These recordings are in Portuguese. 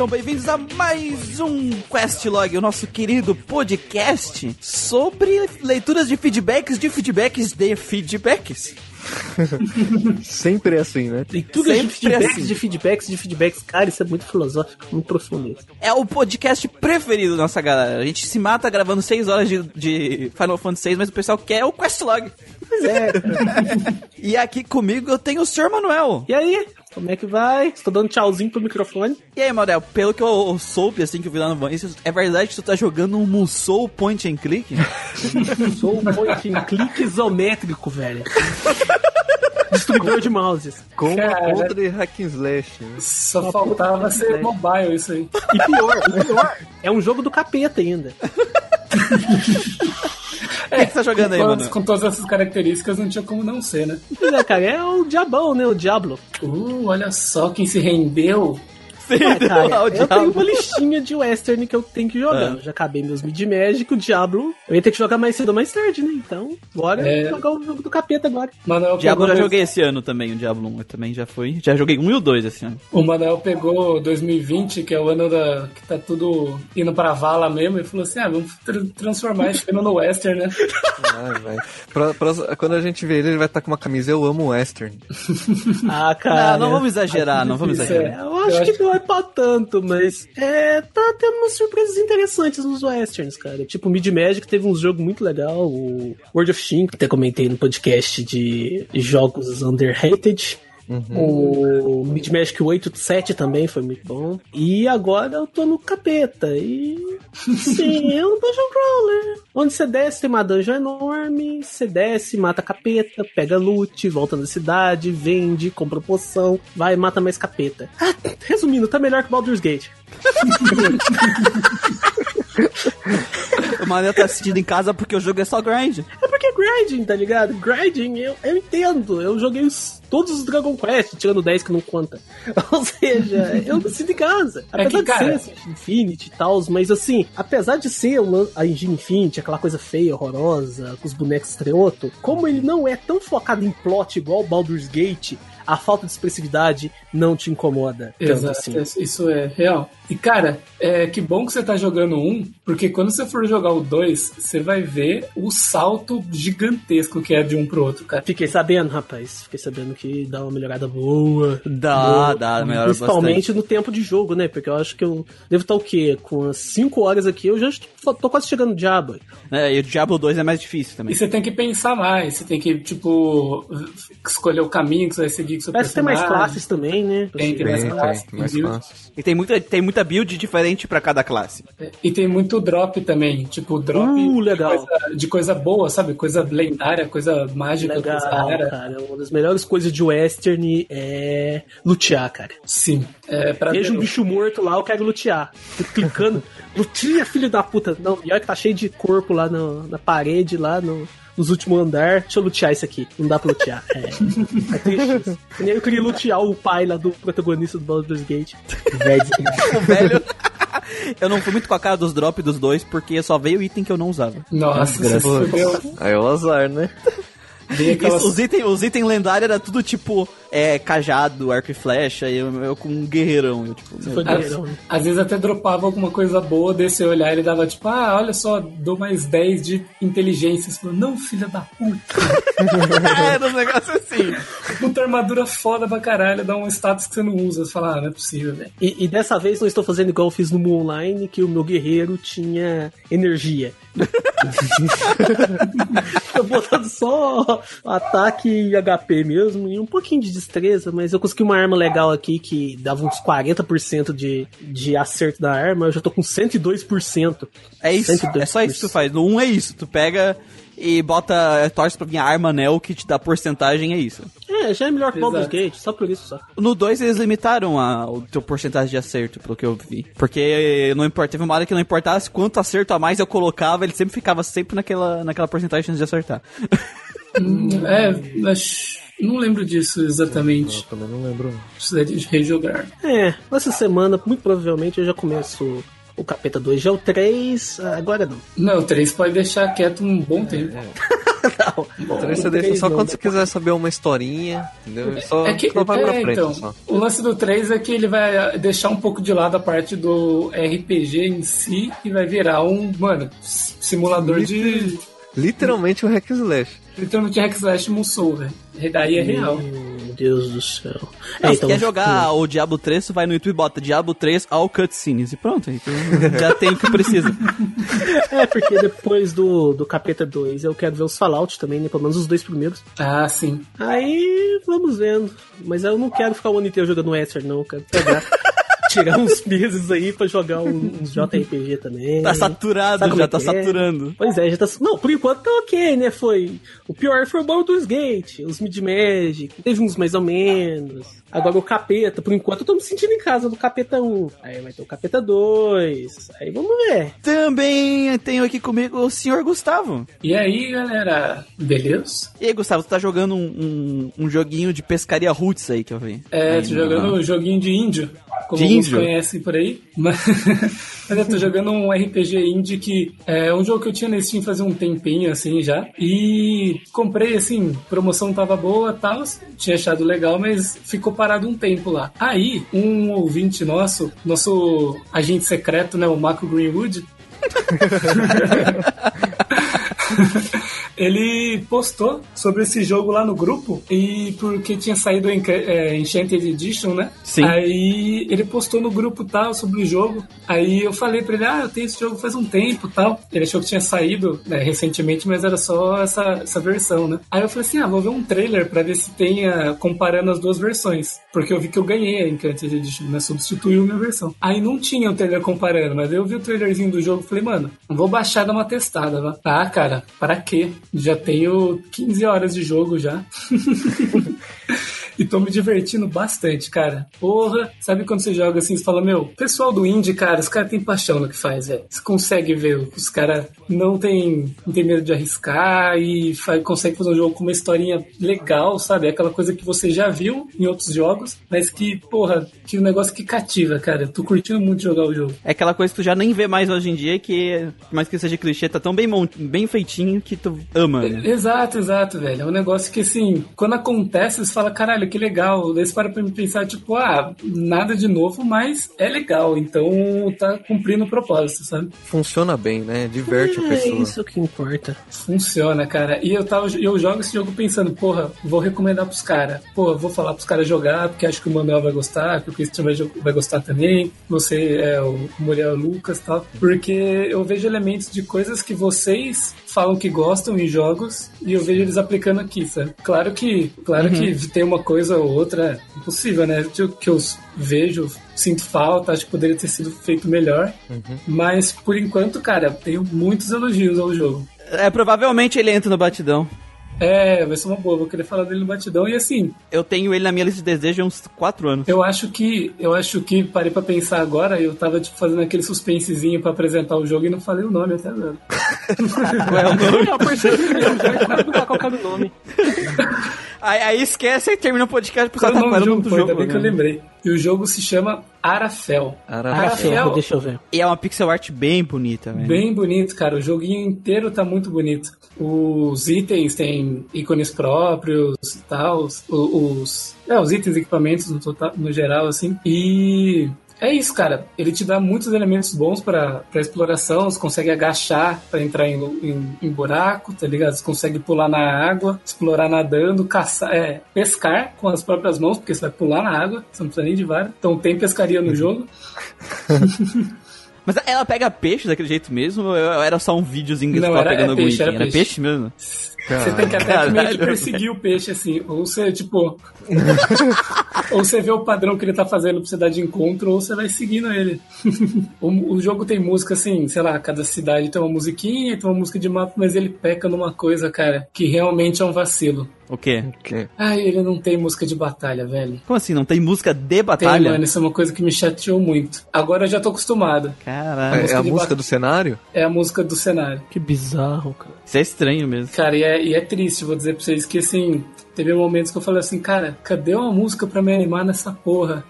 Sejam bem-vindos a mais um Questlog, o nosso querido podcast sobre leituras de feedbacks de feedbacks de feedbacks. Sempre é assim, né? Leitura de Sempre feedbacks, assim. de feedbacks, de feedbacks. Cara, isso é muito filosófico, muito profundo. isso. É o podcast preferido da nossa galera. A gente se mata gravando 6 horas de, de Final Fantasy VI, mas o pessoal quer o Questlog. Pois é. E aqui comigo eu tenho o Sr. Manuel. e aí? Como é que vai? Estou dando tchauzinho pro microfone. E aí, Manuel, pelo que eu soube, assim, que eu vi lá no isso é verdade que tu tá jogando um Musou Point and Click? Sou um point and click isométrico, velho. Distribuidor de mouses. Com Cara. conta de hack and slash. né? Só faltava ser mobile isso aí. E pior, e pior, é um jogo do capeta ainda. O que, você tá jogando aí, com, mano? com todas essas características não tinha como não ser, né? Pois é, cara, é o diabão, né? O Diablo. Uh, olha só quem se rendeu. É, cara, ao eu tenho uma listinha de western que eu tenho que jogar. Ah. Eu já acabei meus mid-magic, o Diablo. Eu ia ter que jogar mais cedo ou mais tarde, né? Então, bora É. jogar o jogo do capeta agora. Manuel Diablo eu pegou já dois- joguei esse ano também, o Diablo 1 eu também já foi. Já joguei um e o 2 esse ano. O Manuel pegou 2020, que é o ano da, que tá tudo indo pra vala mesmo, e falou assim: ah, vamos tra- transformar esse ano no western, né? Ah, vai. Pra- pra- quando a gente vê ele, ele vai estar com uma camisa Eu Amo Western. Ah, cara. Não, não vamos exagerar, não vamos difícil, exagerar. É, eu acho Eu que acho não é pra tanto, mas é, tá tendo umas surpresas interessantes nos westerns, cara. Tipo, Mid Magic teve um jogo muito legal, o World of Shin, que até comentei no podcast de jogos underrated. O Mid Magic 8 7 também foi muito bom. E agora eu tô no capeta. E. Sim, é um dungeon crawler. Onde você desce, tem uma dungeon enorme. Você desce, mata capeta, pega loot, volta na cidade, vende, compra poção, vai mata mais capeta. Ah, resumindo, tá melhor que Baldur's Gate. O Manuel tá assistindo em casa porque o jogo é só grind. É porque é grinding, tá ligado? Grinding, eu, eu entendo. Eu joguei os- todos os Dragon Quest, tirando 10 que não conta. Ou seja, eu me sinto em casa. É Apesar que, cara- de ser assim, Infinity e tal, mas assim, apesar de ser o a Engine Infinity, aquela coisa feia, horrorosa, com os bonecos estreoto, como ele não é tão focado em plot igual Baldur's Gate, a falta de expressividade não te incomoda. Tanto Exato, assim. isso é real. E cara, é que bom que você tá jogando um, porque quando você for jogar o dois, você vai ver o salto gigantesco que é de um pro outro, cara. Fiquei sabendo, rapaz. Fiquei sabendo que dá uma melhorada boa. Dá, Boa. dá, melhora Principalmente no tempo de jogo, né? Porque eu acho que eu devo estar o quê? Com as 5 horas aqui, eu já estou- tô quase chegando no Diabo. É, e o Diablo 2 é mais difícil E também. você tem que pensar mais, você tem que, tipo, escolher o caminho que você vai seguir o Parece que tem mais classes também, né? Tem, tem mais Tem, classes, tem, mais classes. E tem muita, tem muita build diferente pra cada classe. E tem muito drop também, tipo, drop Uh, de coisa- de coisa boa, sabe? Coisa lendária, coisa mágica, coisa Legal, rara. cara. Uma das melhores coisas de western é lutear, cara. Sim. É, pra Vejo ver- um bicho morto lá, eu quero lutear. Fico clicando. Lutia, filho da puta. Não, pior que tá cheio de corpo lá no- na parede, lá no, nos últimos andar. Deixa eu lutear isso aqui. Não dá pra lutear. É, é triste isso. Eu queria lutear o pai lá do protagonista do Baldur's Gate. Velho, O velho. eu não fui muito com a cara dos drops dos dois, porque só veio item que eu não usava. Nossa, você fudeu. Aí é o azar, né? Aquelas- Isso, os itens os item lendários era tudo tipo é, cajado, arco e flecha, e eu, eu com um guerreirão. Eu, tipo, meu guerreirão, né? Às vezes até dropava alguma coisa boa, desse olhar ele dava tipo, ah, olha só, dou mais 10 de inteligência. Você falou, não, filha da puta. era um negócio assim. Puta armadura foda pra caralho, dá um status que você não usa. Você fala, ah, não é possível, velho. E, e dessa vez não estou fazendo igual eu fiz no Moon Online, que o meu guerreiro tinha energia. Tô botando só ataque e HP mesmo, e um pouquinho de destreza, mas eu consegui uma arma legal aqui que dava uns 40% de, de acerto da arma, eu já tô com 102%. É isso, 102%. é só isso que tu faz. No 1 é isso, tu pega e bota, torce pra vir a arma anel que te dá porcentagem, é isso. É, já é melhor que o Baldur's. Gate, só por isso só. No 2 eles limitaram a, o teu porcentagem de acerto, pelo que eu vi. Porque não importa, teve uma hora que não importasse quanto acerto a mais eu colocava, ele sempre ficava sempre naquela, naquela porcentagem de acertar. É, mas não lembro disso exatamente. Eu também não lembro. Precisaria de rejogar. É, essa semana, muito provavelmente, eu já começo o Capeta 2. Já o 3, agora não. Não, o 3 pode deixar quieto um bom tempo. Não. O 3 você deixa só não, quando você depois- quiser saber uma historinha, entendeu? Só, É que, só vai pra é, frente, então, só. o lance do 3 é que ele vai deixar um pouco de lado a parte do RPG em si e vai virar um, mano, simulador de. Literalmente o hack slash. Literalmente hack slash Musou, velho. Daí é real. Meu Deus do céu. Não, É, se quer jogar o Diablo 3, você vai no YouTube e bota Diablo 3 ao cutscenes e pronto. Então já tem o que precisa. É, porque depois do, do Capeta 2 eu quero ver os Fallout também, né? Pelo menos os dois primeiros. Ah, sim. Aí, vamos vendo. Mas eu não quero ficar o ano inteiro jogando Western, não. Eu quero pegar, tirar uns meses aí pra jogar um- uns JRPG também. Tá saturado Sabe já, é tá é? saturando. Pois é, já tá. Não, por enquanto tá ok, né? Foi. O pior foi o Baldur's Gate, os Mid Magic, teve uns mais ou menos. Agora o Capeta, por enquanto eu tô me sentindo em casa do Capeta 1. Aí vai ter o Capeta 2. Aí vamos ver. Também tenho aqui comigo o senhor Gustavo. E aí, galera, beleza? E aí, Gustavo, você tá jogando um, um, um joguinho de pescaria roots aí que eu vi. É, Aí, tô jogando um joguinho de índio, como De alguns conhecem por aí. Mas, mas eu tô jogando um RPG indie que é um jogo que eu tinha na Steam fazia um tempinho, assim, já. E comprei, assim, promoção tava boa e tal, tinha achado legal, mas ficou parado um tempo lá. Aí, um ouvinte nosso, nosso agente secreto, né, o Marco Greenwood, ele postou sobre esse jogo lá no grupo e porque tinha saído Enca- é, Enchanted Edition, né? Sim. Aí ele postou no grupo tal sobre o jogo. Aí eu falei pra ele, ah, eu tenho esse jogo faz um tempo tal. Ele achou que tinha saído né, recentemente, mas era só essa, essa versão, né? Aí eu falei assim, ah, vou ver um trailer pra ver se tenha comparando as duas versões. Porque eu vi que eu ganhei a Enchanted Edition, né? Substituiu minha versão. Aí não tinha o trailer comparando, mas eu vi o trailerzinho do jogo e falei, mano, vou baixar dar uma testada, vá. Ah, cara, para quê? Já tenho 15 horas de jogo já. E tô me divertindo bastante, cara. Porra, sabe quando você joga assim, você fala, meu, pessoal do indie, cara, os caras têm paixão no que faz, velho. Você consegue ver, os caras não tem, não tem medo de arriscar e faz, consegue fazer um jogo com uma historinha legal, sabe? É aquela coisa que você já viu em outros jogos, mas que, porra, que um negócio que cativa, cara. Eu tô curtindo muito jogar o jogo. É aquela coisa que tu já nem vê mais hoje em dia, que, por mais que seja clichê, tá tão bem, bem feitinho que tu ama, né? Exato, exato, velho. É um negócio que, assim, quando acontece, você fala, caralho, que legal. Daí você para pra me pensar, tipo, ah, nada de novo, mas é legal. Então tá cumprindo o propósito, sabe? Funciona bem, né? Diverte a É pessoa. isso que importa. Funciona, cara. E eu, tava, eu jogo esse jogo pensando, porra, vou recomendar pros caras. Porra, vou falar pros caras jogar, porque acho que o Manuel vai gostar, que o Christian vai, vai gostar também. Você é o Muriel Lucas e tal. Porque eu vejo elementos de coisas que vocês falam que gostam em jogos e eu vejo eles aplicando aqui, sabe? Claro que, claro que tem uma coisa ou outra é impossível, né? Que eu- que eu vejo, sinto falta, acho que poderia ter sido feito melhor. Mas por enquanto, cara, tenho muitos elogios ao jogo. É, provavelmente ele entra no batidão. É, vai ser uma boa, vou querer falar dele no batidão. E assim, Eu tenho ele na minha lista de desejos há uns 4 anos. eu acho que. Eu acho que parei pra pensar agora, eu tava tipo, fazendo aquele suspensezinho pra apresentar o jogo e não falei o nome até agora. Qual é o nome? Eu percebi eu já que era o nome. aí, aí esquece e termina o podcast Qual é o nome do falando jogo? ainda bem que eu né? lembrei. E o jogo se chama Arafel. Arafel. Arafel. Deixa eu ver. E é uma pixel art bem bonita, velho. Bem bonito, cara. O joguinho inteiro tá muito bonito. Os itens têm ícones próprios e tal. Os, os, é, os itens e equipamentos no, total, no geral, assim. E é isso, cara. Ele te dá muitos elementos bons pra, pra exploração. Você consegue agachar pra entrar em, em, em buraco, tá ligado? Você consegue pular na água, explorar nadando, caçar, é, pescar com as próprias mãos, porque você vai pular na água, você não precisa nem de vara. Então tem pescaria no jogo. Mas ela pega peixe daquele jeito mesmo ou era só um videozinho que Não, tava era- pegando é algum peixe, item? era Era peixe. peixe mesmo? Você tem que até que meio que Caralho. perseguir o peixe, assim. Ou você, tipo. ou você vê o padrão que ele tá fazendo pra você dar de encontro, ou você vai seguindo ele. o, o jogo tem música, assim, sei lá, cada cidade tem uma musiquinha, tem uma música de mapa, mas ele peca numa coisa, cara, que realmente é um vacilo. O quê? Ok. Ai, ele não tem música de batalha, velho. Como assim? Não tem música de Tem, batalha? mano, isso é uma coisa que me chateou muito. Agora eu já tô acostumado. Caralho. É, é a música bat- do cenário? É a música do cenário. Que bizarro, cara. Isso é estranho mesmo. Cara, e é, e é triste, vou dizer pra vocês que assim, teve momentos que eu falei assim, cara, cadê uma música pra me animar nessa porra?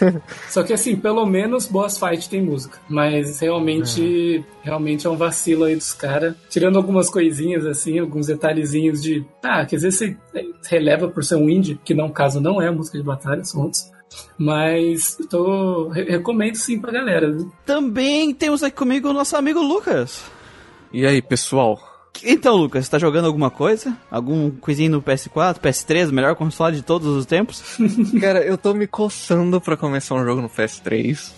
Só que assim, pelo menos boss fight tem música. Mas realmente, realmente é um vacilo aí dos caras. Tirando algumas coisinhas assim, alguns detalhezinhos de. Ah, quer dizer, você releva por ser um indie, que não caso não é música de batalha, são outros. Mas tô, re- recomendo sim pra galera. viu? Também temos aqui comigo o nosso amigo Lucas. E aí, pessoal? Então, Lucas, você tá jogando alguma coisa? Algum coisinho no PS4, PS3, o melhor console de todos os tempos? Cara, eu tô me coçando pra começar um jogo no PS3,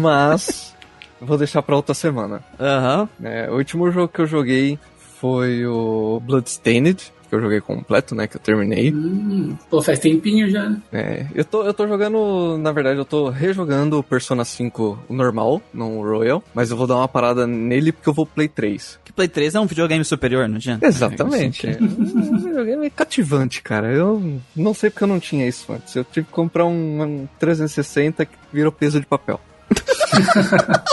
mas vou deixar pra outra semana. Aham. É, o último jogo que eu joguei foi o Bloodstained, que eu joguei completo, né, que eu terminei. Hum, pô, faz tempinho já. né? É, eu tô, eu tô jogando, na verdade, eu tô rejogando o Persona 5 normal, não o Royal, mas eu vou dar uma parada nele porque eu vou Play 3. Que Play 3 é um videogame superior, não adianta? Exatamente. É um videogame cativante, cara. Eu não sei porque eu não tinha isso antes. Eu tive que comprar um, um 360 que virou peso de papel.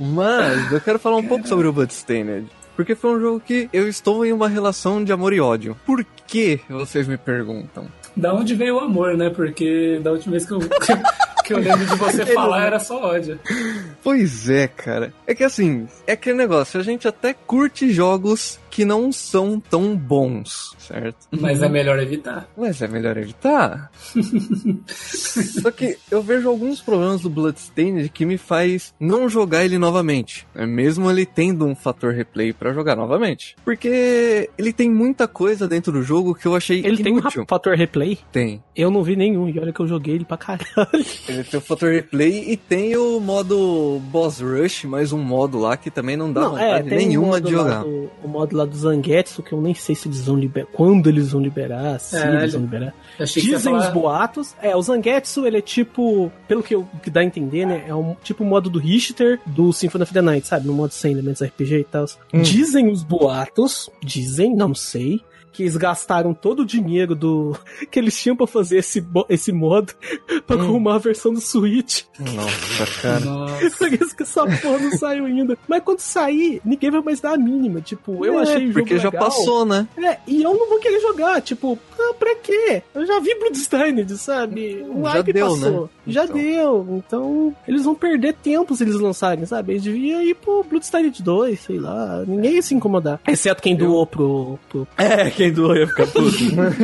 Mas eu quero falar um pouco sobre o Bloodstained. Porque foi um jogo que eu estou em uma relação de amor e ódio. Por que, vocês me perguntam? Da onde veio o amor, né? Porque da última vez que eu, que eu lembro de você falar era só ódio. Pois é, cara. É que assim, é aquele negócio, a gente até curte jogos que não são tão bons, certo? Mas é melhor evitar. Mas é melhor evitar. Só que eu vejo alguns problemas do Bloodstained que me faz não jogar ele novamente. É mesmo ele tendo um fator replay pra jogar novamente. Porque ele tem muita coisa dentro do jogo que eu achei Ele tem um inútil. fator replay? Tem. Eu não vi nenhum, e olha que eu joguei ele pra caralho. Ele tem o fator replay e tem o modo boss rush, mais um modo lá que também não dá vontade tem nenhuma o modo de lá jogar. do- o modo lá do Zangetsu, que eu nem sei se eles vão liberar, quando eles vão liberar, se É, eles ele- vão liberar. Dizem os boatos. É, o Zangetsu, ele é tipo, pelo que, eu, que dá a entender, né? É um tipo o modo do Richter do Symphony of the Night, sabe? No modo sem elementos RPG e tal. Hum. Dizem os boatos, dizem, não sei. Que eles gastaram todo o dinheiro do que eles tinham pra fazer esse, esse modo pra Hum. arrumar a versão do Switch. Nossa, cara. Nossa. Por isso que essa porra não saiu ainda. Mas quando sair, ninguém vai mais dar a mínima. Tipo, eu É, achei o jogo Porque já legal. passou, né? É, e eu não vou querer jogar, tipo, ah, pra quê? Eu já vi Bloodstained, sabe? O Já deu, passou. né? Já Então. deu. Então, eles vão perder tempo se eles lançarem, sabe? Eles deviam ir pro Bloodstained 2, sei lá. Ninguém ia se incomodar. Exceto quem doou pro, pro... É, quem doou ia ficar puto.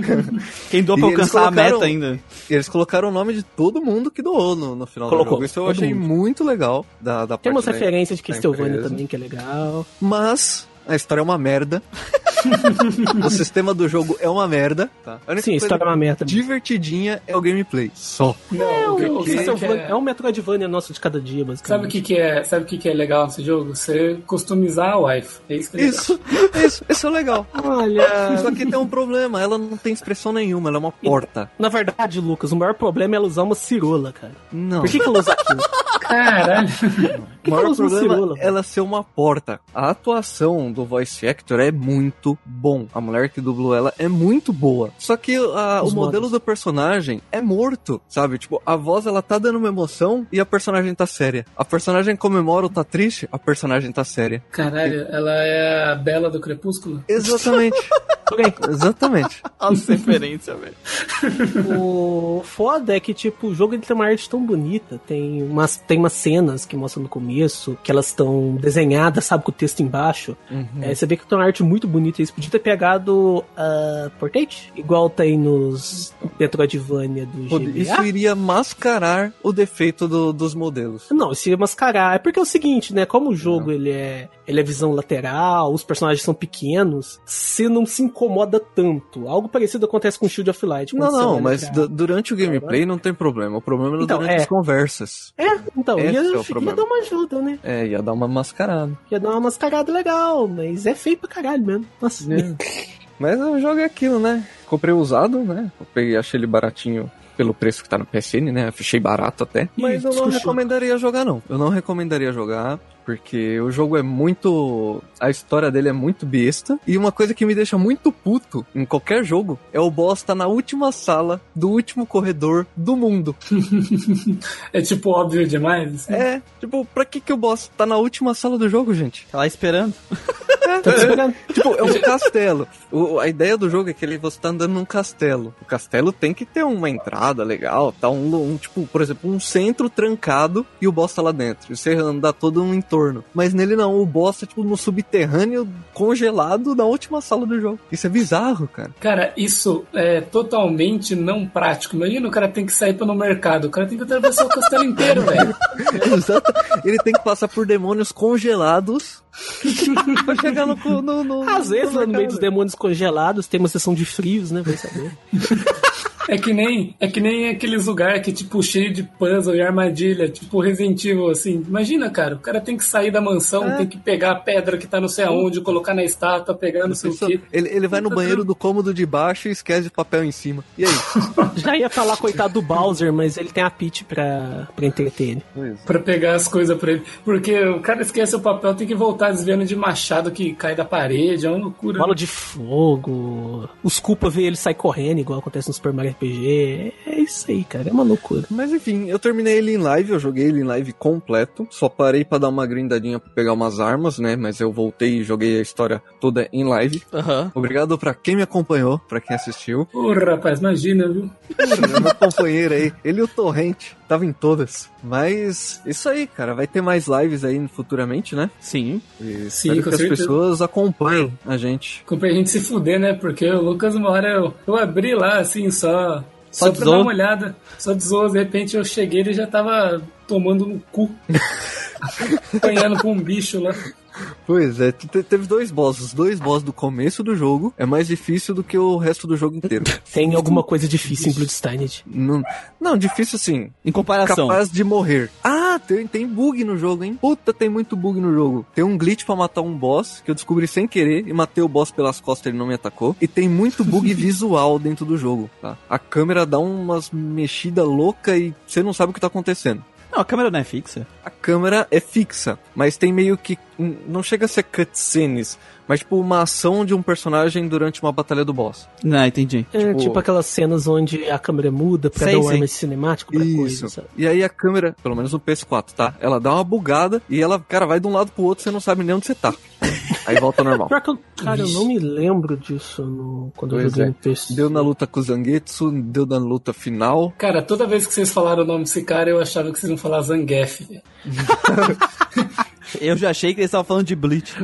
quem doou pra E alcançar a meta ainda. E eles colocaram o nome de todo mundo que doou no, no final Colocou, do jogo. Isso eu achei mundo. muito legal da, da Tem parte umas da- referências de Castlevania também, que é legal. Mas a história é uma merda. o sistema do jogo é uma merda. Tá? A única Sim, história é uma merda. divertidinha é o gameplay. Só. Não, o que, o O que você Castlevania quer- é um Metroidvania nosso de cada dia, basicamente. Sabe o que, que é? Sabe o que, que é legal nesse jogo? Você customizar a wife. É isso que é legal. Isso, isso, isso é legal. Olha... Só que tem um problema, ela não tem expressão nenhuma, ela é uma porta. Na verdade, Lucas, o maior problema é ela usar uma cirola, cara. Não. Por que, que ela usa aquilo? Caralho. O maior problema cirola, é ela ser uma porta. A atuação do voice actor é muito bom. A mulher que dublou ela é muito boa. Só que a- o Os modelo modos. do personagem é morto, sabe? Tipo, a voz ela tá dando uma emoção e a personagem tá séria. A personagem comemora ou tá triste, a personagem tá séria. Caralho, ela é a Bela do Crepúsculo? Exatamente. Exatamente. As referências, velho. O foda é que, tipo, o jogo ele tem uma arte tão bonita. Tem umas, tem umas cenas que mostram no começo, que elas estão desenhadas, sabe, com o texto embaixo. Uhum. É, você vê que tem uma arte muito bonita. Eles podiam ter pegado a Portate, igual tem nos Metroidvania do GBA. Isso iria mascarar o defeito do- dos modelos. Não, isso ia mascarar. É porque é o seguinte, né? Como o jogo ele é, ele é visão lateral, os personagens são pequenos, você não se incomoda tanto. Algo parecido acontece com Shield of Light. Não, não, mas durante o gameplay não tem problema. O problema é Então, durante é. as conversas. É, então, Esse ia, é ia dar uma ajuda, né? É, ia dar uma mascarada. Ia dar uma mascarada legal, mas é feio pra caralho mesmo. Nossa. Mas o jogo é aquilo, né? Comprei usado, né? Comprei, achei ele baratinho pelo preço que tá no PSN, né? Achei barato até. Mas eu não recomendaria jogar, não. Eu não recomendaria jogar. Porque o jogo é muito. A história dele é muito besta. E uma coisa que me deixa muito puto em qualquer jogo é o boss tá na última sala do último corredor do mundo. É tipo óbvio demais. assim. É, tipo, pra que que o boss tá na última sala do jogo, gente? Tá lá esperando. Tô esperando. Tipo, é um castelo. O- a ideia do jogo é que ele, você tá andando num castelo. O castelo tem que ter uma entrada legal, tá? Um, um, tipo, por exemplo, um centro trancado e o boss tá lá dentro. Você anda todo um entorno. Mas nele não, o boss tá tipo no subterrâneo, congelado na última sala do jogo. Isso é bizarro, cara. Cara, isso é totalmente não prático. Imagina o cara tem que sair para no mercado. O cara tem que atravessar o castelo inteiro, velho. Exato. Ele tem que passar por demônios congelados pra chegar no. no, no Às vezes, lá no meio mercado. dos demônios congelados, tem uma sessão de frios, né? Vai saber. É que nem, é que nem aqueles lugares que, tipo, cheio de puzzle e armadilha, tipo Resident Evil, assim. Imagina, cara, o cara tem que sair da mansão, É. tem que pegar a pedra que tá não sei aonde, colocar na estátua, pegar não sei o Isso- quê. Ele, ele vai no banheiro do cômodo de baixo e esquece o papel em cima. E aí? Já ia falar, coitado do Bowser, mas ele tem a Peach pra, pra entreter ele. Pra pegar as coisas pra ele. Porque o cara esquece o papel, tem que voltar desviando de machado que cai da parede, é uma loucura. Bola de fogo. Os culpa vê ele sai correndo, igual acontece no Super Mario RPG. É isso aí, cara. É uma loucura. Mas enfim, eu terminei ele em live, eu joguei ele em live completo. Só parei pra dar uma grindadinha pra pegar umas armas, né? Mas eu voltei e joguei a história toda em live. Obrigado pra quem me acompanhou, pra quem assistiu. Porra, rapaz, imagina, viu? Meu companheiro aí, ele e o Torrente, tava em todas. Mas isso aí, cara, vai ter mais lives aí futuramente, né? Sim. E Sim, que as certeza. pessoas acompanhem a gente. Comprei a gente se fuder, né? Porque o Lucas, uma hora eu, eu abri lá, assim, só. Só Só pra dar uma olhada. Só de zoa, de repente eu cheguei e ele já tava tomando no cu. Apanhando com um bicho lá. Pois é, te- teve dois bosses. Os dois bosses do começo do jogo é mais difícil do que o resto do jogo inteiro. Tem alguma coisa difícil em Bloodstained. não, não, difícil assim. Em comparação. Capaz de morrer. Ah, tem, tem bug no jogo, hein? Puta, tem muito bug no jogo. Tem um glitch pra matar um boss, que eu descobri sem querer, e matei o boss pelas costas, ele não me atacou. E tem muito bug visual dentro do jogo, tá? A câmera dá umas mexidas loucas e você não sabe o que tá acontecendo. Não, a câmera não é fixa. A câmera é fixa, mas tem meio que. Não chega a ser cutscenes, mas tipo uma ação de um personagem durante uma batalha do boss. Não, entendi. É Tipo- tipo aquelas cenas onde a câmera muda pra Sei, dar um ar mais cinemático pra coisa, sabe? E aí a câmera, pelo menos no PS4, tá? Ela dá uma bugada e ela, cara, vai de um lado pro outro, você não sabe nem onde você tá. Aí volta ao normal. Pior que eu, cara, eu não me lembro disso no, quando eu Pois joguei é. no PC. Deu na luta com o Zangetsu, deu na luta final. Cara, toda vez que vocês falaram o nome desse cara, eu achava que vocês iam falar Zangief. Eu já achei que eles estavam falando de Bleach.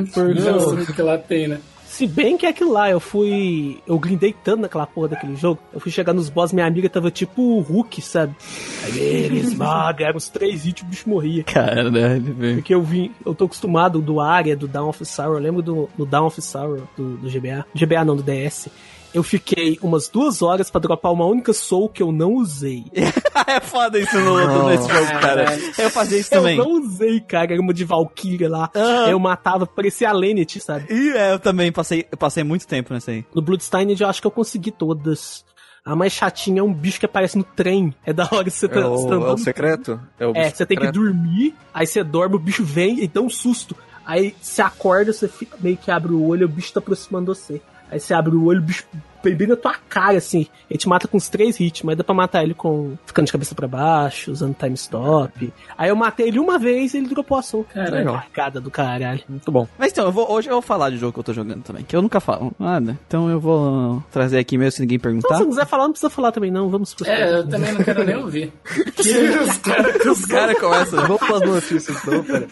Que lá tem, né? Se bem que é aquilo lá, eu fui. Eu grindei tanto naquela porra daquele jogo. Eu fui chegar nos boss, minha amiga tava tipo o Hulk, sabe? Aí ele esmaga, era uns três hits, o bicho morria. Caralho, velho. Porque eu vim, eu tô acostumado do área, do Down of Sorrow, eu lembro do, do Down of Sorrow, do, do GBA. GBA não, do DS. Eu fiquei umas duas horas pra dropar uma única soul que eu não usei. é foda isso no, nesse jogo, cara. Eu fazia isso Eu também. não usei, cara. Era uma de Valkyria lá. Aham. Eu matava, parecia a Lennet, sabe? E é, eu também passei, eu passei muito tempo nessa aí. No Bloodstained eu acho que eu consegui todas. A mais chatinha é um bicho que aparece no trem. É da hora que você É tá, o, você tá é o andando. secreto? É, o É, você tem que secreto? dormir, aí você dorme, o bicho vem e dá um susto. Aí você acorda, você fica, meio que abre o olho, o bicho tá aproximando você. Aí você abre o olho, o bicho bem na tua cara, assim. Ele te mata com uns três hits, mas dá pra matar ele com ficando de cabeça pra baixo, usando time stop. Aí eu matei ele uma vez e ele dropou a soul. Caralho. Marcada do caralho. Muito bom. Mas então, eu vou, hoje eu vou falar de jogo que eu tô jogando também, que eu nunca falo nada. Então eu vou trazer aqui mesmo se ninguém Então, perguntar. se não quiser falar, não precisa falar também, não. Vamos pro É, eu também não quero nem ouvir. os caras Os caras começam. Vamos para as notícias então, pera.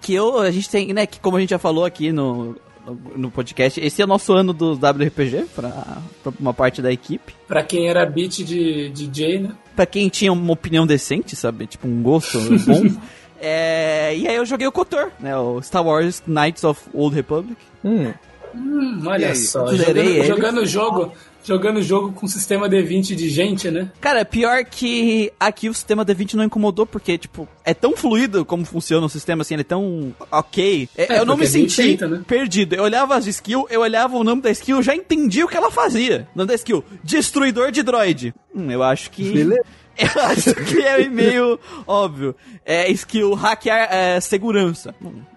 que eu, a gente tem, né, que como a gente já falou aqui no, no, podcast, esse é o nosso ano do WRPG, pra, pra uma parte da equipe. Pra quem era beat de DJ, né? Pra quem tinha uma opinião decente, sabe, tipo um gosto bom. É, e aí eu joguei o KOTOR, né, o Star Wars Knights of Old Republic. Hum, Hum, olha só. Jogando, jogando o jogo. Jogando o jogo com sistema D20 de gente, né? Cara, pior que aqui o sistema D20 não incomodou, porque, tipo, é tão fluido como funciona o sistema, assim, ele é tão ok. É, É, eu não me é senti 20, né? perdido. Eu olhava as skills, eu olhava o nome da skill, eu já entendia o que ela fazia. O nome da skill, Destruidor de Droid. Hum, eu acho que... beleza. Eu acho que é meio óbvio. É skill hackear é, segurança.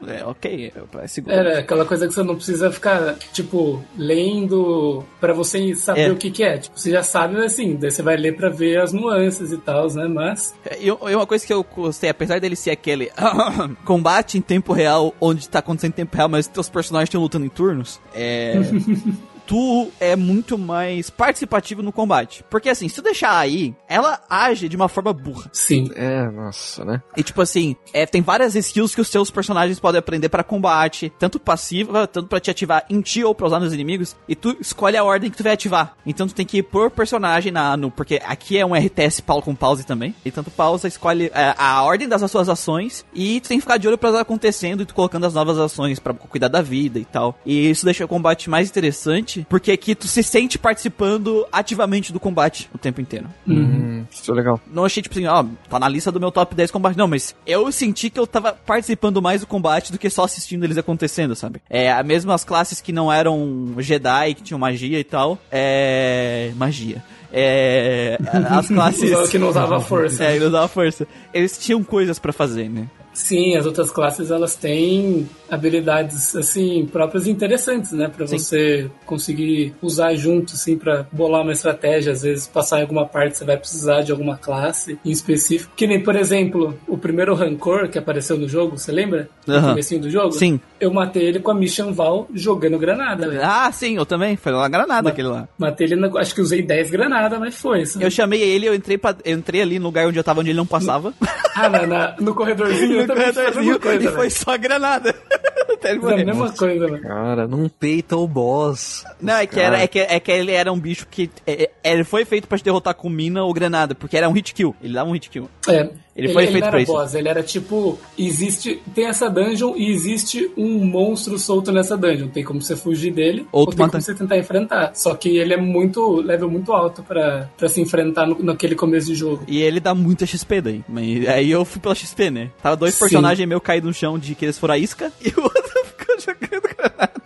É ok, é seguro. Era aquela coisa que você não precisa ficar, tipo, lendo pra você saber É. o que que é. Tipo, você já sabe, assim, daí você vai ler pra ver as nuances e tal, né? Mas, E, e uma coisa que eu gostei, apesar dele ser aquele combate em tempo real, onde tá acontecendo em tempo real, mas teus personagens estão lutando em turnos, é. Tu é muito mais participativo no combate. Porque assim, se tu deixar aí, ela age de uma forma burra. sim. É, nossa, né? E tipo assim, é, tem várias skills que os seus personagens podem aprender pra combate, tanto passiva, tanto pra te ativar em ti ou pra usar nos inimigos, e tu escolhe a ordem que tu vai ativar. Então tu tem que ir por personagem na, no, porque aqui é um RTS pau com pause também. E tanto pausa escolhe é, a ordem das suas ações e tu tem que ficar de olho pra elas acontecendo e tu colocando as novas ações pra cuidar da vida e tal. E isso deixa o combate mais interessante, porque aqui tu se sente participando ativamente do combate o tempo inteiro. Hum, isso é legal. Não achei, tipo assim, ó, tá na lista do meu top 10 combate. Não, mas eu senti que eu tava participando mais do combate do que só assistindo eles acontecendo, sabe? É, a mesma as classes que não eram Jedi, que tinham magia e tal. É. Magia. É. As classes. que não usava força. É, ele usava força. Eles tinham coisas pra fazer, né? Sim, as outras classes elas têm habilidades assim próprias e interessantes, né, Pra Sim. você conseguir usar junto assim pra bolar uma estratégia, às vezes passar em alguma parte você vai precisar de alguma classe em específico. Que nem, por exemplo, o primeiro Rancor que apareceu no jogo, você lembra? No Aham. comecinho do jogo? Sim. Eu matei ele com a Mission Val jogando granada, velho. Ah, sim, eu também. Foi uma granada aquele lá. Matei ele, na- acho que usei 10 granadas, mas foi. Eu chamei ele, eu entrei, eu entrei ali no lugar onde eu tava, onde ele não passava. Ah, na, na- no corredorzinho no a corredorzinho, coisa, e foi só granada. Até ele Fiz a morrer. mesma coisa, velho. Cara, não peita o boss. Não, é que, era, é, que, é que ele era um bicho que. é- é- ele foi feito pra te derrotar com mina ou granada, porque era um hit kill. Ele dava um hit kill. É. Ele foi feito não pra era isso. boss, ele era tipo, existe, tem essa dungeon e existe um monstro solto nessa dungeon. Tem como você fugir dele Ou ou, tem mata- como você tentar enfrentar. Só que ele é muito, level muito alto pra, pra se enfrentar no, naquele começo de jogo. E ele dá muita XP daí. Mas aí eu fui pela XP, né? Tava dois Sim. personagens meio caídos no chão de que eles foram a isca e o outro ficou jogando granada.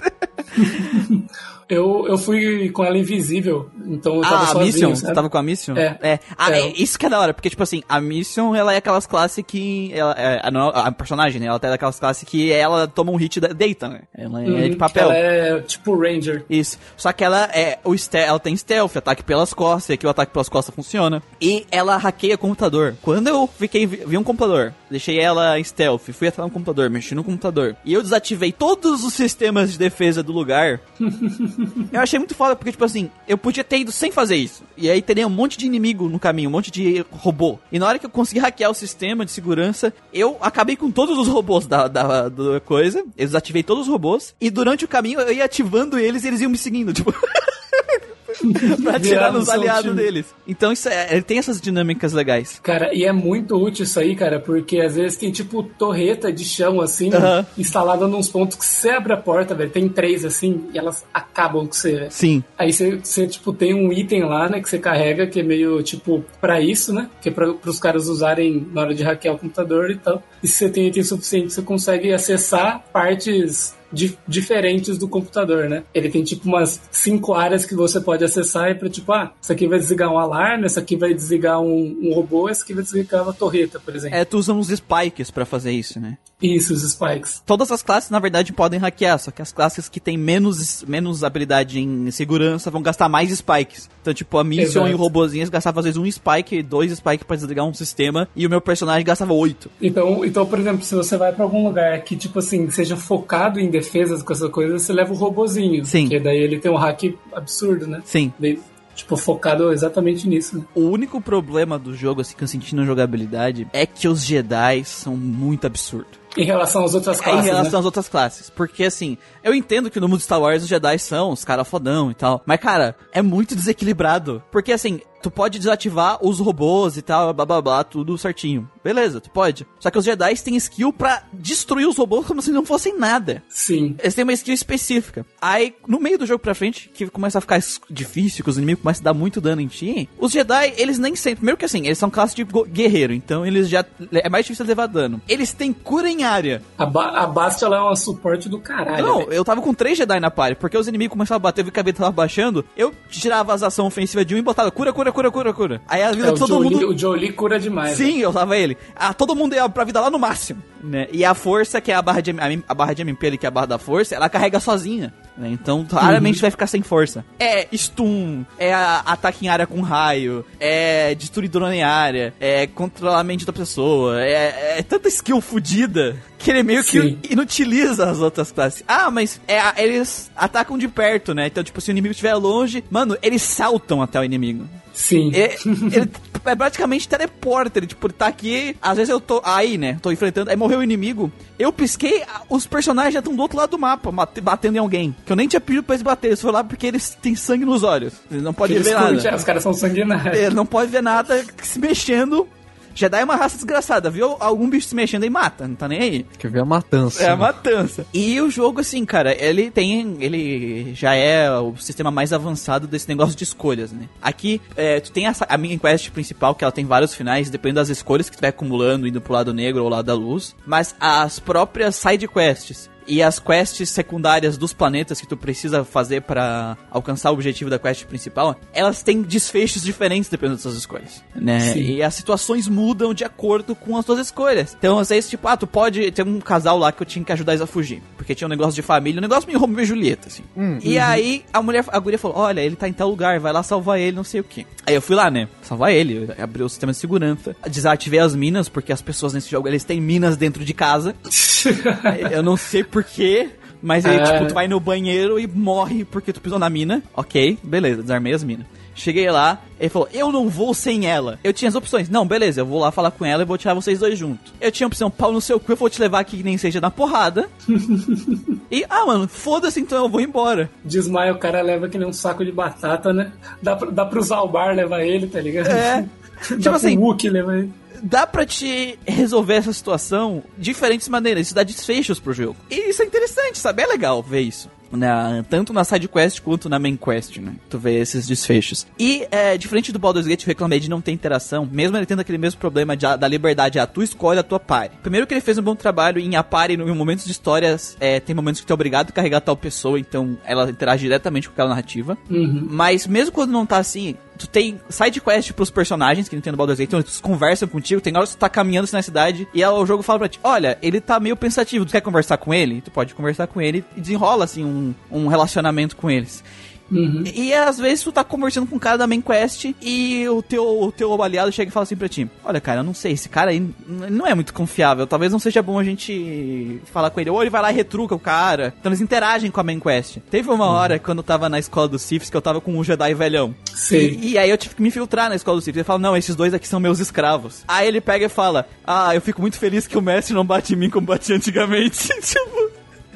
Eu, eu fui com ela invisível, então eu tava Ah, a sozinho, Mission? sabe? Você tava com a Mission? É. Ah, É. é, isso que é da hora, porque, tipo assim, a Mission, ela é aquelas classes que. Ela, é, a, a personagem, né? Ela é daquelas classes que ela toma um hit da deita, né? Ela é Uhum, de papel. Ela é tipo Ranger. Isso. Só que ela é o ela tem stealth, ataque pelas costas, e aqui o ataque pelas costas funciona. E ela hackeia computador. Quando eu fiquei vi vi um computador, deixei ela em stealth, fui atrás do computador, mexi no computador, e eu desativei todos os sistemas de defesa do lugar. eu achei muito foda porque tipo assim, eu podia ter ido sem fazer isso. E aí teria um monte de inimigo no caminho, um monte de robô. E na hora que eu consegui hackear o sistema de segurança, eu acabei com todos os robôs da, da, da coisa. Eu desativei todos os robôs. E durante o caminho eu ia ativando eles e eles iam me seguindo, tipo. pra Viraram nos aliados time. deles. Então isso é, ele tem essas dinâmicas legais. Cara, e é muito útil isso aí, cara, porque às vezes tem tipo torreta de chão, assim, Aham. instalada nos pontos que você abre a porta, velho. Tem três assim, e elas acabam com você. Sim. Aí você, você, tipo, tem um item lá, né, que você carrega, que é meio, tipo, pra isso, né? Que é pra, pros caras usarem na hora de hackear o computador e tal. E se você tem item suficiente, você consegue acessar partes di- diferentes do computador, né? Ele tem, tipo, umas cinco áreas que você pode acessar e pra, tipo, ah, isso aqui vai desligar um alarme, essa aqui vai desligar um, um robô, essa aqui vai desligar uma torreta, por exemplo. É, tu usa uns spikes pra fazer isso, né? Isso, os spikes. Todas as classes, na verdade, podem hackear, só que as classes que têm menos, menos habilidade em segurança vão gastar mais spikes. Então, tipo, a Mission e o robozinho gastavam às vezes um spike, dois spikes pra desligar um sistema, e o meu personagem gastava oito. Então, então, por exemplo, se você vai pra algum lugar que, tipo assim, seja focado em defesas com essa coisa, você leva o robozinho. Sim. Porque daí ele tem um hack absurdo, né? Sim. Daí, tipo, focado exatamente nisso, né? O único problema do jogo, assim, que eu senti na jogabilidade, é que os Jedi são muito absurdos. Em relação às outras É classes, em relação né? às outras classes. Porque, assim, eu entendo que no mundo de Star Wars os Jedi são os caras fodão e tal. Mas, cara, é muito desequilibrado. Porque, assim, tu pode desativar os robôs e tal, blá blá blá, tudo certinho. Beleza, tu pode. Só que os Jedi têm skill pra destruir os robôs como se não fossem nada. Sim. Eles têm uma skill específica. Aí, no meio do jogo pra frente, que começa a ficar difícil, que os inimigos começam a dar muito dano em ti, os Jedi, eles nem sempre. Primeiro que assim, eles são classe de guerreiro, então eles já. É mais difícil levar dano. Eles têm cura em área. A, ba a Bastia ela é um suporte do caralho. Não, velho. eu tava com três Jedi na party, porque os inimigos começavam a bater, eu vi que a vida tava baixando, eu tirava as ações ofensivas de um e botava cura, cura, cura, cura, cura, cura. Aí a vida É, de todo Jolie, mundo. o Jolie cura demais. né? Sim, eu usava ele. Ah, todo mundo ia pra vida lá no máximo, né? E a força, que é a barra de, a, barra de MP ali, que é a barra da força, ela carrega sozinha. Né? Então, raramente vai ficar sem força. É stun, é ataque em área com raio, é destruir drone em área, é controlar a mente da pessoa, é, é tanta skill fodida que ele meio que Sim. inutiliza as outras classes. Ah, mas é, eles atacam de perto, né? Então, tipo, se o inimigo estiver longe, mano, eles saltam até o inimigo. Sim. Ele, ele é praticamente teleporta, ele tipo, tá aqui, às vezes eu tô aí, né, tô enfrentando, aí morreu o inimigo, eu pisquei, os personagens já estão do outro lado do mapa, batendo em alguém, que eu nem tinha pedido pra eles baterem, eles foram lá porque eles têm sangue nos olhos, eles não podem ver curtem, nada. os caras são sanguinários. Não pode ver nada se mexendo, Jedi é uma raça desgraçada, viu algum bicho se mexendo e mata, não tá nem aí. Quer ver a matança. É a matança. E o jogo, assim, cara, ele tem. Ele já é o sistema mais avançado desse negócio de escolhas, né? Aqui, é, tu tem essa, a minha quest principal, que ela tem vários finais, dependendo das escolhas que tu vai acumulando, indo pro lado negro ou lado da luz. Mas as próprias side quests. E as quests secundárias dos planetas que tu precisa fazer pra alcançar o objetivo da quest principal, elas têm desfechos diferentes dependendo das suas escolhas, né? Sim. E as situações mudam de acordo com as tuas escolhas. Então, às vezes, tipo, ah, tu pode ter um casal lá que eu tinha que ajudar eles a fugir, porque tinha um negócio de família, um negócio meio Romeo e Julieta, assim. E aí a mulher, a guria falou: "Olha, ele tá em tal lugar, vai lá salvar ele, não sei o quê". Aí eu fui lá, né, salvar ele, abri o sistema de segurança, desativei as minas, porque as pessoas nesse jogo eles têm minas dentro de casa. Eu não sei porquê. Mas aí, É. tipo, tu vai no banheiro e morre porque tu pisou na mina. Ok, beleza, desarmei as minas. Cheguei lá, ele falou, eu não vou sem ela. Eu tinha as opções. Não, beleza, eu vou lá falar com ela e vou tirar vocês dois juntos. Eu tinha a opção, pau no seu cu, eu vou te levar aqui que nem seja na porrada. e, ah, mano, foda-se então, eu vou embora. Desmaia, o cara leva que nem um saco de batata, né? Dá pra, dá pra usar o bar, levar ele, tá ligado? É. Dá tipo assim, Wookie levar ele. Dá pra te resolver essa situação de diferentes maneiras. Isso dá desfechos pro jogo. E isso é interessante, sabe? É legal ver isso. Na, tanto na side quest quanto na main quest, né? Tu vê esses desfechos. E, é, diferente do Baldur's Gate, eu reclamei de não ter interação, mesmo ele tendo aquele mesmo problema de- da liberdade, ah, tu escolhe a tua party. Primeiro que ele fez um bom trabalho em a party, em momentos de histórias, é, tem momentos que tu é obrigado a carregar tal pessoa, então ela interage diretamente com aquela narrativa. Uhum. Mas mesmo quando não tá assim, tu tem side quest pros personagens que não tem no Baldur's Gate, então eles conversam contigo, tem horas que tu tá caminhando assim na cidade e o jogo fala pra ti, olha, ele tá meio pensativo, tu quer conversar com ele? Tu pode conversar com ele e desenrola assim um, um relacionamento com eles. Uhum. E, às vezes tu tá conversando com um cara da main quest e o teu, o teu aliado chega e fala assim pra ti: Olha, cara, eu não sei, esse cara aí não é muito confiável. Talvez não seja bom a gente falar com ele. Ou ele vai lá e retruca o cara. Então eles interagem com a main quest. Teve uma hora quando eu tava na escola dos Siths que eu tava com um Jedi velhão. Sei. E, e aí eu tive que me infiltrar na escola do Sith. Ele fala, não, esses dois aqui são meus escravos. Aí ele pega e fala, ah, eu fico muito feliz que o mestre não bate em mim como batia antigamente. tipo,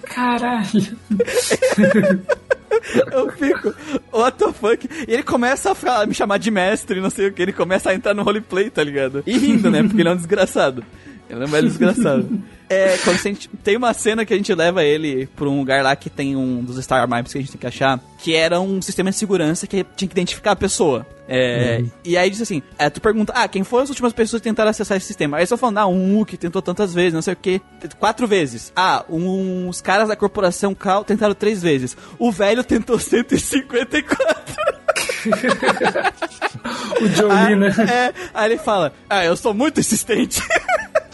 Caralho. eu fico, what the fuck? E ele começa a falar- me chamar de mestre, não sei o que. Ele começa a entrar no roleplay, tá ligado? E rindo, né? Porque ele é um desgraçado. Ele é um velho desgraçado. É, quando a gente, tem uma cena que a gente leva ele pra um lugar lá que tem um dos Star Maps que a gente tem que achar, que era um sistema de segurança que tinha que identificar a pessoa. É, E aí diz assim, é, tu pergunta, ah, quem foram as últimas pessoas que tentaram acessar esse sistema? Aí só falando, ah, um Wookie tentou tantas vezes, não sei o que, quatro vezes. Ah, uns caras da corporação Cal tentaram três vezes. O velho tentou 154. O Jolie, né? É, aí ele fala, ah, eu sou muito insistente.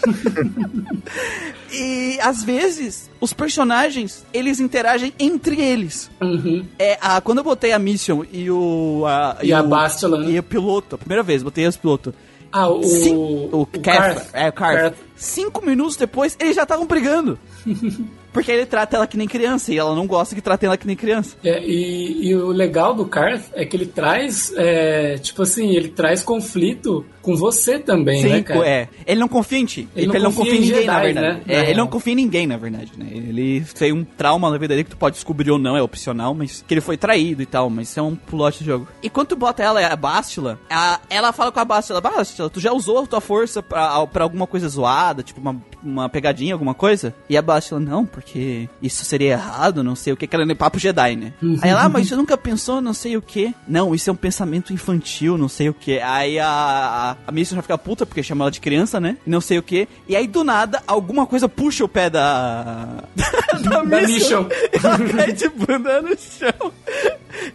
e às vezes os personagens eles interagem entre eles. Uhum. É, a, quando eu botei a Mission e o. A, E a o, Bastila, né? E o piloto, a primeira vez, botei os pilotos. Ah, o. Cin- o, Carth, Carth. É, o Carth. Carth. Cinco minutos depois, eles já estavam brigando. Porque ele trata ela que nem criança e ela não gosta que tratem ela que nem criança. É, e, e o legal do Carth é que ele traz, é, tipo assim, ele traz conflito com você também, né, Sim, cara? é. Ele não confia em ti. Ele Ele, não confia confia em ninguém, na Jedi, verdade. né? É, Na ele não confia em ninguém, na verdade, né? Ele tem um trauma na vida dele que tu pode descobrir ou não, é opcional, mas que ele foi traído e tal, mas isso é um plot do jogo. E quando tu bota ela, a Bastila, a- ela fala com a Bastila, Bastila, tu já usou a tua força pra, pra alguma coisa zoada, tipo uma, uma pegadinha, alguma coisa? E a Bastila, não, porque isso seria errado, não sei o que, que era papo Jedi, né? Aí ela, ah, mas você nunca pensou, não sei o que? Não, isso é um pensamento infantil, não sei o que. Aí a, a, a Mission já fica puta porque chama ela de criança, né? Não sei o que. E aí do nada, alguma coisa puxa o pé da. da, Da Mission. Ela cai de bunda no chão.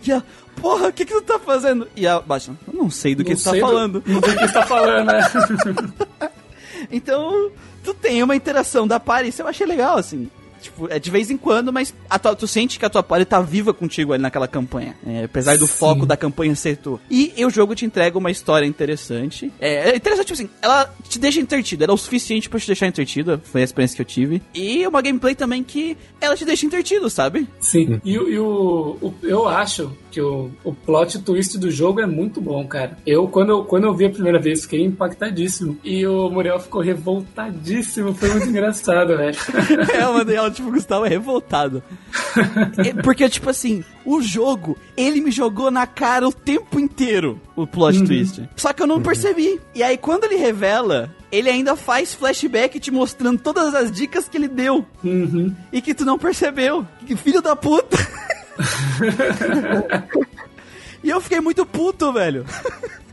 E ela, porra, o que que tu tá fazendo? E a Batman, eu não sei do que Não tu tá do- falando. Não sei o que você tá falando, né? Então, tu tem uma interação da party, isso eu achei legal, assim. Tipo, é de vez em quando, mas a tua- tu sente que a tua party tá viva contigo ali naquela campanha. É, apesar do Sim. foco da campanha ser tu. E, e o jogo te entrega uma história interessante. É, é interessante, tipo assim, ela te deixa entretido. Ela é o suficiente pra te deixar entretido. Foi a experiência que eu tive. E uma gameplay também que ela te deixa entretido, sabe? Sim. E, o- e o, o- eu acho que o, o plot twist do jogo é muito bom, cara. Eu, quando eu, quando eu vi a primeira vez, fiquei impactadíssimo. E o Muriel ficou revoltadíssimo. Foi muito engraçado, velho. É, mandei ela, tipo, o Gustavo é revoltado. É, Porque, tipo assim, o jogo, ele me jogou na cara o tempo inteiro, o plot twist. Só que eu não percebi. E aí, quando ele revela, ele ainda faz flashback te mostrando todas as dicas que ele deu. Uhum. E que tu não percebeu. Que filho da puta. e eu fiquei muito puto, velho.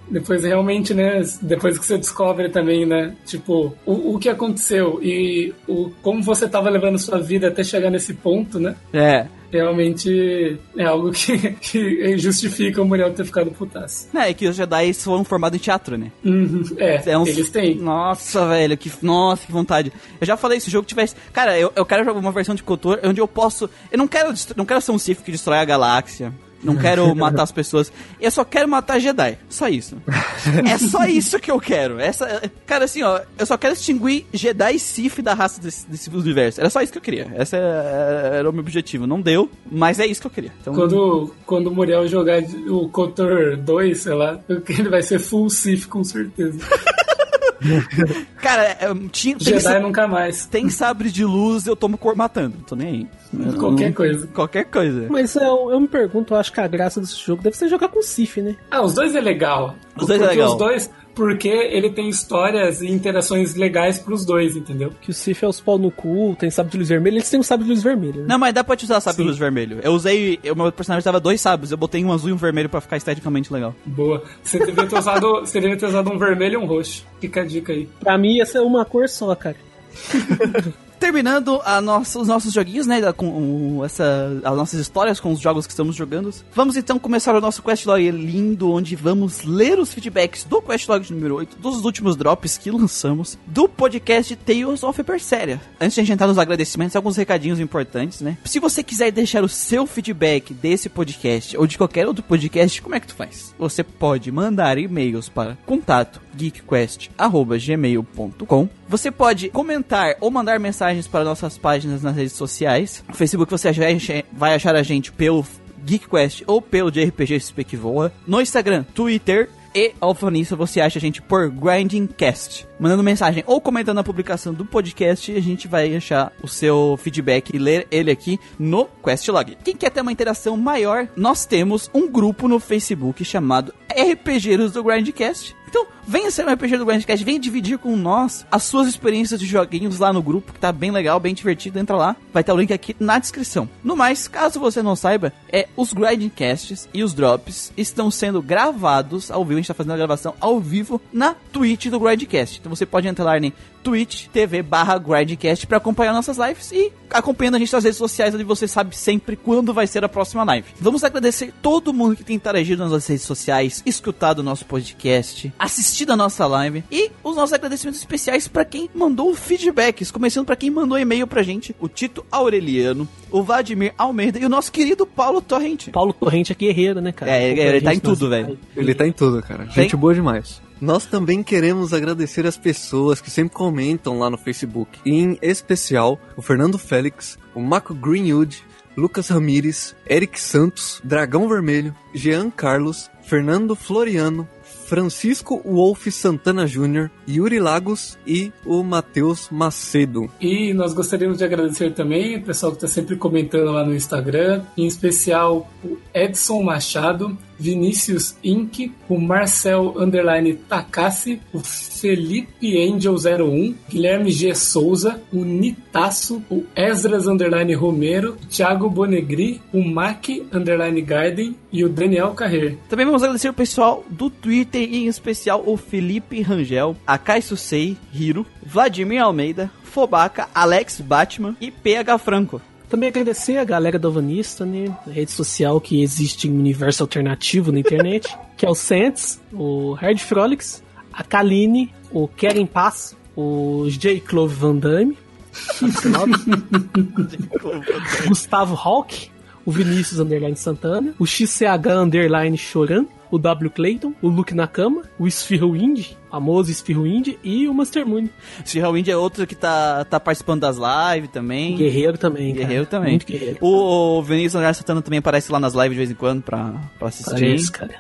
Depois realmente, né? Depois que você descobre também, né? Tipo, o, o que aconteceu e o, como você tava levando sua vida até chegar nesse ponto, né? É. Realmente é algo que, que justifica o Muriel ter ficado putaço. É, que os Jedi foram formados em teatro, né? Uhum. É, É uns- eles têm. Nossa, velho, que. Nossa, que vontade. Eu já falei, se o jogo tivesse. Cara, eu, eu quero jogar uma versão de Kotor onde eu posso. Eu não quero, destro- não quero ser um Sith que destrói a galáxia. Não quero matar as pessoas. Eu só quero matar Jedi. Só isso. É só isso que eu quero. Essa, cara, assim, ó, eu só quero extinguir Jedi e Sith da raça desse, desse universo. Era só isso que eu queria. Esse era, era o meu objetivo. Não deu, mas é isso que eu queria. Então, Quando, quando o Muriel jogar o Kotor 2, sei lá, ele vai ser full Sith com certeza. cara, é, tinha, tem, Jedi nunca mais. tem sabre de luz, eu tomo cor matando. Tô nem aí. Eu Qualquer não- coisa. Qualquer coisa. Mas eu, eu me pergunto, eu acho que a graça desse jogo deve ser jogar com Sif, né? Ah, os dois é legal. Os dois é porque legal. Os dois, porque ele tem histórias e interações legais pros dois, entendeu? Que o Sif é os pau no cu, tem sabre de luz vermelho, eles têm um sabre de luz vermelho, né? Não, mas dá pra te usar sabre de luz vermelho. Eu usei. O meu personagem tava dois sabres. Eu botei um azul e um vermelho pra ficar esteticamente legal. Boa. Você devia ter usado, você devia ter usado um vermelho e um roxo. Fica a dica aí. Pra mim, essa é uma cor só, cara. Terminando nossa- os nossos joguinhos, né? com essa, as nossas histórias com os jogos que estamos jogando. Vamos então começar o nosso questlog lindo, onde vamos ler os feedbacks do questlog número 8, dos últimos drops que lançamos, do podcast Tales of Berseria. Antes de a gente entrar nos agradecimentos, alguns recadinhos importantes, né? Se você quiser deixar o seu feedback desse podcast ou de qualquer outro podcast, como é que tu faz? Você pode mandar e-mails para contato geekquest@gmail.com. Você pode comentar ou mandar mensagens para nossas páginas nas redes sociais. No Facebook você vai achar a gente pelo GeekQuest ou pelo JRPG que voa. No Instagram, Twitter e Alfanista você acha a gente por GrindingCast. Mandando mensagem ou comentando a publicação do podcast, a gente vai achar o seu feedback e ler ele aqui no Questlog. Quem quer ter uma interação maior, nós temos um grupo no Facebook chamado RPGeiros do Grindcast. Então, venha ser um RPG do Grindcast, venha dividir com nós as suas experiências de joguinhos lá no grupo, que tá bem legal, bem divertido. Entra lá, vai ter o link aqui na descrição. No mais, caso você não saiba, é os Grindcasts e os Drops estão sendo gravados ao vivo. A gente tá fazendo a gravação ao vivo na Twitch do Grindcast. Então você pode entrar lá em Twitch TV barra Grindcast pra acompanhar nossas lives e acompanhando a gente nas redes sociais, onde você sabe sempre quando vai ser a próxima live. Vamos agradecer todo mundo que tem interagido nas nossas redes sociais, escutado o nosso podcast, assistido a nossa live e os nossos agradecimentos especiais pra quem mandou feedbacks, começando pra quem mandou e-mail pra gente, o Tito Aureliano, o Vladimir Almeida e o nosso querido Paulo Torrente. Paulo Torrente é guerreiro, né, cara? É, ele- ele tá em tudo, velho. Ele tá em tudo, cara. Tem? Gente boa demais. Nós também queremos agradecer as pessoas que sempre comentam lá no Facebook. Em especial, o Fernando Félix, o Marco Greenwood, Lucas Ramires, Eric Santos, Dragão Vermelho, Jean Carlos, Fernando Floriano, Francisco Wolf Santana Jr., Yuri Lagos e o Matheus Macedo. E nós gostaríamos de agradecer também o pessoal que está sempre comentando lá no Instagram, em especial o Edson Machado, Vinícius Inc., o Marcel Underline Takassi, o Felipe Angel 01, Guilherme G. Souza, o Nitaço, o Esdras Underline Romero, Thiago Bonegri, o Mac Underline Garden e o Daniel Carrer. Também vamos agradecer o pessoal do Twitter em especial o Felipe Rangel, Akai Susei, Hiro, Vladimir Almeida, Fobaca, Alex Batman e PH Franco. Também agradecer a galera do Vanista, né? Rede social que existe em um universo alternativo na internet, que é o Sants, o Hard Frolics, a Kaline, o Keren Pass, o J. Clove Van Damme, Gustavo Hawk, o Vinícius Underline Santana, o XCH Underline Choran, o W. Clayton, o Luke Nakama, o Sphere Wind, famoso Sphere Wind, e o Master Moon. Sierra Wind é outro que tá, tá participando das lives também. Guerreiro também. cara. Guerreiro também. Muito guerreiro. O, o Vinícius André Santana também aparece lá nas lives de vez em quando pra, pra assistir. Parece, cara.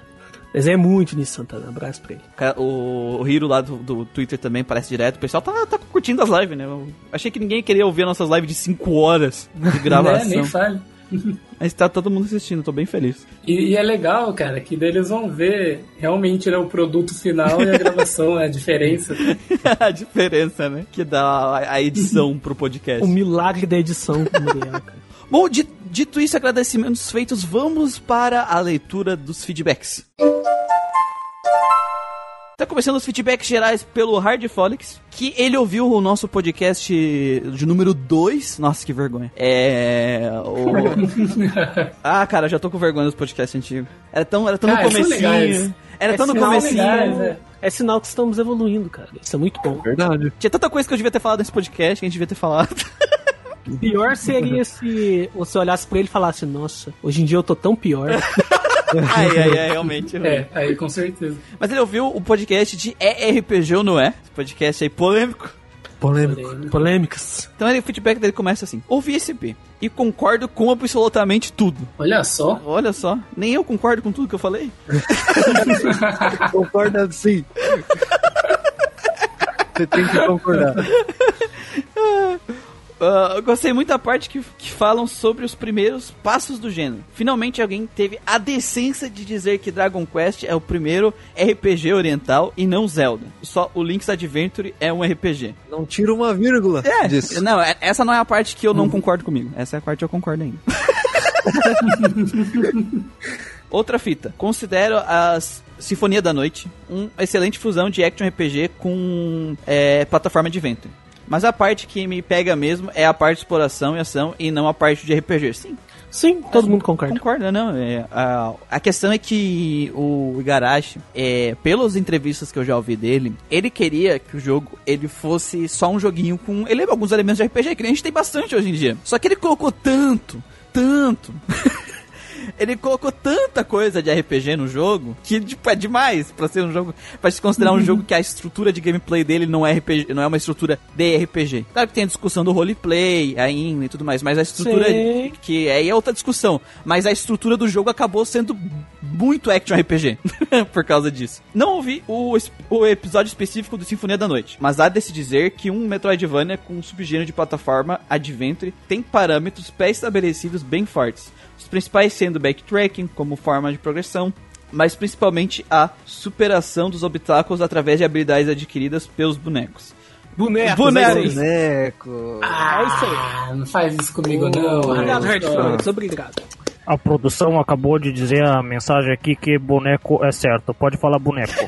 Mas é muito Vinícius Santana. Abraço pra ele. Cara, O, o Hiro lá do, do Twitter também aparece direto. O pessoal tá, tá curtindo as lives, né? Eu achei que ninguém queria ouvir nossas lives de 5 horas de É, gravação. nem fale. Mas tá todo mundo assistindo, tô bem feliz. E, e é legal, cara, que daí eles vão ver realmente né, o produto final e a gravação, né, a diferença. a diferença, né? Que dá a, edição pro podcast. O milagre da edição Muriel. Bom, di- dito isso, agradecimentos feitos, vamos para a leitura dos feedbacks. Tá começando os feedbacks gerais pelo Hardfolix, que ele ouviu o nosso podcast de número 2. Nossa, que vergonha. É. O... ah, cara, já tô com vergonha dos podcasts antigos. Era tão, era tão Ah, no são legais. comecinho. Era É tão no comecinho. legais, é. É sinal que estamos evoluindo, cara. Isso é muito bom. Verdade. Tinha tanta coisa que eu devia ter falado nesse podcast que a gente devia ter falado. Pior seria se você olhasse pra ele e falasse, nossa, hoje em dia eu tô tão pior. ai, ai, ai, realmente. É, aí com certeza. Mas ele ouviu o podcast de ERPG ou não é? Esse podcast aí polêmico. Polêmico. Polêmicas. Então ele, o feedback dele começa assim: Ouvi esse EP e concordo com absolutamente tudo. Olha só. Olha só, nem eu concordo com tudo que eu falei. Concorda sim. Você tem que concordar. Ah, eu gostei muito da parte que, que falam sobre os primeiros passos do gênero. Finalmente alguém teve a decência de dizer que Dragon Quest é o primeiro RPG oriental e não Zelda. Só o Link's Adventure é um RPG. Não tira uma vírgula É, disso. não, é- essa não é a parte que eu não concordo comigo. Essa é a parte que eu concordo ainda. Outra fita. Considero as Sinfonia da Noite uma excelente fusão de action RPG com é, plataforma de vento. Mas a parte que me pega mesmo é a parte de exploração e ação e não a parte de RPG. Sim, Sim, todo mundo concorda. Concorda, não. É, a, a questão é que o Igarashi, é, pelas entrevistas que eu já ouvi dele, ele queria que o jogo ele fosse só um joguinho com ele, alguns elementos de RPG, que a gente tem bastante hoje em dia. Só que ele colocou tanto, tanto. ele colocou tanta coisa de RPG no jogo que tipo, é demais pra ser um jogo. Pra se considerar um jogo que a estrutura de gameplay dele não é RPG, não é uma estrutura de RPG. Claro que tem a discussão do roleplay ainda e tudo mais, mas a estrutura que aí é outra discussão. Mas a estrutura do jogo acabou sendo muito action RPG por causa disso. Não ouvi o, o episódio específico do Sinfonia da Noite, mas há de se dizer que um Metroidvania com um subgênero de plataforma Adventure tem parâmetros pré-estabelecidos bem fortes. Os principais sendo backtracking como forma de progressão, mas principalmente a superação dos obstáculos através de habilidades adquiridas pelos bonecos. Bonecos, Bonecos. é. Boneco. Ah, é isso aí. Ah, não faz isso comigo, não. Obrigado, Hard não. Frogs, obrigado. A produção acabou de dizer a mensagem aqui que boneco é certo. Pode falar boneco.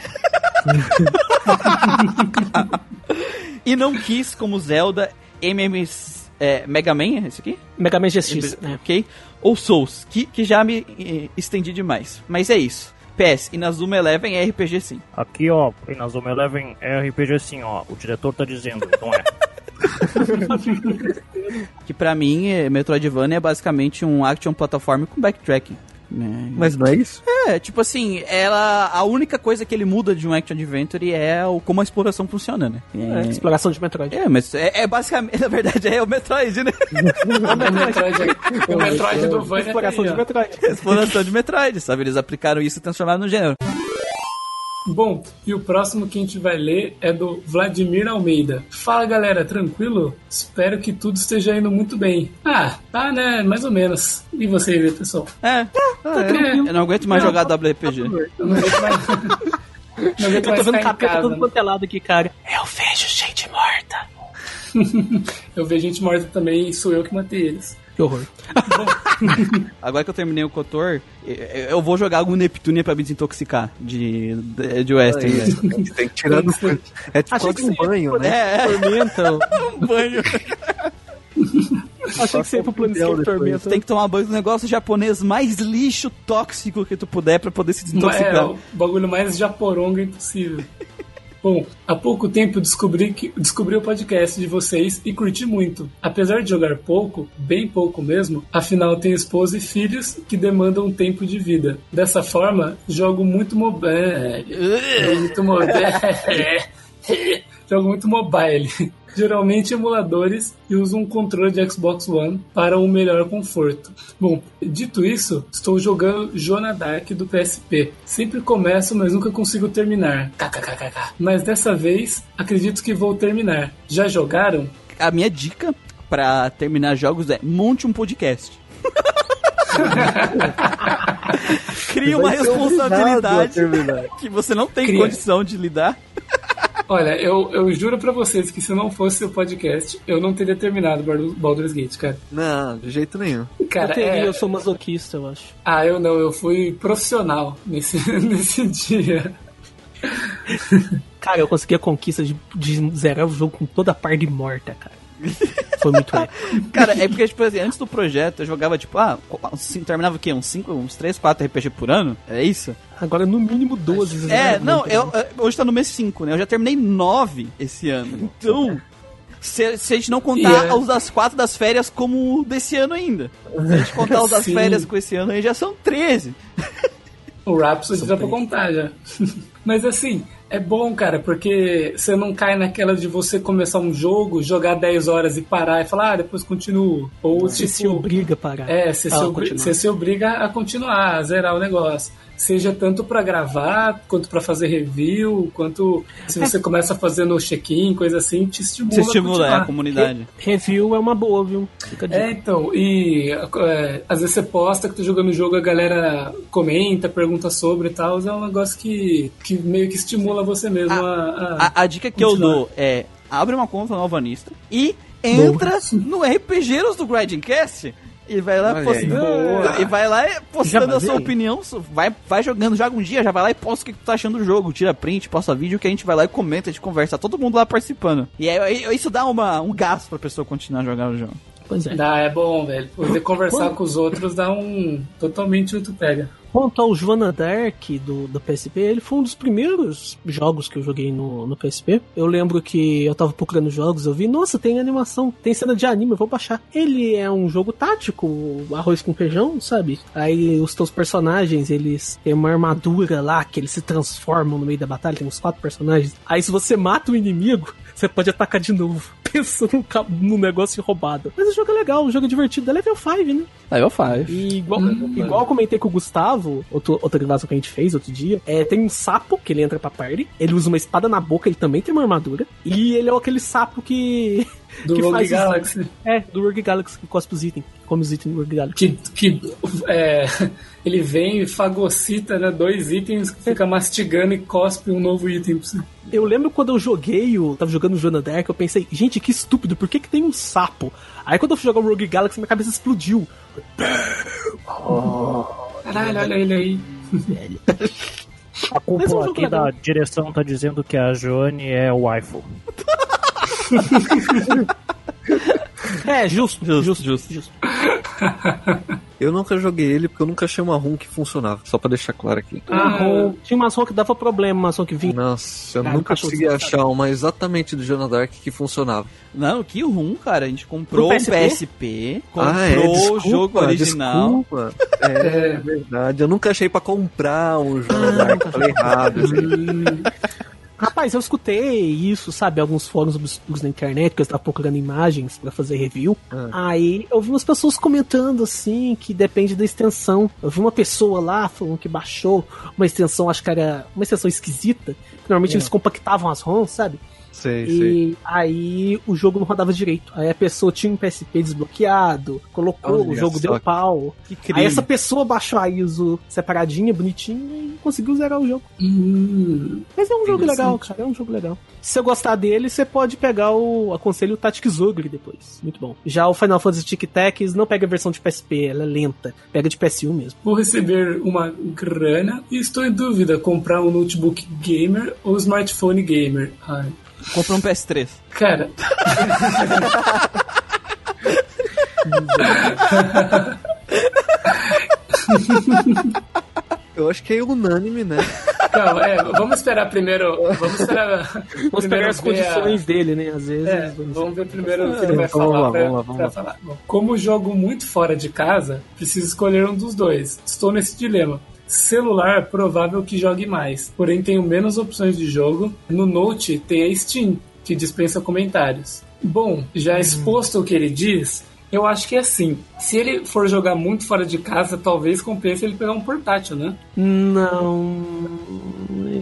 E não quis como Zelda, MMs, é, Mega Man, é esse aqui? Mega Man GX, né? Ok? Ou Souls, que, que já me eh, estendi demais. Mas é isso. PS, Inazuma Eleven é RPG sim. Aqui, ó, Inazuma Eleven é RPG sim, ó. O diretor tá dizendo, não é? Que pra mim, eh, Metroidvania é basicamente um action platform com backtracking. Né? Mas não é isso? É, tipo assim, ela. A única coisa que ele muda de um action adventure é o, como a exploração funciona, né? É, exploração de Metroid. É, mas é, é basicamente, na verdade, é o Metroid, né? O Metroid, o Metroid do Vânia Exploração de. Metroid. exploração de Metroid, sabe? Eles aplicaram isso e transformaram no gênero. Bom, e o próximo que a gente vai ler é do Vladimir Almeida. Fala galera, tranquilo? Espero que tudo esteja indo muito bem. Ah, tá né? Mais ou menos. E você, pessoal? É, eu não aguento mais jogar WPG. Eu não aguento mais. Não aguento Eu tô vendo capeta casa. todo né? quanto é aqui, cara. Eu vejo gente morta. Eu vejo gente morta também e sou eu que matei eles. Que horror. Agora que eu terminei o Kotor, eu- vou jogar algum Neptunia pra me desintoxicar de, de, de Western. É né? Tem que tirar do É tipo Achei quase que um banho, né? É, Tormenta. um banho. Achei que você ia pro Planescape. Tormenta. Tu tem que tomar banho do negócio japonês mais lixo tóxico que tu puder pra poder se É, desintoxicar. o bagulho mais japoronga impossível. Bom, há pouco tempo descobri, que, descobri o podcast de vocês e curti muito. Apesar de jogar pouco, bem pouco mesmo, afinal tenho esposa e filhos que demandam tempo de vida. Dessa forma, jogo muito mobile. jogo muito mobile. jogo muito mobile. Geralmente emuladores e uso um controle de Xbox One para um melhor conforto. Bom, dito isso, estou jogando Jonah Dark do PSP. Sempre começo, mas nunca consigo terminar. KKKKK. Mas dessa vez, acredito que vou terminar. Já jogaram? A minha dica pra terminar jogos é monte um podcast. Cria uma responsabilidade que você não tem Cria. condição de lidar. Olha, eu, eu juro pra vocês que se não fosse o podcast, eu não teria terminado Baldur- Baldur's Gate, cara. Não, de jeito nenhum. Cara, eu teria, é- eu sou masoquista, eu acho. Ah, eu não, eu fui profissional nesse, nesse dia. Cara, eu consegui a conquista de, de zerar o jogo com toda a parte morta, cara. Foi muito épico. Cara, é porque, tipo assim, antes do projeto eu jogava, tipo, ah, assim, terminava o quê? Uns 5, uns 3, 4 RPG por ano? É isso? Agora, no mínimo duas vezes. É, né? não, eu, eu- hoje tá no mês 5, né? Eu já terminei 9 esse ano. Então, se, se a gente não contar é- os das 4 das férias como desse ano ainda. Se a gente contar os das férias com esse ano aí, já são 13. O Rhapsody dá pra contar já. Mas assim, é bom, cara, porque você não cai naquela de você começar um jogo, jogar 10 horas e parar e falar, ah, depois continuo. Ou Você tipo, se obriga a parar. É, você, Ah, se obri- continuar. você se obriga a continuar, a zerar o negócio. Seja tanto pra gravar, quanto pra fazer review, quanto se você começa fazendo check-in, coisa assim, te estimula. A estimula é, continuar. a comunidade. Review é uma boa, viu? Fica a. É, então, e é, às vezes você posta que tá jogando o jogo, a galera comenta, pergunta sobre e tal, é um negócio que, que meio que estimula você mesmo a. a- A, a dica que eu Continuar. dou é, abre uma conta no Alvanista e entra no RPGeiros do Grinding Cast e vai lá Olha postando, aí. e vai lá postando a sua opinião, vai, vai jogando, joga um dia, já vai lá e posta o que tu tá achando do jogo, tira print, posta vídeo que a gente vai lá e comenta, a gente conversa, todo mundo lá participando. E aí, isso dá uma, um gás pra pessoa continuar jogando o jogo. Pois é. Dá, é bom, velho. Poder conversar com os outros dá um. totalmente outro pega. Quanto ao Joana Dark do, do PSP, ele foi um dos primeiros jogos que eu joguei no, no PSP. Eu lembro que eu tava procurando jogos, eu vi, nossa, tem animação, tem cena de anime, eu vou baixar. Ele é um jogo tático, arroz com feijão, sabe? Aí os teus personagens, eles têm uma armadura lá que eles se transformam no meio da batalha, tem uns quatro personagens. Aí se você mata o inimigo, você pode atacar de novo. Pensa num, ca- num negócio roubado. Mas o jogo é legal, o jogo é divertido, é level 5, né? Level 5. E igual, igual eu comentei com o Gustavo, outro, outra gravação que a gente fez outro dia, é, tem um sapo que ele entra pra party, ele usa uma espada na boca, ele também tem uma armadura, e ele é aquele sapo que. Do que Rogue faz Galaxy. É, do Rogue Galaxy, que cospe os itens, come os itens do Rogue Galaxy. Que, que é, ele vem e fagocita né, dois itens, fica mastigando e cospe um novo item pra você. Eu lembro quando eu joguei, o tava jogando o Joana Dark, eu pensei, gente, que estúpido, por que, que tem um sapo? Aí quando eu fui jogar o Rogue Galaxy, minha cabeça explodiu. Caralho, olha ele aí. A é um cúpula aqui legal. da direção tá dizendo que a Joane é o waifu. É, justo, Justo, justo, justo. Eu nunca joguei ele porque eu nunca achei uma ROM que funcionava. Só pra deixar claro aqui. Marrom, tinha umas ROM que dava problema, umas ROM que vinha. Nossa, eu Cara, nunca 14 consegui sabe? achar uma exatamente do Jonah Dark que funcionava. Não, que rum, cara. A gente comprou Pro o PSP? PSP, comprou ah, é, o desculpa, jogo original. Desculpa. É, verdade. Eu nunca achei pra comprar um Jonah Dark. Falei errado. Rapaz, eu escutei isso, sabe? Alguns fóruns obscuros na internet, que eu estava procurando imagens pra fazer review. Aí eu vi umas pessoas comentando assim que depende da extensão. Eu vi uma pessoa lá falando que baixou uma extensão, acho que era uma extensão esquisita. que Normalmente eles compactavam as ROMs, sabe? Sei, sei. E aí o jogo não rodava direito. Aí a pessoa tinha um PSP desbloqueado, colocou, Olha o jogo deu que- pau. Que crime. Aí essa pessoa baixou a ISO separadinha, bonitinha e conseguiu zerar o jogo. Hum, Mas é um jogo legal, cara. É um jogo legal. Se você gostar dele, você pode pegar o. Aconselho o Tactics Ogre depois. Muito bom. Já o Final Fantasy Tic Tacs não pega a versão de PSP, ela é lenta. Pega de PS1 mesmo. vou receber uma grana e estou em dúvida comprar um notebook gamer ou smartphone gamer. Ai, Comprou um PS3. cara, Eu acho que é unânime, né? Não, é, vamos esperar primeiro. Vamos esperar. Vamos pegar as condições dele, né? Às vezes. É, vamos ver primeiro o que ele vai Vamos falar. lá, pra- vamos lá, vamos falar. Bom, como jogo muito fora de casa, preciso escolher um dos dois. Estou nesse dilema. Celular, provável que jogue mais, porém tenho menos opções de jogo. No Note tem a Steam, que dispensa comentários. Bom, já exposto o que ele diz, eu acho que é assim. Se ele for jogar muito fora de casa, talvez compense ele pegar um portátil, né? Não.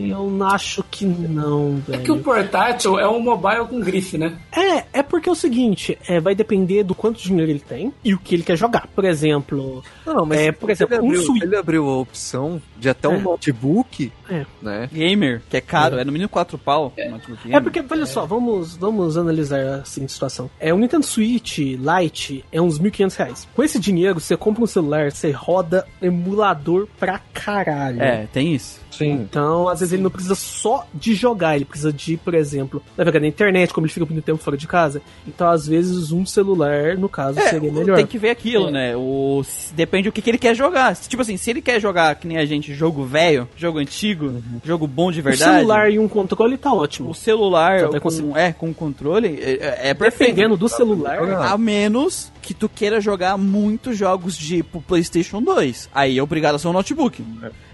Eu acho que não, velho. É que o portátil é um mobile com grife, né? É, é porque é o seguinte, é, vai depender do quanto dinheiro ele tem e o que ele quer jogar. Por exemplo, Não, mas É, por exemplo, ele um abriu, Switch. ele abriu a opção de até um É. notebook, É. né? Gamer, que é caro, é, no mínimo 4 pau. notebook É gamer. porque, olha só, vamos, vamos analisar assim a situação. É, o Nintendo Switch Lite é uns 1.500 reais. Com esse dinheiro, você compra um celular, você roda emulador pra caralho. É, tem isso. Sim. Então, às vezes ele não precisa só de jogar, ele precisa de, por exemplo, navegar na internet, como ele fica muito tempo fora de casa. Então, às vezes, um celular, no caso, seria melhor. Tem que ver aquilo, É. né? O, depende do que, que ele quer jogar. Se, Tipo assim, se ele quer jogar que nem a gente, jogo velho, jogo antigo, jogo bom de O verdade. celular e um controle tá ótimo. O celular com, conseguir. é, com controle é, é perfeito. Dependendo do celular. A menos que tu queira jogar muitos jogos de pro PlayStation 2. Aí é obrigado a ser um notebook.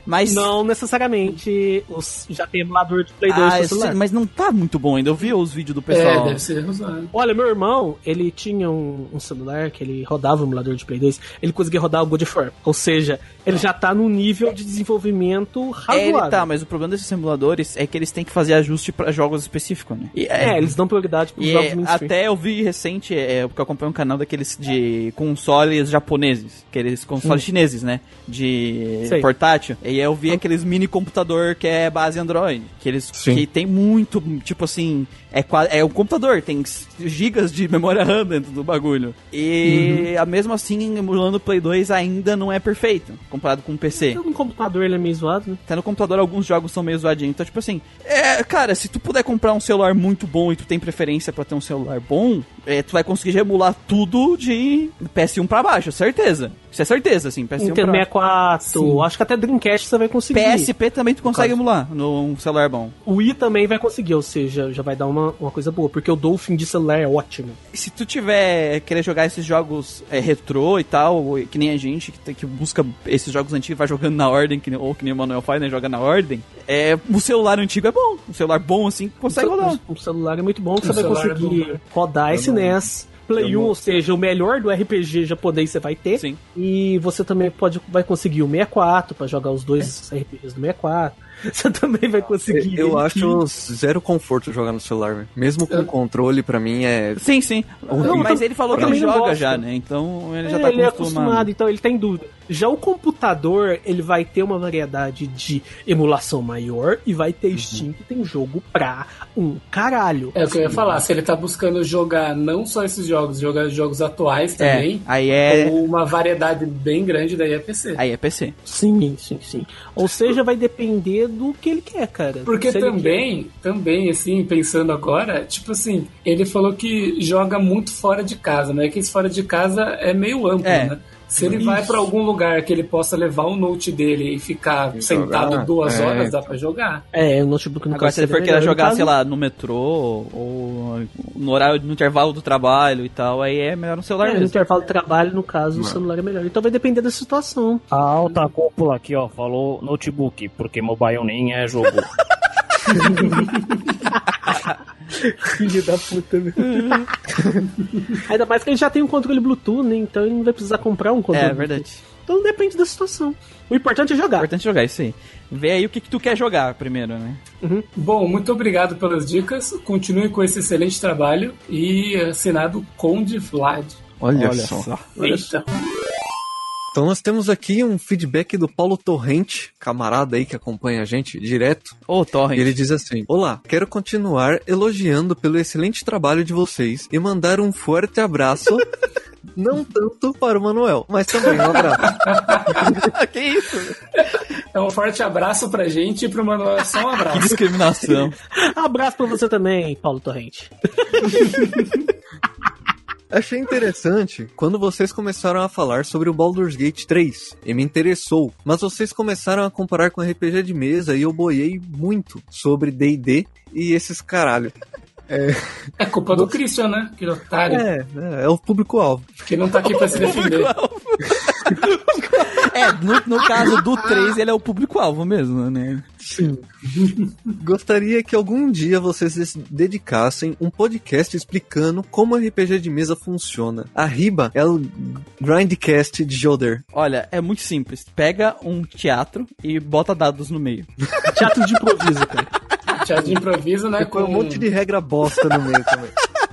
Mas. não necessariamente os, já tem emulador de Play 2 Ah, celular. sei, mas não tá muito bom ainda. Eu vi os vídeos do pessoal. É, deve ser usado. Olha, meu irmão, ele tinha um, um celular que ele rodava o emulador de Play 2, ele conseguia rodar o God of War. Ou seja, ele já tá num nível de desenvolvimento É, razoável. ele tá, mas o problema desses emuladores é que eles têm que fazer ajuste pra jogos específicos, né? E, É, eles dão prioridade pros E jogos é, mainstream. até eu vi recente, é, porque eu acompanho um canal daqueles de consoles japoneses, aqueles consoles chineses, né? De Sei. portátil. E eu vi aqueles mini computador que é base Android. Que eles Sim. que tem muito, tipo assim, é, é um computador, tem gigas de memória RAM dentro do bagulho. E a mesmo assim, emulando o Play 2 ainda não é perfeito, comparado com o PC. No computador ele é meio zoado, né? Até no computador alguns jogos são meio zoadinhos. Então, tipo assim, é, cara, se tu puder comprar um celular muito bom e tu tem preferência pra ter um celular bom, é, tu vai conseguir emular tudo de PS1 pra baixo, certeza. Isso é certeza, assim, PS1 Nintendo pra 64, acho que até Dreamcast você vai conseguir. PSP também tu consegue emular num celular bom. O Wii também vai conseguir, ou seja, já vai dar uma, uma coisa boa, porque o Dolphin de celular é ótimo. E se tu tiver querer jogar esses jogos é, retrô e tal, que nem a gente que, que busca esses jogos antigos e vai jogando na ordem, que, nem- ou que nem o Manuel faz, né, joga na ordem, é, o celular antigo é bom. O celular bom assim consegue rodar. O, o celular é muito bom, que O você vai é conseguir né? rodar esse NES. Play 1, ou seja, o melhor do RPG japonês você vai ter. Sim. E você também pode, vai conseguir o 64 pra jogar os dois RPGs do 64. Você também vai conseguir. Eu ele acho zero conforto jogar no celular. Mesmo com controle, pra mim é. Sim, sim. Não, mas eu ele falou que ele joga gosto. já, né? Então ele já É, tá ele é acostumado. acostumado, então ele tá em dúvida. Já o computador, ele vai ter uma variedade de emulação maior e vai ter Steam que tem jogo pra um caralho. É o que eu ia falar, se ele tá buscando jogar não só esses jogos, jogar jogos atuais É, também, aí é. uma variedade bem grande, daí é PC. Aí é PC. Sim, sim, sim. Ou seja, vai depender do que ele quer, cara. Porque também, também, assim, pensando agora, tipo assim, ele falou que joga muito fora de casa, né? Que esse fora de casa é meio amplo, É. né? Se ele vai pra algum lugar que ele possa levar o note dele e ficar E sentado jogar. duas É. horas, dá pra jogar. É, o notebook no Agora, caso se ele for querer. No jogar, caso, sei lá, no metrô, ou no horário, no intervalo do trabalho e tal, aí é melhor no celular É, no mesmo. intervalo de trabalho, no caso, o celular é melhor. Então vai depender da situação. A alta cúpula aqui, ó, falou notebook, porque mobile nem é jogo. Filho da puta, meu. Ainda mais que ele já tem um controle Bluetooth, né? Então ele não vai precisar comprar um controle. É, Bluetooth. verdade. Então depende da situação. O importante é jogar. Importante jogar isso aí. Vê aí o que, que tu quer jogar primeiro, né? Bom, muito obrigado pelas dicas. Continue com esse excelente trabalho e assinado Conde Vlad. Olha, só. Eita. Então nós temos aqui um feedback do Paulo Torrente, camarada aí que acompanha a gente direto. Ô, Torrent. E ele diz assim: Olá, quero continuar elogiando pelo excelente trabalho de vocês e mandar um forte abraço. Não tanto para o Manuel, mas também um abraço. que isso? Então, um forte abraço pra gente e pro Manuel só um Que abraço. discriminação. Abraço pra você também, Paulo Torrente. Achei interessante quando vocês começaram a falar sobre o Baldur's Gate 3 e me interessou, mas vocês começaram a comparar com RPG de mesa e eu boiei muito sobre D&D e esses caralho. É culpa do Christian, né? Que otário. É, é, é o público-alvo. Que não tá aqui pra se defender. É, no, no caso do 3, ele é o público-alvo mesmo, né? Gostaria que algum dia vocês dedicassem um podcast explicando como o RPG de mesa funciona. A Riba é o Grindcast de Joder. Olha, é muito simples. Pega um teatro e bota dados no meio. Teatro de improviso, cara. Teatro de improviso, né? Com um monte de regra bosta no meio também.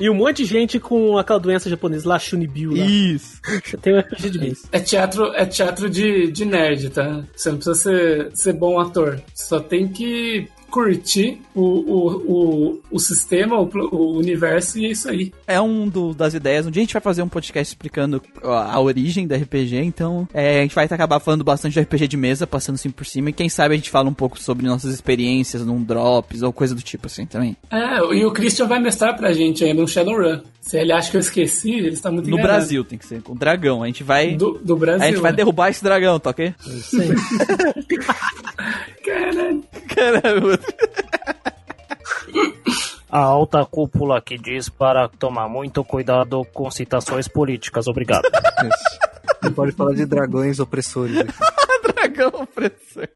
E um monte de gente com aquela doença japonesa lá, Shunibiu lá. Isso. Tem um RPG de mesa. É teatro, é teatro de, de nerd, tá? Você não precisa ser, ser bom ator. Só tem que curtir o, o, o, o sistema, o, o universo e é isso aí. É um do- das ideias. Um dia a gente vai fazer um podcast explicando a, a origem da RPG, então é, a gente vai acabar falando bastante de RPG de mesa, passando assim por cima, e quem sabe a gente fala um pouco sobre nossas experiências num Drops ou coisa do tipo assim também. É, e o Christian vai mestrar pra gente ainda um Shadowrun. Se ele acha que eu esqueci, ele está muito No enganado. Brasil tem que ser, com dragão. A gente vai. Do, do Brasil. a gente vai né? derrubar esse dragão, tá ok? Isso aí. Caralho. Caramba. A alta cúpula que diz para tomar muito cuidado com citações políticas. Obrigado. Não pode falar de dragões opressores. dragão opressor.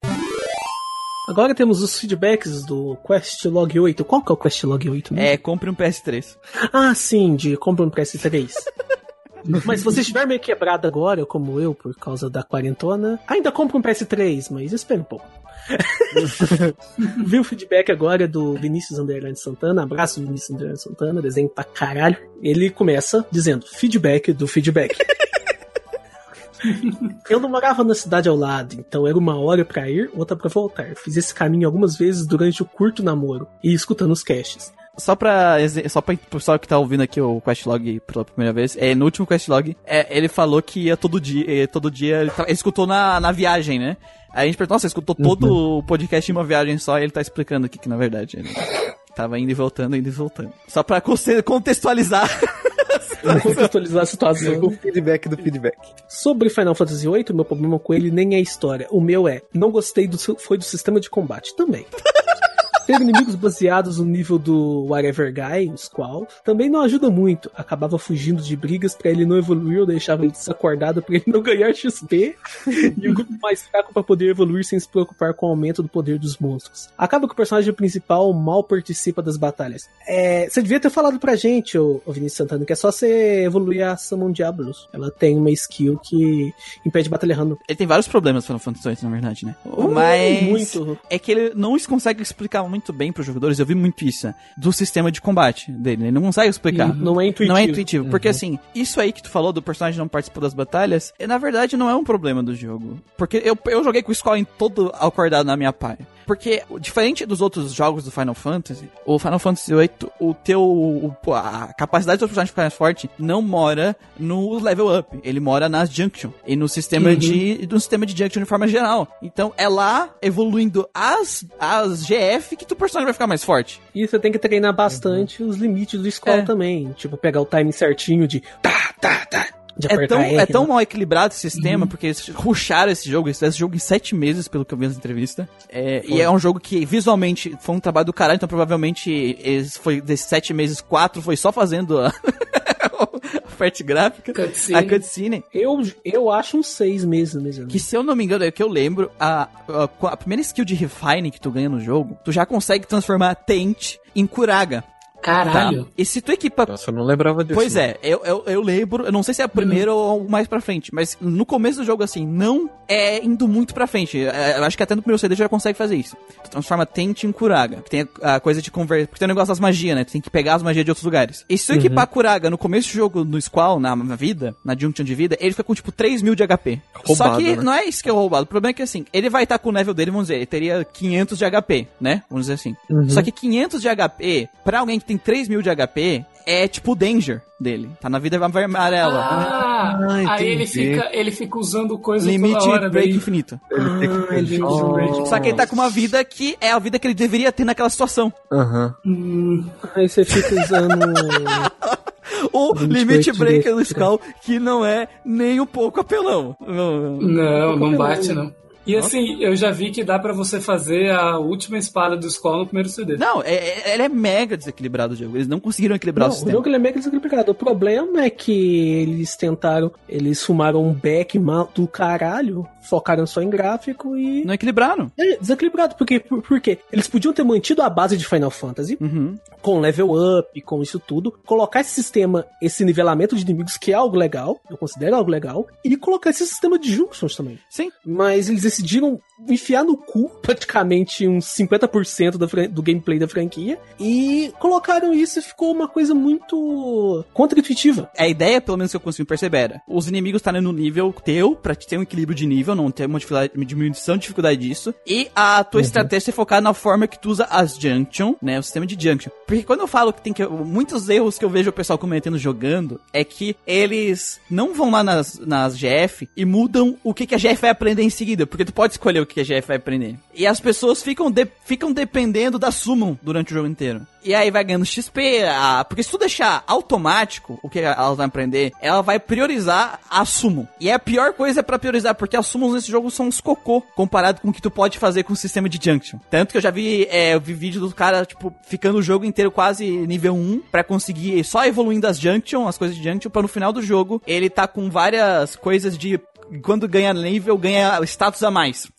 Agora temos os feedbacks do Quest Log 8. Qual que é o Quest Log 8 mesmo? É, compre um PS3. Ah, sim, de compra um PS3. mas se você estiver meio quebrado agora, como eu, por causa da quarentona, ainda compra um PS3, mas espera um pouco. Vi o feedback agora do Vinícius Underline Santana. Abraço, Vinícius Underline Santana, desenho pra caralho. Ele começa dizendo: feedback do feedback. Eu não morava na cidade ao lado, então era uma hora pra ir, outra pra voltar. Fiz esse caminho algumas vezes durante o curto namoro e escutando os casts. Só pra, só pra pessoal que tá ouvindo aqui o questlog pela primeira vez, é, no último questlog, é, ele falou que ia todo dia, todo dia, ele, tá- ele escutou na, na viagem, né? Aí a gente perguntou, nossa, escutou todo o podcast em uma viagem só, e ele tá explicando aqui que na verdade ele tava indo e voltando, indo e voltando. Só pra contextualizar. Pra contextualizar a situação. O feedback do feedback. Sobre Final Fantasy VIII, meu problema com ele nem é a história. O meu é, não gostei do seu- foi do sistema de combate também. Ter inimigos baseados no nível do Whatever Guy, o Squall, também não ajuda muito. Acabava fugindo de brigas pra ele não evoluir ou deixava ele desacordado pra ele não ganhar XP e um grupo mais fraco pra poder evoluir sem se preocupar com o aumento do poder dos monstros. Acaba que o personagem principal mal participa das batalhas. É, você devia ter falado pra gente, ô, ô Vinícius Santana, que é só você evoluir a Summon Diablos. Ela tem uma skill que impede batalha random. Ele tem vários problemas Final Fantasy VIII, na verdade, né? Mas... Muito. É que ele não consegue explicar muito bem pros jogadores, eu vi muito isso, do sistema de combate dele. Ele não consegue explicar. Não é intuitivo. Não é intuitivo, porque assim, isso aí que tu falou do personagem não participar das batalhas, é, na verdade não é um problema do jogo. Porque eu, eu joguei com o Skull em todo acordado na minha pai. Porque, diferente dos outros jogos do Final Fantasy, o Final Fantasy VIII, o teu. o- a capacidade do personagem ficar mais forte não mora no level up. Ele mora nas junction. E no sistema de. no sistema de junction de forma geral. Então é lá, evoluindo as, as GF, que teu personagem vai ficar mais forte. E você tem que treinar bastante os limites do Skull É. também. Tipo, pegar o timing certinho de tá, tá, tá. De É tão, R, é tão né? mal equilibrado esse sistema, porque eles rusharam esse jogo, eles fizeram esse jogo em sete meses, pelo que eu vi nas entrevistas. É, e é um jogo que visualmente foi um trabalho do caralho, então provavelmente eles foi desses sete meses, quatro foi só fazendo a, a parte gráfica, Cutscene. a cutscene. Eu, eu acho uns seis meses mesmo. Que se eu não me engano, é o que eu lembro, a, a, a primeira skill de refine que tu ganha no jogo, tu já consegue transformar Tent em Kuraga. Tá? Caralho. E se tu equipa Nossa, eu não lembrava disso. Pois é, eu, eu, eu lembro, eu não sei se é a primeira ou mais pra frente, mas no começo do jogo, assim, não é indo muito pra frente. É, Eu acho que até no primeiro CD já consegue fazer isso. Tu transforma Tente em Kuraga, que tem a, a coisa de converter. Porque tem o negócio das magias, né? Tu tem que pegar as magias de outros lugares. E se tu equipar Kuraga no começo do jogo, no Squall, na, na vida, na Junction de vida, ele fica com tipo 3 mil de HP. Só Roubado, que né? não é isso que é roubado. O problema é que assim, ele vai estar com o level dele, vamos dizer, ele teria 500 de HP, né? Vamos dizer assim. Só que 500 de HP, pra alguém que tem 3 mil de HP, é tipo o danger dele. Tá na vida amarela. Ah, Ah, aí ele fica, ele fica usando coisa Limite toda hora break daí. infinito. Ele tem que Ah, ele. Só que ele tá com uma vida que é a vida que ele deveria ter naquela situação. Aham. Hum, Aí você fica usando. o Limite Limit Break direito. Skull, que não é nem um pouco apelão. Não, Não, não Como bate, eu- não. E assim, eu já vi que dá pra você fazer a última espada do Skull no primeiro CD. Não, é, é- ele é mega desequilibrado o jogo. Eles não conseguiram equilibrar Não, o o sistema. jogo ele é mega desequilibrado. O problema é que eles tentaram, eles fumaram um back mal do caralho, focaram só em gráfico e. Não equilibraram. É desequilibrado, porque, por, por quê? Eles podiam ter mantido a base de Final Fantasy, Uhum. com level up, com isso tudo, colocar esse sistema, esse nivelamento de inimigos, que é algo legal, eu considero algo legal, e colocar esse sistema de junctions também. Sim. Mas eles decidiram enfiar no cu praticamente uns 50% da do gameplay da franquia e colocaram isso e ficou uma coisa muito contra-intuitiva. A ideia, pelo menos que eu consegui perceber, era os inimigos estarem no nível teu, pra ter um equilíbrio de nível, não ter uma diminuição de dificuldade disso. E a tua estratégia é focar na forma que tu usa as junction, né? O sistema de junction. Porque quando eu falo que tem que. Muitos erros que eu vejo o pessoal cometendo jogando é que eles não vão lá nas, nas GF e mudam o que, que a GF vai aprender em seguida. Porque tu pode escolher o que a GF vai aprender. E as pessoas ficam, de- ficam dependendo da summon durante o jogo inteiro. E aí vai ganhando XP, a- porque se tu deixar automático o que elas vão aprender, ela vai priorizar a summon. E é a pior coisa pra priorizar, porque as summons nesse jogo são uns cocô, comparado com o que tu pode fazer com o sistema de junction. Tanto que eu já vi, é, eu vi vídeo do cara, tipo, ficando o jogo inteiro quase nível 1, pra conseguir só evoluindo as junction, as coisas de junction, pra no final do jogo ele tá com várias coisas de... Quando ganha nível, ganha status a mais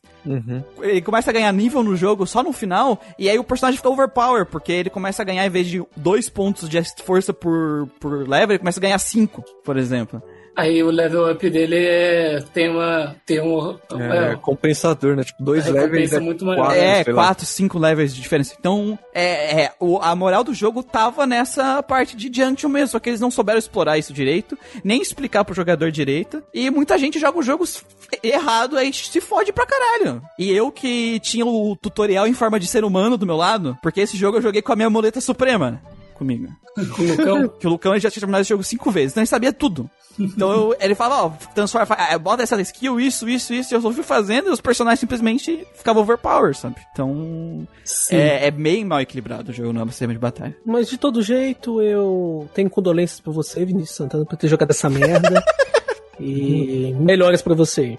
ele começa a ganhar nível no jogo só no final, e aí o personagem fica overpower, porque ele começa a ganhar, em vez de dois pontos de força por, por level, ele começa a ganhar cinco, por exemplo. Aí o level up dele é, tem uma. Tem um. É, é, compensador, né? Tipo, dois levels. é muito maior. quatro, é, quatro, cinco levels de diferença. Então, é, é, o- a moral do jogo tava nessa parte de junction mesmo, só que eles não souberam explorar isso direito, nem explicar pro jogador direito, e muita gente joga os jogos errado, aí se fode pra caralho. E eu que tinha o tutorial em forma de ser humano do meu lado, porque esse jogo eu joguei com a minha muleta suprema? Comigo. Com o Lucão. Que o Lucão ele já tinha terminado esse jogo cinco vezes, então ele sabia tudo. Então eu- ele fala, ó, transforma, ah, bota essa skill, isso, isso, isso, e eu só fui fazendo e os personagens simplesmente ficavam overpower, sabe? Então é, é bem mal equilibrado o jogo no sistema de batalha. Mas de todo jeito, eu tenho condolências pra você, Vinícius Santana, por ter jogado essa merda. e melhoras pra você.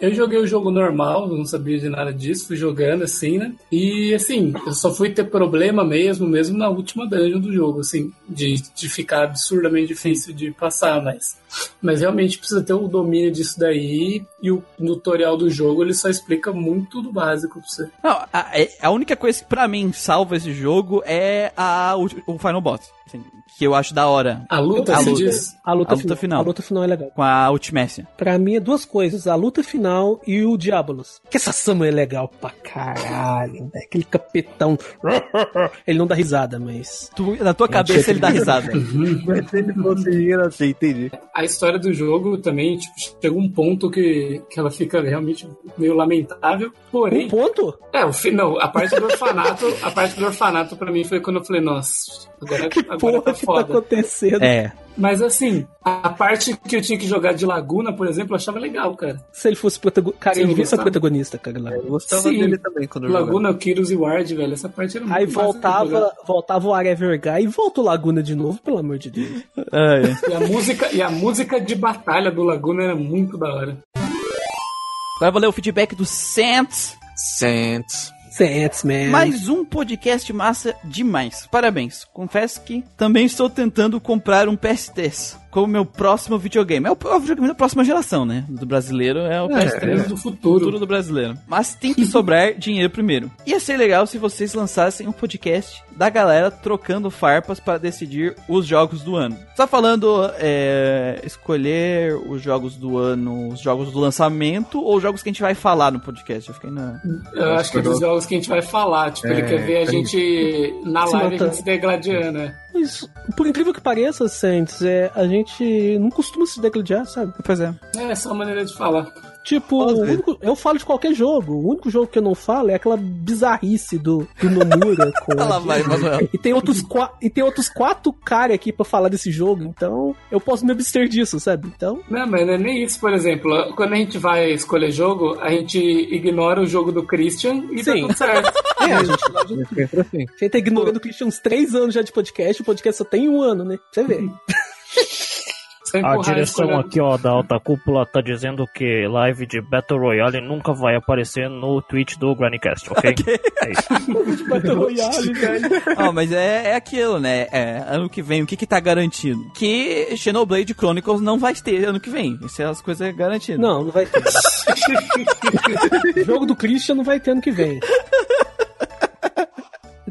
Eu joguei o jogo normal, não sabia de nada disso, fui jogando assim, né? E assim, eu só fui ter problema mesmo, mesmo na última dungeon do jogo, assim, de, de ficar absurdamente difícil de passar, mas. Mas realmente precisa ter o domínio disso daí, e o tutorial do jogo ele só explica muito do básico pra você. Não, a, é- a única coisa que pra mim salva esse jogo é a, o, o Final Boss. Assim, que eu acho da hora. A luta, A luta. diz. A luta, A luta final. A luta final é legal. Com a Ultimácia. Pra mim é duas coisas, a luta final e o Diabolos. Que essa Samu é legal pra caralho, né? Aquele capetão. Ele não dá risada, mas. Tu- na tua cabeça ele dá risada. Mas se ele fosse assim, entendi. A história do jogo também, tipo, chega um ponto que, que ela fica realmente meio lamentável. Porém, Um ponto? É, o fi- não, a parte do orfanato, a parte do orfanato pra mim foi quando eu falei, nossa, agora, agora Porra, tá que tá foda. acontecendo? É. Mas assim, a parte que eu tinha que jogar de Laguna, por exemplo, eu achava legal, cara. Se ele fosse protagonista. Cara, Sim, ele devia ser gostava. protagonista, cara. Lá. Eu gostava Sim. dele também quando eu jogava. Laguna, o Kyrus e Ward, velho, essa parte era muito Aí voltava, voltava o Arever Guy e volta o Laguna de novo, pelo amor de Deus. É. E a música, e a música de batalha do Laguna era muito da hora. Agora eu vou ler o feedback do Saints. Saints. Saints, man. Mais um podcast massa demais. Parabéns. Confesso que também estou tentando comprar um PS3 como meu próximo videogame. É o, é o videogame da próxima geração, né? Do brasileiro é o PS3. Três do futuro. Futuro do brasileiro. Mas tem que sobrar dinheiro primeiro. Ia ser legal se vocês lançassem um podcast da galera trocando farpas para decidir os jogos do ano. Só falando é, escolher os jogos do ano, os jogos do lançamento ou os jogos que a gente vai falar no podcast. Eu fiquei na. Eu acho que é dos jogos que a gente vai falar. Tipo, ele É, quer ver a gente na Se live a gente se degladiando, né? Mas, por incrível que pareça, Saints, é, a gente não costuma se degladiar, sabe? Pois é. É essa é a maneira de falar. Tipo, único- eu falo de qualquer jogo. O único jogo que eu não falo é aquela bizarrice do, do Nomura com. Ela vai, Manuel. E tem outros, e tem outros quatro caras aqui pra falar desse jogo, então eu posso me abster disso, sabe? Então, Não, mas não é nem isso, por exemplo. Quando a gente vai escolher jogo, a gente ignora o jogo do Christian e tá Sim. tudo certo. é, a gente, a Sempre assim. gente tá ignorando o Christian uns três anos já de podcast, o podcast só tem um ano, né? Pra Você vê. A direção aqui, ó, da alta cúpula tá dizendo que live de Battle Royale nunca vai aparecer no Twitch do Grannycast, ok? É isso. Battle Royale, velho. Ó, mas é, é aquilo, né? É, ano que vem, o que que tá garantido? Que Xenoblade Chronicles não vai ter ano que vem. Isso é as coisas garantidas. Não, não vai ter. jogo do Christian não vai ter ano que vem.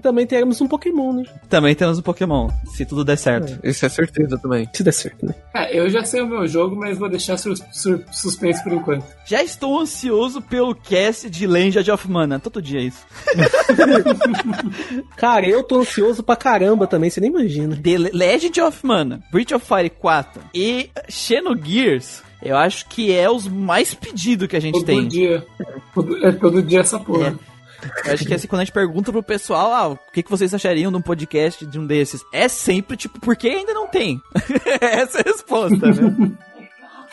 E também teremos um Pokémon, né? Também temos o Pokémon, se tudo der certo. Isso é certeza também. Se der certo, né? É, eu já sei o meu jogo, mas vou deixar sur sur suspense por enquanto. Já estou ansioso pelo cast de Legend of Mana. Todo dia é isso. Cara, eu tô ansioso pra caramba também, você nem imagina. The Legend of Mana, Breath of Fire 4 e Xenogears, eu acho que é os mais pedidos que a gente Todo tem. dia. Todo- É todo dia essa porra. Acho que assim, quando a gente pergunta pro pessoal, ah, o que, que vocês achariam de um podcast de um desses? É sempre tipo, por que ainda não tem? Essa é a resposta, né?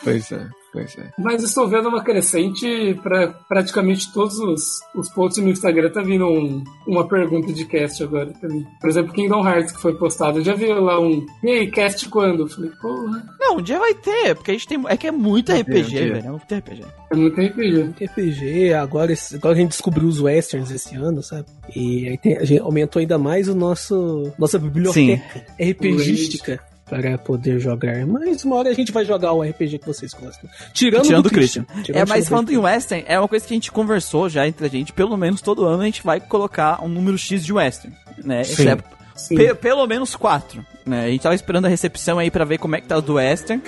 Pois é, pois é. Mas estou vendo uma crescente para praticamente todos os, os posts no Instagram. Tá vindo um- uma pergunta de cast agora também. Por exemplo, Kingdom Hearts que foi postado. Eu já vi lá um. E aí, cast quando? Eu falei, porra, Não, um dia vai ter, porque a gente tem. É que é muito Um RPG, dia, um velho. É muito RPG. é muito RPG. RPG, agora, agora a gente descobriu os westerns esse ano, sabe? E aí tem- a gente aumentou ainda mais o nosso nossa biblioteca RPGística para poder jogar. Mas uma hora a gente vai jogar o RPG que vocês gostam. Tirando, Tirando do o Christian. Tirando É, mas falando em Western, é uma coisa que a gente conversou já entre a gente. Pelo menos todo ano a gente vai colocar um número X de Western. Né? Sim. é Sim. pe- pelo menos quatro. Né? A gente tava esperando a recepção aí pra ver como é que tá o do Western.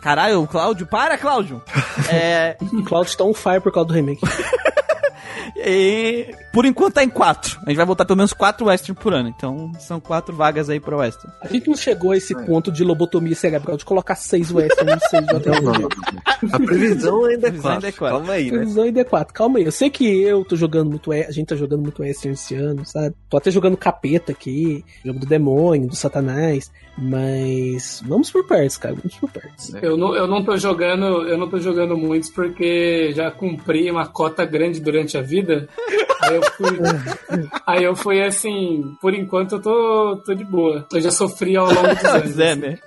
Caralho, o Cláudio. Para, Cláudio! é, Cloud tá on fire por causa do remake. e por enquanto tá em quatro. A gente vai botar pelo menos quatro Western por ano. Então são quatro vagas aí pro Western. A gente não chegou a esse ponto de lobotomia cerebral de colocar seis westerns e seis Não, não. A previsão ainda é Previsão ainda é quatro. quatro. Calma aí, né? Previsão em D4. Calma aí. Eu sei que eu tô jogando muito. A gente tá jogando muito Western esse ano, sabe? Tô até jogando capeta aqui. Jogo do demônio, do satanás. Mas. Vamos por partes, cara. Vamos por partes. Eu não, eu não tô jogando, eu não tô jogando muitos porque já cumpri uma cota grande durante a vida. Aí eu fui, aí eu fui assim, por enquanto eu tô, tô de boa. Eu já sofri ao longo dos anos. É, né?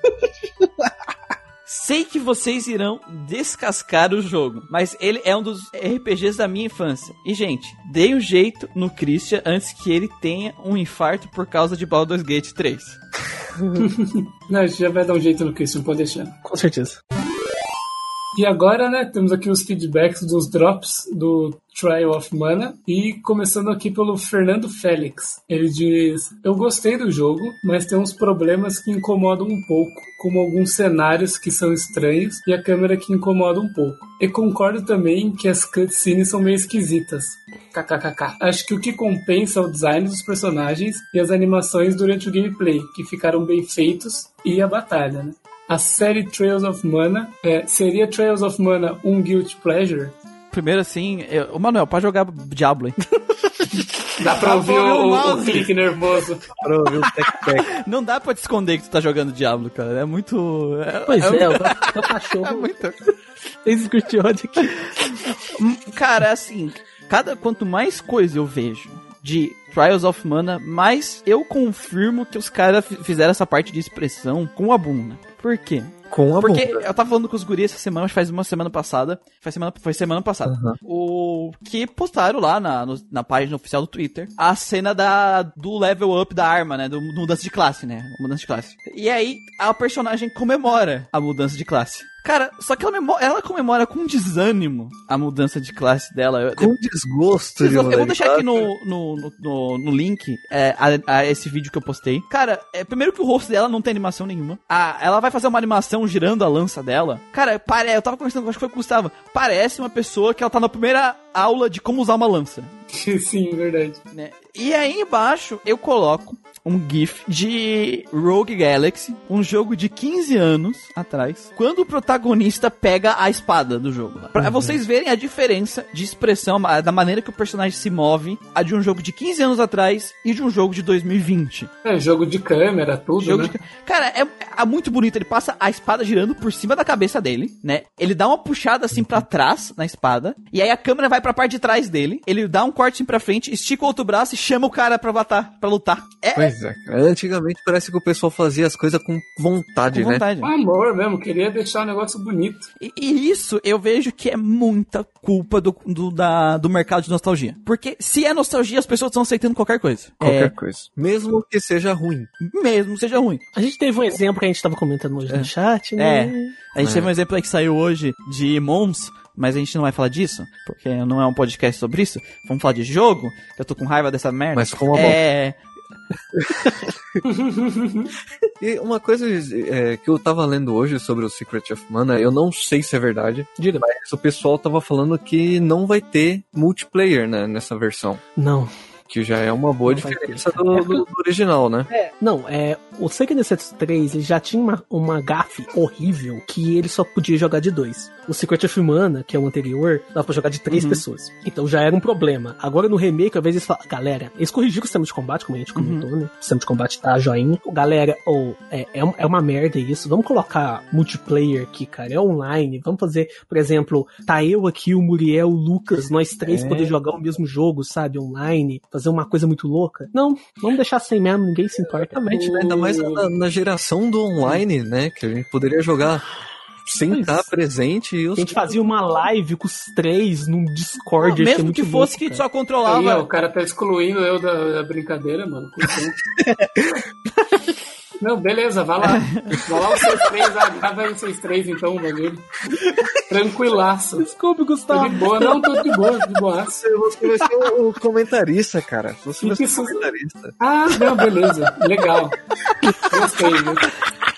Sei que vocês irão descascar o jogo, mas ele é um dos RPGs da minha infância. E, gente, dei um jeito no Christian antes que ele tenha um infarto por causa de Baldur's Gate 3. Não, a gente já vai dar um jeito no Christian, pode deixar. Com certeza. E agora, né, temos aqui os feedbacks dos drops do Trial of Mana. E começando aqui pelo Fernando Félix. Ele diz: Eu gostei do jogo, mas tem uns problemas que incomodam um pouco, como alguns cenários que são estranhos e a câmera que incomoda um pouco. E concordo também que as cutscenes são meio esquisitas. KKKK. Acho que o que compensa é o design dos personagens e as animações durante o gameplay, que ficaram bem feitos, e a batalha, né? A série Trails of Mana é, seria Trails of Mana um guilty pleasure? Primeiro, assim, eu... Ô, Manuel, pode jogar Diablo, hein? Dá pra ouvir o o, o, clique nervoso. Pra ouvir o tec-tec. Não dá pra te esconder que tu tá jogando Diablo, cara. É muito... É, Pois é, é, o, é cachorro muito... fez curtir ódio aqui. Hum, Cara, assim, cada quanto mais coisa eu vejo de Trials of Mana, mais eu confirmo que os caras fi- fizeram essa parte de expressão com a bunda. Por quê? Com a Porque eu tava falando com os guris essa semana, acho que faz uma semana passada. Foi semana, foi semana passada. Aham. O que postaram lá na, no- na página oficial do Twitter a cena da, do level up da arma, né? Do, do mudança de classe, né? Mudança de classe. E aí a personagem comemora a mudança de classe. Cara, só que ela, memo- ela comemora com desânimo a mudança de classe dela. Eu- Com desgosto, eu, eu vou deixar aqui no, no, no, no- link é, a, a esse vídeo que eu postei. Cara, é, primeiro que o rosto dela não tem animação nenhuma. Ah, ela vai fazer uma animação girando a lança dela. Cara, pare, eu tava conversando, acho que foi com o Gustavo. Parece uma pessoa que ela tá na primeira aula de como usar uma lança. Sim, verdade. Né? E aí embaixo eu coloco um GIF de Rogue Galaxy, um jogo de 15 anos atrás, quando o protagonista pega a espada do jogo. Pra vocês verem a diferença de expressão, da maneira que o personagem se move, a de um jogo de 15 anos atrás e de um jogo de 2020. É, jogo de câmera, tudo, Jogo né? de ca- Cara, é, é muito bonito. Ele passa a espada girando por cima da cabeça dele, né? Ele dá uma puxada assim pra trás na espada. E aí a câmera vai pra parte de trás dele. Ele dá um corte assim pra frente, estica o outro braço e chama o cara pra batar, pra lutar. É, É. Antigamente parece que o pessoal fazia as coisas com vontade, Com né? vontade. Com amor mesmo, queria deixar o negócio bonito. E, e isso eu vejo que é muita culpa do, do, da- do mercado de nostalgia. Porque se é nostalgia, as pessoas estão aceitando qualquer coisa. Qualquer coisa. Mesmo que seja ruim. É, mesmo seja ruim. A gente teve um exemplo que a gente tava comentando hoje no chat, né? A gente É. teve um exemplo aí que saiu hoje de Mons, mas a gente não vai falar disso, porque não é um podcast sobre isso. Vamos falar de jogo. Eu tô com raiva dessa merda. Mas como a é, E uma coisa é, que eu tava lendo hoje sobre o Secret of Mana, eu não sei se é verdade, Diga. mas o pessoal tava falando que não vai ter multiplayer né, nessa versão. Não. Que já é uma boa Não diferença do, do- do original, né? Não, é. O Sega Necessities 3 ele já tinha uma, uma gafe horrível que ele só podia jogar de dois. O Secret of Mana, que é o anterior, dava pra jogar de três Uhum. pessoas. Então já era um problema. Agora no remake, às vezes eles falam, galera, eles corrigiram o sistema de combate, como a gente comentou, né? O sistema de combate tá joinha. Galera, ou é, é, um- é uma merda isso. Vamos colocar multiplayer aqui, cara. É online. Vamos fazer, por exemplo, tá eu aqui, o Muriel, o Lucas, nós três É. poder jogar o mesmo jogo, sabe? Online. Fazer uma coisa muito louca. Não, vamos deixar sem mesmo, ninguém se importa. Exatamente, né? Ainda mais na, na geração do online, né? Que a gente poderia jogar sem Pois. estar presente e A gente fazia uma live com os três num Discord. Não, mesmo muito que fosse louco, que cara. só Aí, ó, controlava. o cara tá excluindo eu da, da brincadeira, mano. Não, beleza, vai lá. Vai lá os seus três, ah, grava aí os seus três então, bagulho. Tranquilaço. Desculpe, Tô Gustavo. de boa, não, tô de boa, de boa. Você, você vai ser o, o comentarista, cara. Você vai ser o comentarista. Ah, não, beleza. Legal. Gostei, viu?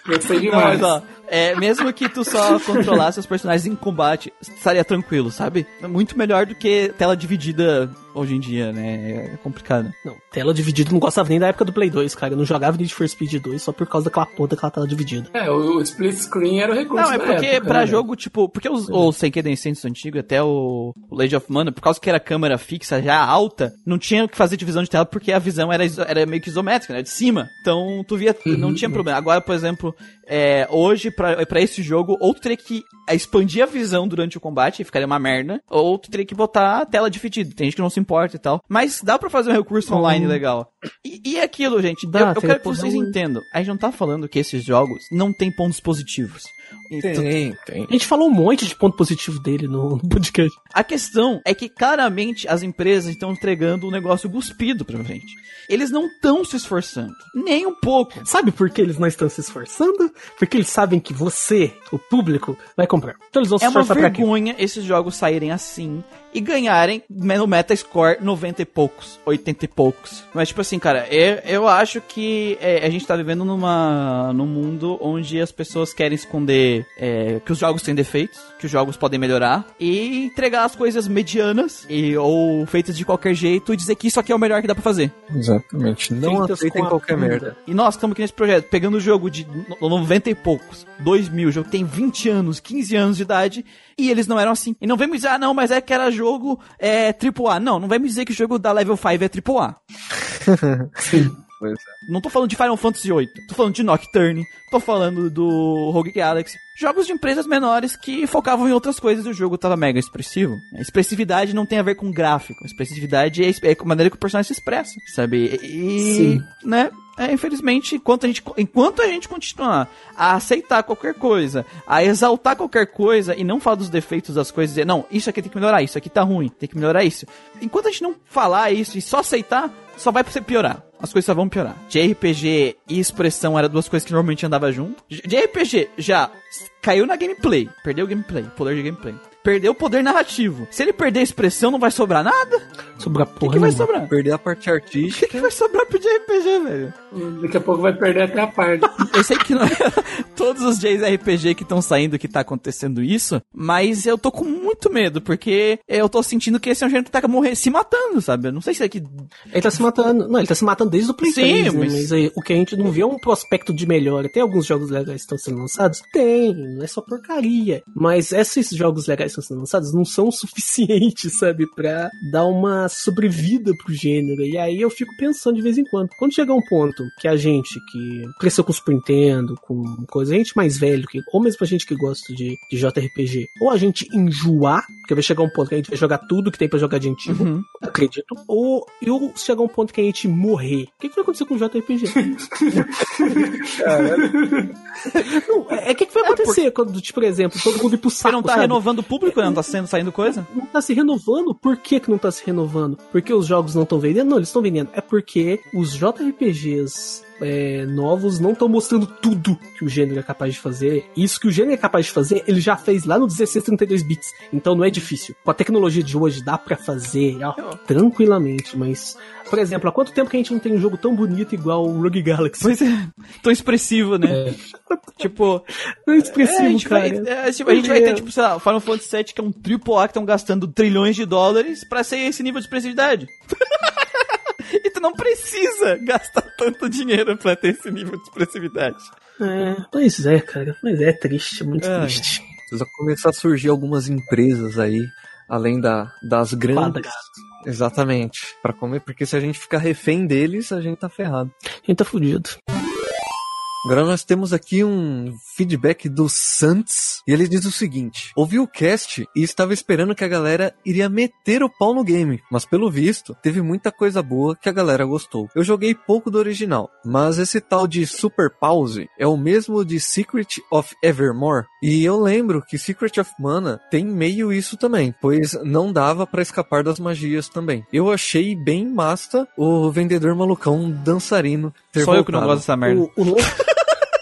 Gostei demais. mas ó, é, mesmo que tu só controlasse os personagens em combate, estaria tranquilo, sabe? É muito melhor do que tela dividida hoje em dia, né? É complicado. Não, tela dividida, não gostava nem da época do Play 2, cara. Eu não jogava Need for Speed 2 só por causa daquela porra daquela tela dividida. É, o, o split screen era o recurso Não, é porque época, pra né, jogo, tipo, porque os, o Senken Densetsu antigo, até o, o Legend of Mana, por causa que era câmera fixa já alta, não tinha que fazer divisão de tela porque a visão era, era meio que isométrica, né? De cima. Então, tu via, não tinha problema. Agora, por exemplo, tempo é, hoje, pra, pra esse jogo, ou tu teria que expandir a visão durante o combate, e ficaria uma merda, ou tu teria que botar a tela dividida. Tem gente que não se importa e tal. Mas dá pra fazer um recurso online legal. E, e aquilo, gente, Dá, eu, eu quero que vocês entendam. A gente não tá falando que esses jogos não tem pontos positivos. Então, Tem, tem. A gente falou um monte de ponto positivo dele no, no podcast. a questão é que claramente as empresas estão entregando um negócio cuspido pra gente. Eles não estão se esforçando, nem um pouco. Sabe por que eles não estão se esforçando? Porque eles sabem que você, o público, vai comprar. Então eles vão se É uma esforçar pra quê? vergonha esses jogos saírem assim e ganharem no Metascore 90 e poucos, 80 e poucos. Mas, tipo assim, cara, eu, eu acho que é, a gente tá vivendo numa, num mundo onde as pessoas querem esconder é, que os jogos têm defeitos, que os jogos podem melhorar, e entregar as coisas medianas e, ou feitas de qualquer jeito e dizer que isso aqui é o melhor que dá pra fazer. Exatamente. Não Feitas aceitem qualquer merda. E nós estamos aqui nesse projeto, pegando o jogo de no- 90 e poucos, 2000, o jogo tem 20 anos, 15 anos de idade, e eles não eram assim. E não vem me dizer, ah, não, mas é que era jogo é, AAA. Não, não vai me dizer que o jogo da Level 5 é AAA. Pois é. Não tô falando de Final Fantasy VIII, tô falando de Nocturne, tô falando do Rogue Galaxy. Jogos de empresas menores que focavam em outras coisas e o jogo tava mega expressivo. A expressividade não tem a ver com gráfico, a expressividade é, a maneira que o personagem se expressa, sabe? E, Sim. né? É, infelizmente, enquanto a, gente, enquanto a gente continuar a aceitar qualquer coisa, a exaltar qualquer coisa e não falar dos defeitos das coisas, dizer, não, isso aqui tem que melhorar, isso aqui tá ruim, tem que melhorar isso. Enquanto a gente não falar isso e só aceitar, só vai piorar. As coisas só vão piorar. JRPG e expressão eram duas coisas que normalmente andava junto. JRPG já caiu na gameplay, perdeu o gameplay, poder de gameplay. Perdeu o poder narrativo. Se ele perder a expressão, não vai sobrar nada. Sobrar O que, porra que vai sobrar? Perder a parte O artística. que, que vai sobrar pro JRPG, velho? Daqui a pouco vai perder até a parte. Eu sei que não é todos os JRPG que estão saindo que tá acontecendo isso, mas eu tô com muito medo, porque eu tô sentindo que esse é um gênero que tá morrer, se matando, sabe? Eu não sei se é que. Ele tá se matando. Não, ele tá se matando desde o Play Sim, 3, né? mas- Mas aí, o que a gente não vê é um prospecto de melhora. Tem alguns jogos legais que estão sendo lançados? Tem, não é só porcaria. Mas esses jogos legais que estão sendo lançados não são o suficientes, sabe? Pra dar uma sobrevida pro gênero. E aí eu fico pensando de vez em quando. Quando chegar um ponto que a gente que cresceu com o Super Nintendo, com coisa a gente mais velho, que, ou mesmo a gente que gosta de, de JRPG, ou a gente enjoar, porque vai chegar um ponto que a gente vai jogar tudo que tem pra jogar de antigo, Uhum. acredito, ou, ou chegar um ponto que a gente morrer. O que, que vai acontecer com o JRPG? não, é, é que, que vai acontecer quando, tipo, por exemplo, todo mundo ir pro Você saco, não tá sabe? renovando o público, né? Não tá sendo, saindo coisa? não tá se renovando. Por que, que não tá se renovando? Porque os jogos não estão vendendo? Não, eles estão vendendo. É porque os JRPGs é, novos não estão mostrando tudo que o gênero é capaz de fazer. Isso que o gênero é capaz de fazer, ele já fez lá no 1632 bits. Então não é difícil. Com a tecnologia de hoje dá pra fazer ó, tranquilamente, mas por exemplo, há quanto tempo que a gente não tem um jogo tão bonito igual o Rogue Galaxy? Pois é, tão expressivo, né? Tipo, Não é expressivo, é, a gente, vai, cara. é, tipo, a gente vai ter, tipo, sei lá, o Final Fantasy VII, que é um AAA que estão gastando trilhões de dólares pra ser esse nível de expressividade. e tu não precisa gastar tanto dinheiro pra ter esse nível de expressividade. É, pois é, cara. Mas é triste, muito Ai. triste. Precisa começar a surgir algumas empresas aí, além da, das grandes. Exatamente. Pra comer, porque se a gente ficar refém deles, a gente tá ferrado. A gente tá fudido. Agora nós temos aqui um feedback do Santos e ele diz o seguinte: ouvi o cast e estava esperando que a galera iria meter o pau no game, mas pelo visto teve muita coisa boa que a galera gostou. Eu joguei pouco do original, mas esse tal de Super Pause é o mesmo de Secret of Evermore e eu lembro que Secret of Mana tem meio isso também, pois não dava pra escapar das magias também. Eu achei bem masta o vendedor malucão dançarino ter Só eu que não voltado. gosto dessa merda. O, o.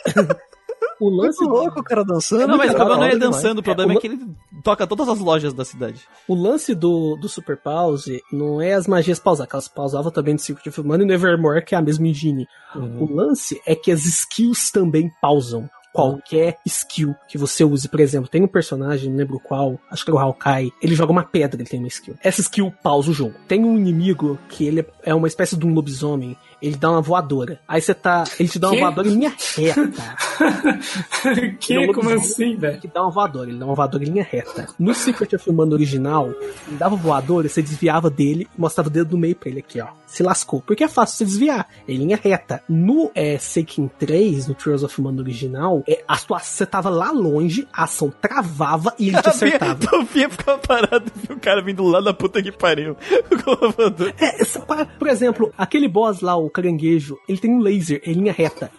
o lance Muito louco o cara dançando. Não, mas o cara, problema não é dançando, o problema é, que ele toca todas as lojas da cidade. O lance do, do Super Pause não é as magias pausar, que elas pausavam também no Secret of Mana e no Evermore, que é a mesma engine. Uhum. O lance é que as skills também pausam. Qualquer skill que você use, por exemplo, tem um personagem, não lembro qual, acho que é o Hawkeye, ele joga uma pedra, ele tem uma skill. Essa skill pausa o jogo. Tem um inimigo que ele é uma espécie de um lobisomem, ele dá uma voadora. Aí você tá. Ele te dá uma Quê? voadora em linha reta. que? É um Como assim, velho? Que dá uma voadora, ele dá uma voadora em linha reta. No Secret of Mana original, ele dava voadora, você desviava dele e mostrava o dedo no meio pra ele aqui, ó. Se lascou. Porque é fácil você desviar. É em linha reta. No é, Seiken 3, no Trials of Mana original, a sua, você tava lá longe, a ação travava e ele te acertava. O Fia ficava parado e o cara vindo lá da puta que pariu. É, pa- por exemplo, aquele boss lá, o caranguejo, ele tem um laser em linha reta.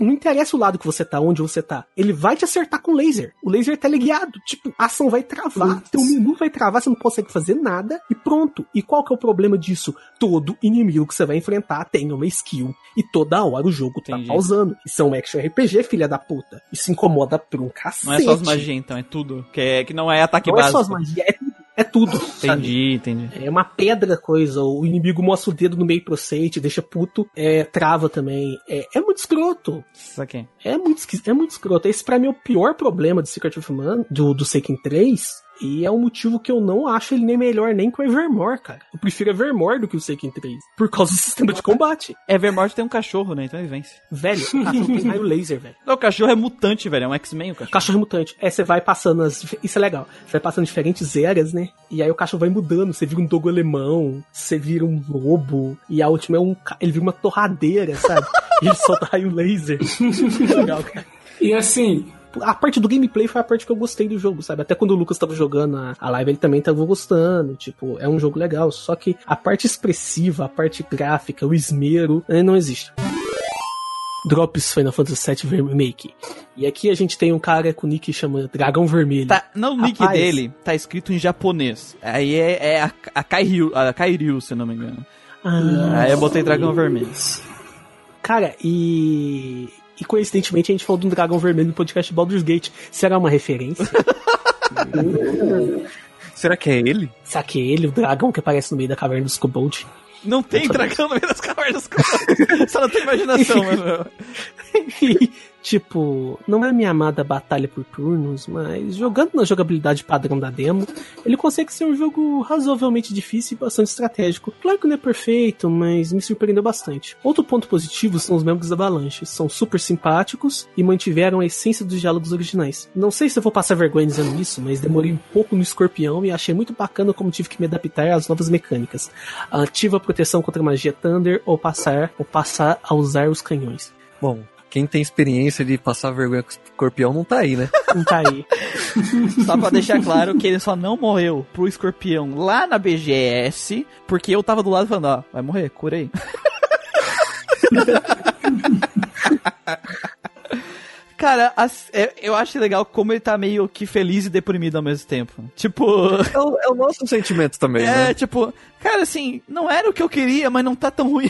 Não interessa o lado que você tá, onde você tá. Ele vai te acertar com laser. O laser tá ligado. Tipo, a ação vai travar. Teu menu vai travar, você não consegue fazer nada e pronto. E qual que é o problema disso? Todo inimigo que você vai enfrentar tem uma skill. E toda hora o jogo tá Entendi. pausando. Isso é um action RPG, filha da puta. Isso incomoda por um cacete. Não é só as magias, então, é tudo. Que, é, que não é ataque Não é básico. só as magias, é. É tudo. sabe? Entendi, entendi. É uma pedra coisa, o inimigo mostra o dedo no meio pra você, te deixa puto, é, trava também. É, é muito escroto. Isso aqui. É muito, é muito escroto. Esse pra mim é o pior problema do Secret of Mana, do, do Seiken 3. E é um motivo que eu não acho ele nem melhor nem que o Evermore, cara. Eu prefiro Evermore do que o Seiken 3. Por causa do sistema de combate. Evermore tem um cachorro, né? Então ele vence. Velho, o cachorro tem raio laser, velho. Não, o cachorro é mutante, velho. É um X-Men o cachorro. Cachorro mutante. É, você vai passando as. Isso é legal. Você vai passando diferentes eras, né? E aí o cachorro vai mudando. Você vira um dogo alemão, você vira um lobo. E a última é um. Ele vira uma torradeira, sabe? e ele solta raio laser. legal, cara. E assim, A parte do gameplay foi a parte que eu gostei do jogo, sabe? Até quando o Lucas tava jogando a, a live, ele também tava gostando. Tipo, é um jogo legal. Só que a parte expressiva, a parte gráfica, o esmero, eh, não existe. Drops Final Fantasy VII Remake. E aqui a gente tem um cara com nick chama Dragão Vermelho. Tá, no nick Rapaz. dele tá escrito em japonês. Aí é, é a, a Kairyu, a Kairyu, se eu não me engano. Ah, Aí eu botei dragão vermelho. cara, e. E coincidentemente a gente falou de um dragão vermelho no podcast Baldur's Gate. Será uma referência? Será que é ele? Será que é ele, o dragão que aparece no meio da caverna dos Kobold? Não tem dragão no meio das cavernas. Só não tem imaginação, mano. E, tipo, não é minha amada batalha por turnos, mas jogando na jogabilidade padrão da demo, ele consegue ser um jogo razoavelmente difícil e bastante estratégico. Claro que não é perfeito, mas me surpreendeu bastante. Outro ponto positivo são os membros da Avalanche. São super simpáticos e mantiveram a essência dos diálogos originais. Não sei se eu vou passar vergonha dizendo isso, mas demorei um pouco no escorpião e achei muito bacana como tive que me adaptar às novas mecânicas. Ativa a proteção contra magia Thunder ou passar, ou passar a usar os canhões. Bom, quem tem experiência de passar vergonha com escorpião não tá aí, né? Não tá aí. Só pra deixar claro que ele só não morreu pro escorpião lá na BGS, porque eu tava do lado falando, ó, vai morrer, cura aí. Cara, as- é- eu acho legal como ele tá meio que feliz e deprimido ao mesmo tempo. Tipo, É o, é o nosso sentimento também, é, né? tipo, cara, assim, não era o que eu queria, mas não tá tão ruim.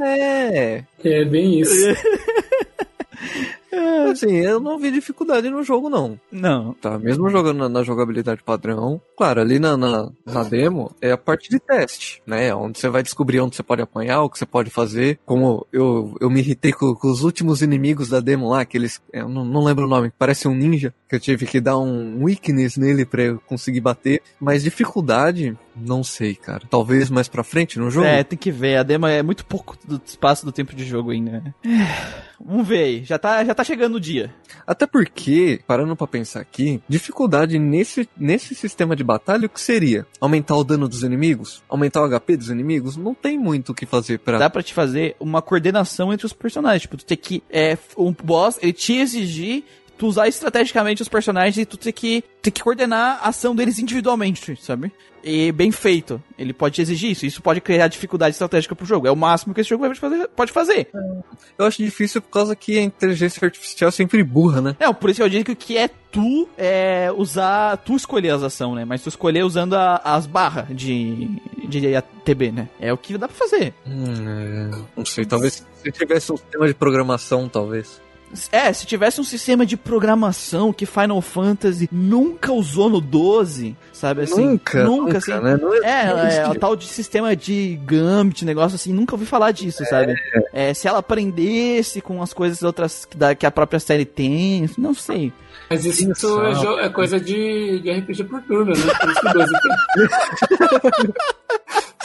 É. É bem isso. Assim, eu não vi dificuldade no jogo, não. Não. Tá, mesmo jogando na, na jogabilidade padrão, claro, ali na, na, na demo é a parte de teste, né? Onde você vai descobrir onde você pode apanhar, o que você pode fazer. Como eu, eu me irritei com, com os últimos inimigos da demo lá, aqueles. Eu não, não lembro o nome, parece um ninja, que eu tive que dar um weakness nele pra eu conseguir bater. Mas dificuldade, não sei, cara. Talvez mais pra frente no jogo. É, tem que ver. A demo é muito pouco do espaço do tempo de jogo ainda. É, Vamos ver aí. Já tá, já tá chegando o dia. Até porque, parando pra pensar aqui, dificuldade nesse, nesse sistema de batalha, o que seria? Aumentar o dano dos inimigos? Aumentar o HP dos inimigos? Não tem muito o que fazer pra. Dá pra te fazer uma coordenação entre os personagens. Tipo, tu tem que. É, um boss, ele te exigir tu usar estrategicamente os personagens e tu ter que, ter que coordenar a ação deles individualmente, sabe? E bem feito. Ele pode te exigir isso. Isso pode criar dificuldade estratégica pro jogo. É o máximo que esse jogo pode fazer. Eu acho difícil por causa que a inteligência artificial é sempre burra, né? É, por isso eu digo que o que é tu é usar. Tu escolher as ações, né? Mas tu escolher usando a- as barras de, de ATB, né? É o que dá pra fazer. Hum, é, não sei, talvez se tivesse um sistema de programação, talvez. É, se tivesse um sistema de programação que Final Fantasy nunca usou no 12, sabe assim? nunca, nunca, assim. né? É, é, existe. o tal de sistema de Gambit, negócio assim, nunca ouvi falar disso, sabe? É, se ela aprendesse com as coisas outras que, da- que a própria série tem, não sei. Mas isso é, é coisa de, de RPG por turno, né? Por isso que o 12 tem.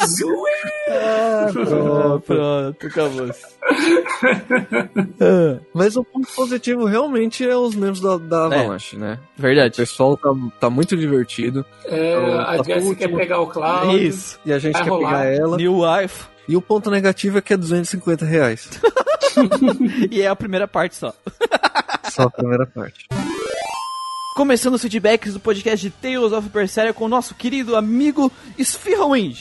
Zoe! Ah, pronto, acabou. Mas o ponto positivo realmente é os membros da, da Avalanche, né? O Verdade. pessoal tá, tá muito divertido. É, a Tá Jessie quer pegar o Cloud. Isso. E a gente quer rolar. pegar ela. New Wife. E o ponto negativo é que é 250 reais. e é a primeira parte só. Só a primeira parte. Começando os feedbacks do podcast de Tales of Berseria com o nosso querido amigo Spherowind.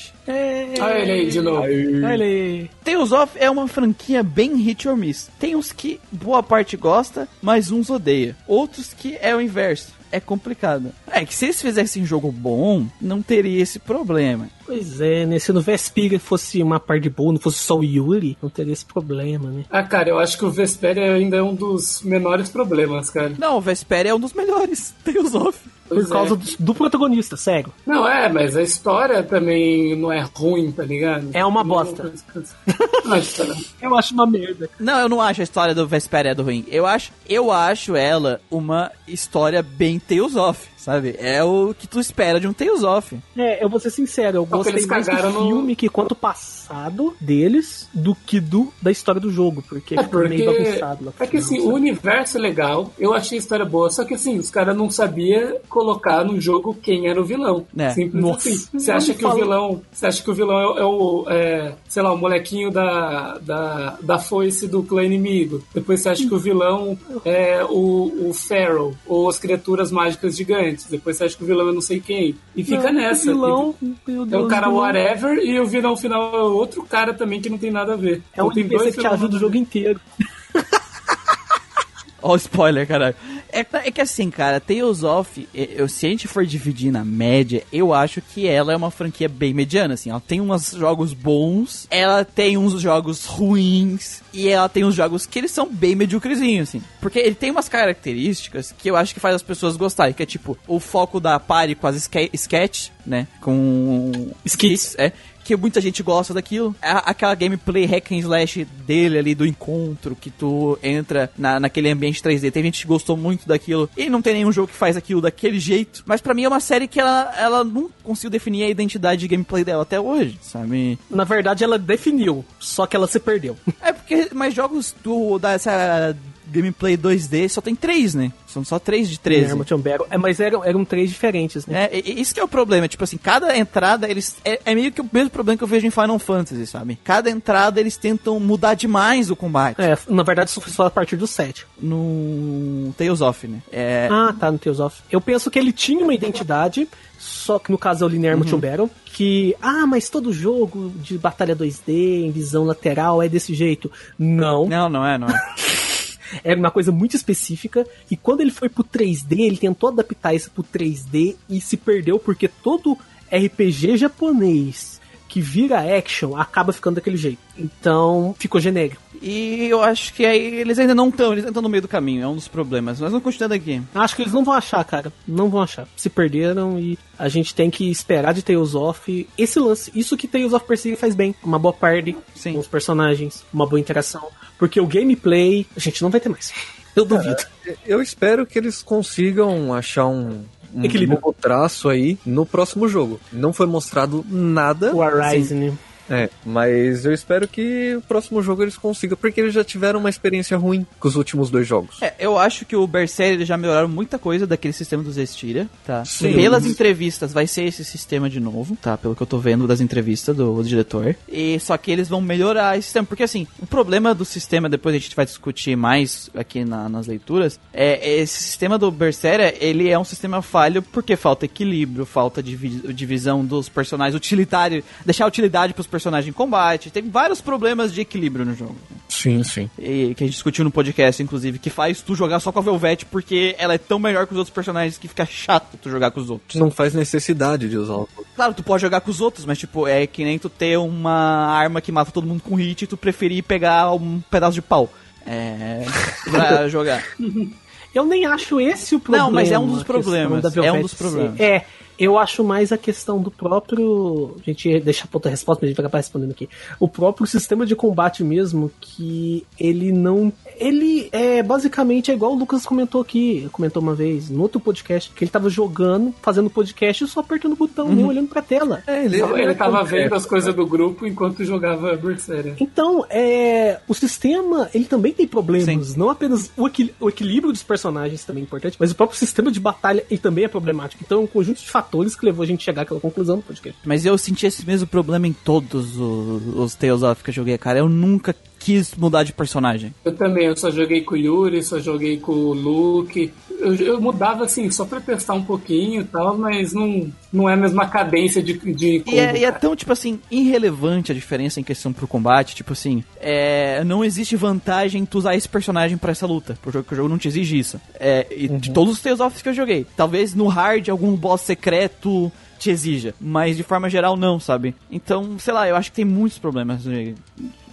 Olha ele aí de novo. Olha. Tales of é uma franquia bem hit or miss. Tem uns que boa parte gosta, mas uns odeia. Outros que é o inverso. É complicado. É que se eles fizessem um jogo bom, não teria esse problema. Pois é, né? Se no Vespiga fosse uma parte boa, não fosse só o Yuri, não teria esse problema, né? Ah, cara, eu acho que o Vesperia ainda é um dos menores problemas, cara. Não, o Vesperia é um dos melhores Tales of. Por Pois causa é. do, do protagonista, sério. Não, é, mas a história também não é ruim, tá ligado? É uma Não- bosta. Não, história- Eu acho uma merda. Não, eu não acho a história do Vesperia do ruim. Eu acho, eu acho ela uma história bem Tales of, sabe? É o que tu espera de um Tales of. É, eu vou ser sincero, eu gostei eles mais do no- filme que quanto passado deles do que do da história do jogo, porque É meio porque. bagunçado lá É que assim, o universo é legal, eu achei a história boa, só que assim, os caras não sabiam colocar no jogo quem era o vilão. É. Simples Nossa. assim. Você acha que o vilão. Você acha que o vilão é, é o. é, sei lá, o molequinho da, da, da foice do clã inimigo. Depois você acha que o vilão é o, o Pharaoh, ou as criaturas mágicas gigantes. Depois você acha que o vilão é não sei quem. E fica Não, nessa. O vilão, meu É Deus, cara o vilão whatever e o vilão final é outro cara também que não tem nada a ver. É um Então tem NPC dois que te ajuda o jogo inteiro. Ó, o spoiler, caralho. É, é que assim, cara, Tales of, é, eu, se a gente for dividir na média, eu acho que ela é uma franquia bem mediana, assim. Ela tem uns jogos bons, ela tem uns jogos ruins, e ela tem uns jogos que eles são bem medíocrezinhos, assim. Porque ele tem umas características que eu acho que faz as pessoas gostarem, que é tipo, o foco da party com as ske- sketch, né? Com... Skits, é que muita gente gosta daquilo. É aquela gameplay hack and slash dele ali do encontro, que tu entra na, naquele ambiente 3D. Tem gente que gostou muito daquilo. E não tem nenhum jogo que faz aquilo daquele jeito. Mas pra mim é uma série que ela, ela não conseguiu definir a identidade de gameplay dela até hoje, sabe? Na verdade, ela definiu, só que ela se perdeu. É porque mais jogos do, dessa gameplay 2D só tem três, né? São só três de 13. Hamilton Battle. É, mas eram, eram três diferentes, né? É, isso que é o problema, tipo assim, cada entrada, eles. É, é meio que o mesmo problema que eu vejo em Final Fantasy, sabe? Cada entrada eles tentam mudar demais o combate. É, na verdade, isso foi só a partir do 7. No Tales of, né? É. Ah, tá, no Tales of. Eu penso que ele tinha uma identidade, só que no caso é o Linear Motion Battle, que, ah, mas todo jogo de batalha 2D, em visão lateral, é desse jeito. Não, Não, não é, não é. era uma coisa muito específica, e quando ele foi pro 3D, ele tentou adaptar isso pro 3D e se perdeu, porque todo RPG japonês que vira action acaba ficando daquele jeito. Então, ficou genérico. E eu acho que aí eles ainda não estão, eles estão no meio do caminho, é um dos problemas. Mas vamos continuando aqui. Acho que eles não vão achar, cara. Não vão achar. Se perderam e a gente tem que esperar de Tales of esse lance. Isso que Tales of Persigue faz bem. Uma boa party Sim. com os personagens, uma boa interação. Porque o gameplay, a gente não vai ter mais. Eu duvido. Eu espero que eles consigam achar um, um Equilíbrio. traço aí no próximo jogo. Não foi mostrado nada. O Arise, né? É, mas eu espero que o próximo jogo eles consigam, porque eles já tiveram uma experiência ruim com os últimos dois jogos. É, eu acho que o Berserk eles já melhoraram muita coisa daquele sistema dos Zestiria, tá? Sim. Pelas entrevistas vai ser esse sistema de novo, tá? Pelo que eu tô vendo das entrevistas do, diretor. E só que eles vão melhorar esse sistema, porque assim, o problema do sistema, depois a gente vai discutir mais aqui na- nas leituras, é esse sistema do Berserk, ele é um sistema falho porque falta equilíbrio, falta divi- divisão dos personagens, utilitário, deixar utilidade pros personagens em combate, tem vários problemas de equilíbrio no jogo Sim, sim. e que a gente discutiu no podcast, inclusive, que faz tu jogar só com a Velvet porque ela é tão melhor que os outros personagens que fica chato tu jogar com os outros. Não faz necessidade de usar o Claro, tu pode jogar com os outros, mas tipo, é que nem tu ter uma arma que mata todo mundo com hit e tu preferir pegar um pedaço de pau. É. pra jogar. Eu nem acho esse o problema. Não, mas é um dos questão problemas, é um dos problemas. ser- É, eu acho mais a questão do próprio. A gente deixa a outra resposta, mas a gente vai acabar respondendo aqui. O próprio sistema de combate mesmo, que ele não. Ele é basicamente é igual o Lucas comentou aqui, comentou uma vez, no outro podcast, que ele tava jogando, fazendo podcast e só apertando o botão, Uhum. nem olhando pra tela. É, ele, Ele, é tava vendo as coisas do grupo enquanto jogava Berserker. Então, é, o sistema, ele também tem problemas. Não apenas o, equil- o equilíbrio dos personagens também é importante, mas o próprio sistema de batalha, ele também é problemático. Então, é um conjunto de fatores que levou a gente a chegar àquela conclusão do podcast. Mas eu senti esse mesmo problema em todos os, os Tales of que eu joguei, cara. Eu nunca quis mudar de personagem. Eu também, eu só joguei com o Yuri, só joguei com o Luke. Eu, eu mudava assim, só pra testar um pouquinho e tal, mas não, não é a mesma cadência de, de E é, combo, e é tão, tipo assim, irrelevante a diferença em questão pro combate. Tipo assim, é, não existe vantagem em tu usar esse personagem pra essa luta. Porque o jogo não te exige isso. É, e de todos os Tales of que eu joguei. Talvez no hard algum boss secreto te exija. Mas de forma geral, não, sabe? Então, sei lá, eu acho que tem muitos problemas.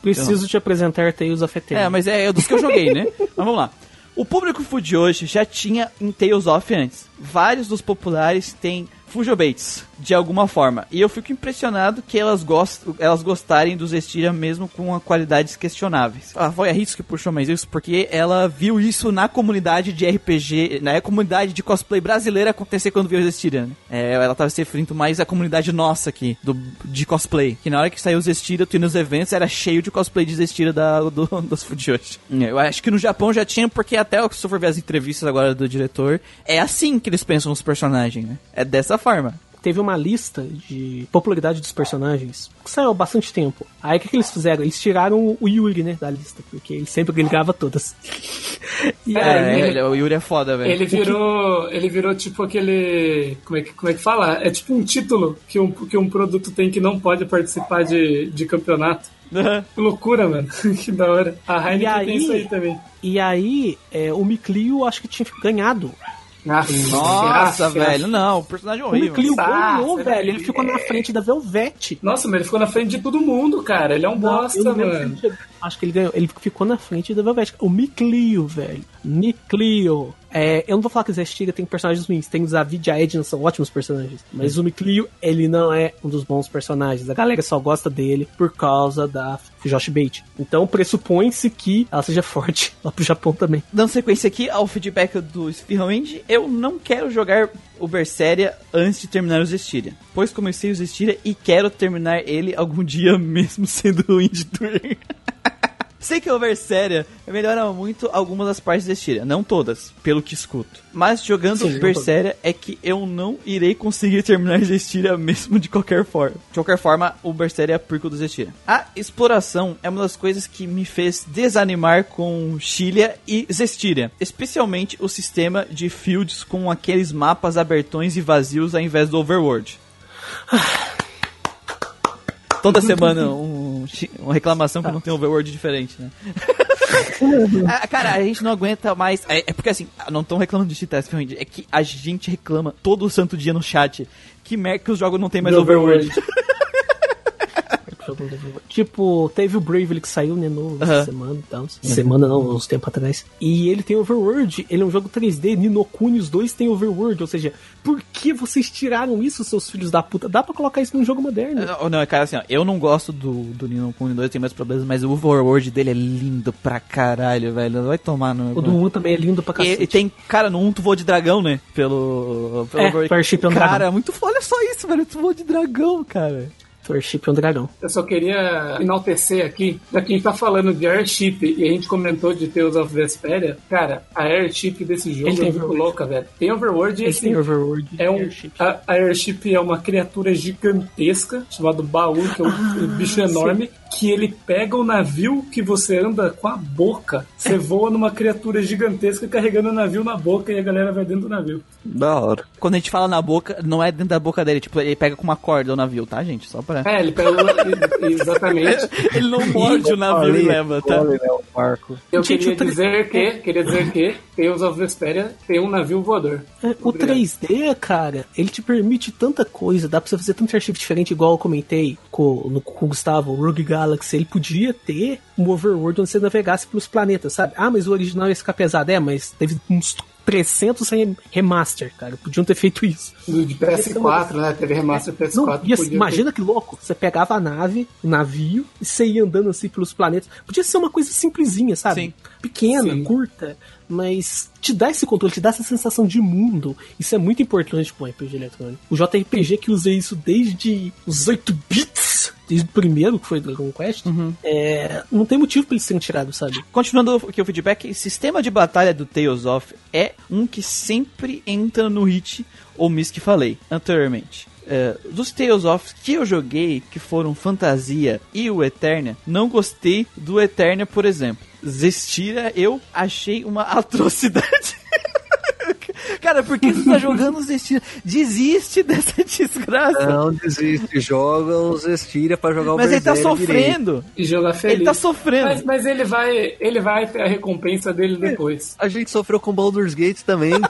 Preciso te apresentar Tales of Eternity. É, mas é, é dos que eu joguei, né? Mas vamos lá. O público Food de hoje já tinha em Tales of antes. Vários dos populares têm Fujobaits, de alguma forma. E eu fico impressionado que elas, gostam, elas gostarem dos Estiria mesmo com qualidades questionáveis. Ah, foi a Ritz que puxou mais isso, porque ela viu isso na comunidade de RPG, na comunidade de cosplay brasileira acontecer quando viu os Estiria, né? É, ela tava se referindo mais à comunidade nossa aqui, do, de cosplay. Que na hora que saiu os Estiria, tu ia nos eventos, era cheio de cosplay de Estiria da, do, dos hoje. É, Eu acho que no Japão já tinha, porque até se eu for ver as entrevistas agora do diretor, é assim que eles pensam os personagens, né? É dessa forma. Teve uma lista de popularidade dos personagens que saiu há bastante tempo. Aí o que, que eles fizeram? Eles tiraram o Yuri, né, da lista, porque ele sempre ligava todas. e É, aí, É, ele- o Yuri é foda, velho. Ele virou, ele virou tipo aquele. Como é, que, como é que fala? É tipo um título que um, que um produto tem que não pode participar de, de campeonato. Que loucura, mano. que da hora. A Heineken aí- tem isso aí também. e aí é, o Miclio acho que tinha ganhado. Nossa, Nossa, velho, não, personagem O horrível. Miclio Nossa, ganhou, velho. Ele ficou na frente da Velvet. Nossa, mas ele ficou na frente de todo mundo, cara. Ele é um bosta, não se mano. ele Acho que ele ganhou. Ele ficou na frente da Velvet. O Miclio, velho. Miclio. É, eu não vou falar que o Zé Stiga tem personagens ruins. Tem o Zavid e a Edna, são ótimos personagens. Mas o Miclio, ele não é um dos bons personagens. A galera só gosta dele por causa da Josh Bait. Então pressupõe-se que ela seja forte lá pro Japão também. Dando sequência aqui ao feedback do Spearwind, eu não quero jogar o Berseria antes de terminar os Estiria. Pois comecei os Estiria e quero terminar ele algum dia mesmo sendo o Indie Sei que o Berseria melhora muito algumas das partes da Styria, não todas, pelo que escuto. Mas jogando Sim, Berseria é que eu não irei conseguir terminar Zestiria mesmo de qualquer forma. De qualquer forma, o Berseria é perco do Zestiria. A exploração é uma das coisas que me fez desanimar com Chilia e Zestiria, especialmente o sistema de fields com aqueles mapas abertões e vazios ao invés do Overworld. Toda semana um, uma reclamação que não tem overworld diferente, né? Ah, Cara, a gente não aguenta mais. É, é porque assim, não estão reclamando de Cheat Field, é que a gente reclama todo santo dia no chat que merda que os jogos não tem mais Do overworld. Tipo, teve o Bravely que saiu, né, Aham. semana e tal. Semana não, uns tempo atrás. E ele tem Overworld, ele é um jogo 3D, Ninokuni, os dois têm Overworld, ou seja, por que vocês tiraram isso, seus filhos da puta? Dá pra colocar isso num jogo moderno. Não, não, cara, assim, ó, eu não gosto do, do Nino Kuni 2, tem mais problemas, mas o overworld dele é lindo pra caralho, velho. Vai tomar no. O do 1 também é lindo pra E, cacete. e tem, cara, no 1 tu voa de dragão, né? Pelo. pelo É, overworld. É Cara, dragão. muito foda, olha só isso, velho. Tu voa de dragão, cara. Worship é um dragão. Eu só queria enaltecer aqui, já que a gente tá falando de Airship e a gente comentou de Tales of Vesperia, cara, a Airship desse jogo Ele tem é muito louca, velho. Tem Overworld e Ele tem Overworld. é um, Airship. a, a Airship é uma criatura gigantesca, chamado baú, que é um Ah, bicho enorme, que ele pega o navio que você anda com a boca. Você voa numa criatura gigantesca carregando o navio na boca e a galera vai dentro do navio. Da hora. Quando a gente fala na boca, não é dentro da boca dele, tipo, ele pega com uma corda o navio, tá, gente? Só pra. É, ele pega o, exatamente. Ele não morde o navio e leva, tá? Né, o barco. Eu Gente, queria tre- dizer que, queria dizer que Tales of Vesperia tem um navio voador. É, o Obrigado. 3D, cara, ele te permite tanta coisa, dá pra você fazer tanto archivo diferente, igual eu comentei com, no, com o Gustavo, o Rogue Galaxy, ele podia ter um overworld onde você navegasse pelos planetas, sabe? Ah, mas o original ia ficar pesado, é, mas teve uns 300 rem- remaster, cara, podiam ter feito isso. Do, de PS4, né? Teve remaster PS4. Não, podia imagina que louco, você pegava a nave, o navio, e você ia andando assim pelos planetas. Podia ser uma coisa simplesinha, sabe? Sim. Pequena, Sim. curta, mas te dá esse controle, te dá essa sensação de mundo. Isso é muito importante com o RPG eletrônico. O JRPG que usa isso desde os 8 bits, desde o primeiro, que foi Dragon Quest, Uhum. é, não tem motivo pra eles serem tirados, sabe? Continuando aqui o feedback, sistema de batalha do Tales of é um que sempre entra no hit ou miss que falei anteriormente. É, dos Tales of que eu joguei, que foram Fantasia e o Eternia, não gostei do Eternia, por exemplo. Zestira eu achei uma atrocidade. Cara, por que você tá jogando Zestira? Desiste dessa desgraça. Não desiste, joga os Estiria pra jogar o Mas ele tá Berserk direito. sofrendo. E jogar feliz. Ele tá sofrendo. Mas, mas ele vai ele vai ter a recompensa dele depois. A gente sofreu com Baldur's Gate também.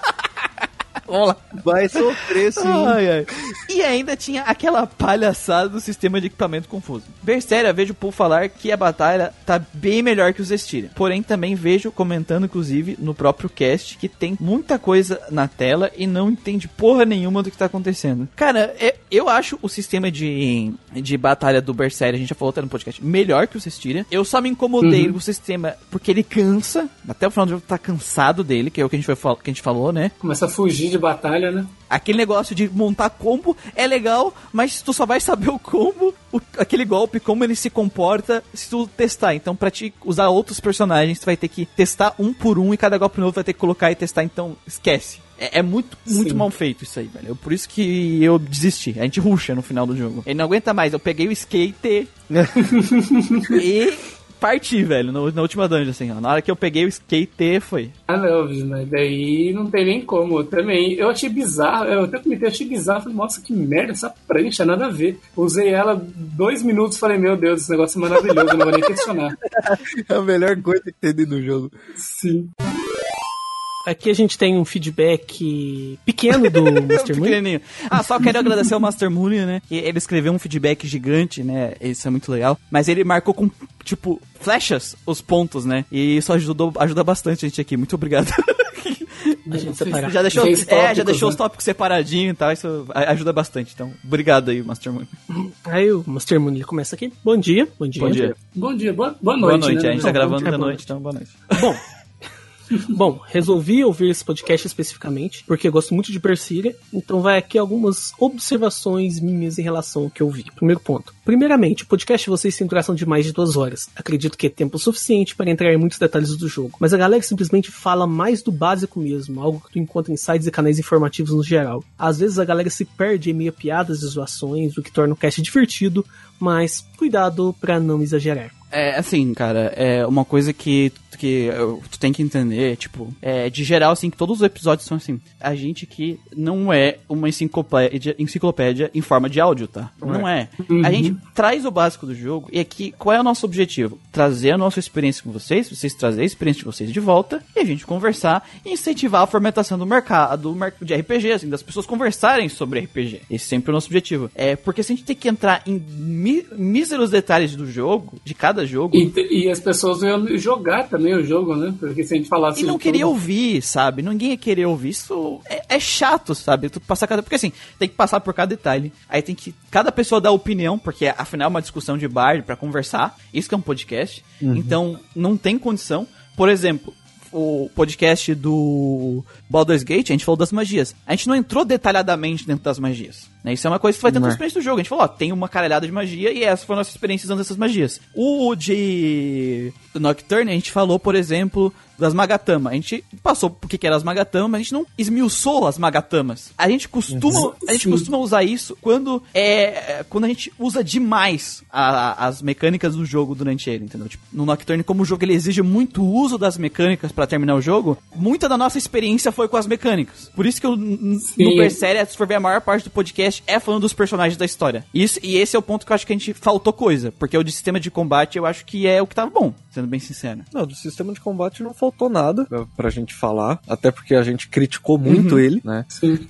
Vamos lá. Vai sofrer sim. Ai, ai. E ainda tinha aquela palhaçada do sistema de equipamento confuso. Berseria, vejo o Paul falar que a batalha tá bem melhor que os Estiria. Porém, também vejo comentando, inclusive, no próprio cast, que tem muita coisa na tela e não entende porra nenhuma do que tá acontecendo. Cara, é- eu acho o sistema de, de batalha do Berseria, a gente já falou até no podcast, melhor que o Estiria. Eu só me incomodei com o sistema porque ele cansa. Até o final do jogo tá cansado dele, que é o que a gente, foi, que a gente falou, né? Começa a fugir de batalha, né? Aquele negócio de montar combo é legal, mas tu só vai saber o combo, o- aquele golpe, como ele se comporta, se tu testar. Então, pra te usar outros personagens, tu vai ter que testar um por um e cada golpe novo vai ter que colocar e testar. Então, esquece. É, é muito, muito Sim. mal feito isso aí, velho. Por isso que eu desisti. A gente rusha no final do jogo. Ele não aguenta mais. Eu peguei o skate e parti, velho, no- na última dungeon, assim, ó. Na hora que eu peguei o skate, foi. Ah não, mas daí não tem nem como. Eu também. Eu achei bizarro, eu até comentei, eu achei bizarro. Falei, nossa, que merda, essa prancha, nada a ver. Usei ela dois minutos falei, meu Deus, esse negócio é maravilhoso, não vou nem questionar. É a melhor coisa que tem dentro do jogo. Sim. Aqui a gente tem um feedback pequeno do Master Moon. Pequenininho. Ah, só quero agradecer ao Master Moon, né? Que ele escreveu um feedback gigante, né? Isso é muito legal. Mas ele marcou com, tipo, flechas os pontos, né? E isso ajudou, ajuda bastante a gente aqui. Muito obrigado. A já deixou, é, já deixou né? os tópicos separadinhos e tal. Isso ajuda bastante. Então, obrigado aí, Master Moon. Aí o Master Moon ele começa aqui. Bom dia. Bom dia. Bom dia. Bom dia, boa, boa Boa noite. noite. né? A gente tá Não, gravando é da boa noite, então boa noite. Bom, Bom, resolvi ouvir esse podcast especificamente, porque eu gosto muito de Berseria, então vai aqui algumas observações minhas em relação ao que eu vi. Primeiro ponto. Primeiramente, o podcast de vocês tem duração de mais de duas horas. Acredito que é tempo suficiente para entrar em muitos detalhes do jogo, mas a galera simplesmente fala mais do básico mesmo, algo que tu encontra em sites e canais informativos no geral. Às vezes a galera se perde em meio a piadas e zoações, o que torna o cast divertido, mas cuidado para não exagerar. É, assim, cara, é uma coisa que, que tu tem que entender, tipo, é, de geral, assim, que todos os episódios são assim. A gente que não é uma enciclopédia, enciclopédia em forma de áudio, tá? Não, é. A gente traz o básico do jogo e aqui, qual é o nosso objetivo? Trazer a nossa experiência com vocês, vocês trazerem a experiência de vocês de volta e a gente conversar e incentivar a fomentação do mercado, do mercado de RPG, assim, das pessoas conversarem sobre RPG. Esse é sempre o nosso objetivo. É, porque se a gente tem que entrar em míseros detalhes do jogo, de cada jogo, E, e as pessoas iam jogar também o jogo, né? Porque se a gente falasse. E não queria tudo- ouvir, sabe? Ninguém ia querer ouvir. Isso é, é chato, sabe? Tu passar cada. Porque assim, tem que passar por cada detalhe. Aí tem que. Cada pessoa dar opinião, porque afinal é uma discussão de bar pra conversar. Isso que é um podcast. Então, não tem condição. Por exemplo. O podcast do Baldur's Gate, a gente falou das magias. A gente não entrou detalhadamente dentro das magias. Né? Isso é uma coisa que vai dentro da experiência do jogo. A gente falou, ó, tem uma caralhada de magia e essa foi a nossa experiência usando essas magias. O de Nocturne, a gente falou, por exemplo, das Magatama. A gente passou por que que era as Magatama, mas a gente não esmiuçou as Magatamas. A gente costuma, a gente costuma usar isso quando é quando a gente usa demais a- as mecânicas do jogo durante ele, entendeu? Tipo, no Nocturne, como o jogo ele exige muito uso das mecânicas pra terminar o jogo, muita da nossa experiência foi com as mecânicas. Por isso que eu, n- n- no Sim. Berseria, se for ver a maior parte do podcast é falando dos personagens da história. Isso, e esse é o ponto que eu acho que a gente faltou coisa, porque o de sistema de combate eu acho que é o que tava bom, sendo bem sincero. Não, do sistema de combate não faltou nada pra- gente falar, até porque a gente criticou muito ele, né? Sim.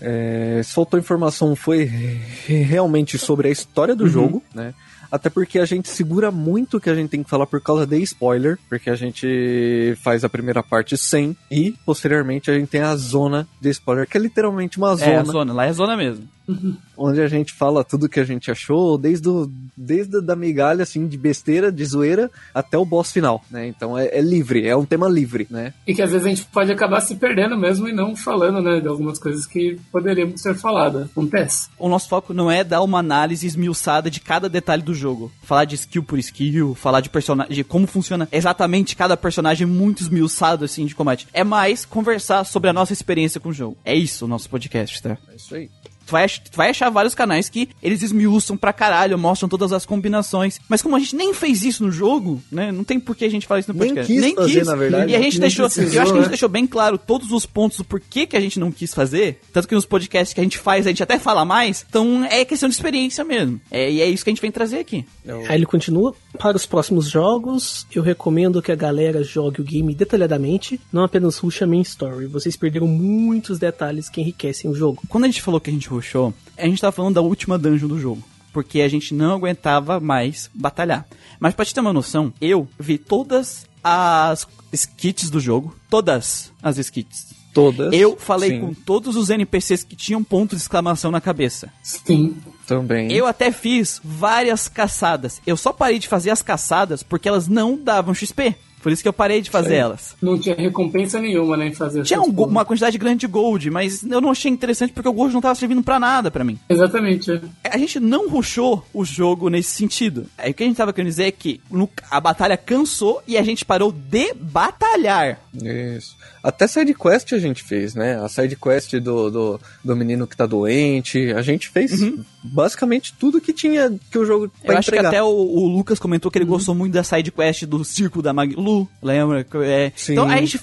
É, se faltou informação foi re- realmente sobre a história do jogo, né? Até porque a gente segura muito o que a gente tem que falar por causa de spoiler, porque a gente faz a primeira parte sem e posteriormente a gente tem a zona de spoiler, que é literalmente uma É, a zona zona, lá é zona mesmo. onde a gente fala tudo que a gente achou, desde, o, desde da migalha, assim, de besteira, de zoeira, até o boss final, né? Então é, é livre, é um tema livre, né? E que às vezes a gente pode acabar se perdendo mesmo e não falando, né? De algumas coisas que poderiam ser faladas. Acontece. O nosso foco não é dar uma análise esmiuçada de cada detalhe do jogo. Falar de skill por skill, falar de personagem, de como funciona exatamente cada personagem muito esmiuçado assim de combate. É mais conversar sobre a nossa experiência com o jogo. É isso o nosso podcast, tá? É isso aí. Tu vai, tu vai achar vários canais que eles esmiuçam pra caralho, mostram todas as combinações. Mas como a gente nem fez isso no jogo, né? Não tem por que a gente falar isso no Nem podcast. quis fazer, na verdade. E a gente Nem deixou. precisou, eu acho que a gente né? deixou bem claro todos os pontos do porquê que a gente não quis fazer. Tanto que nos podcasts que a gente faz, a gente até fala mais. Então é questão de experiência mesmo. É, e é isso que a gente vem trazer aqui. Aí ele continua. Para os próximos jogos, eu recomendo que a galera jogue o game detalhadamente, não apenas rush a main story. Vocês perderam muitos detalhes que enriquecem o jogo. Quando a gente falou que a gente rushou, a gente tava falando da última dungeon do jogo. Porque a gente não aguentava mais batalhar. Mas pra te ter uma noção, eu vi todas as skits do jogo. Todas as skits. Todas. Eu falei Sim, com todos os NPCs que tinham ponto de exclamação na cabeça. Sim. Também. Eu até fiz várias caçadas. Eu só parei de fazer as caçadas porque elas não davam XP. Por isso que eu parei de fazer elas. Não tinha recompensa nenhuma, né? Em fazer Tinha um uma quantidade grande de gold, mas eu não achei interessante porque o gold não tava servindo pra nada pra mim. Exatamente. é. A gente não rushou o jogo nesse sentido. Aí o que a gente tava querendo dizer é que no- a batalha cansou e a gente parou de batalhar. Isso. Até side quest a gente fez, né? A side quest do, do, do menino que tá doente. A gente fez basicamente tudo que tinha que o jogo pra Eu acho que entregar. até o, o Lucas comentou que ele gostou muito da side quest do circo da Maglu, lembra? É, Sim. Então a gente.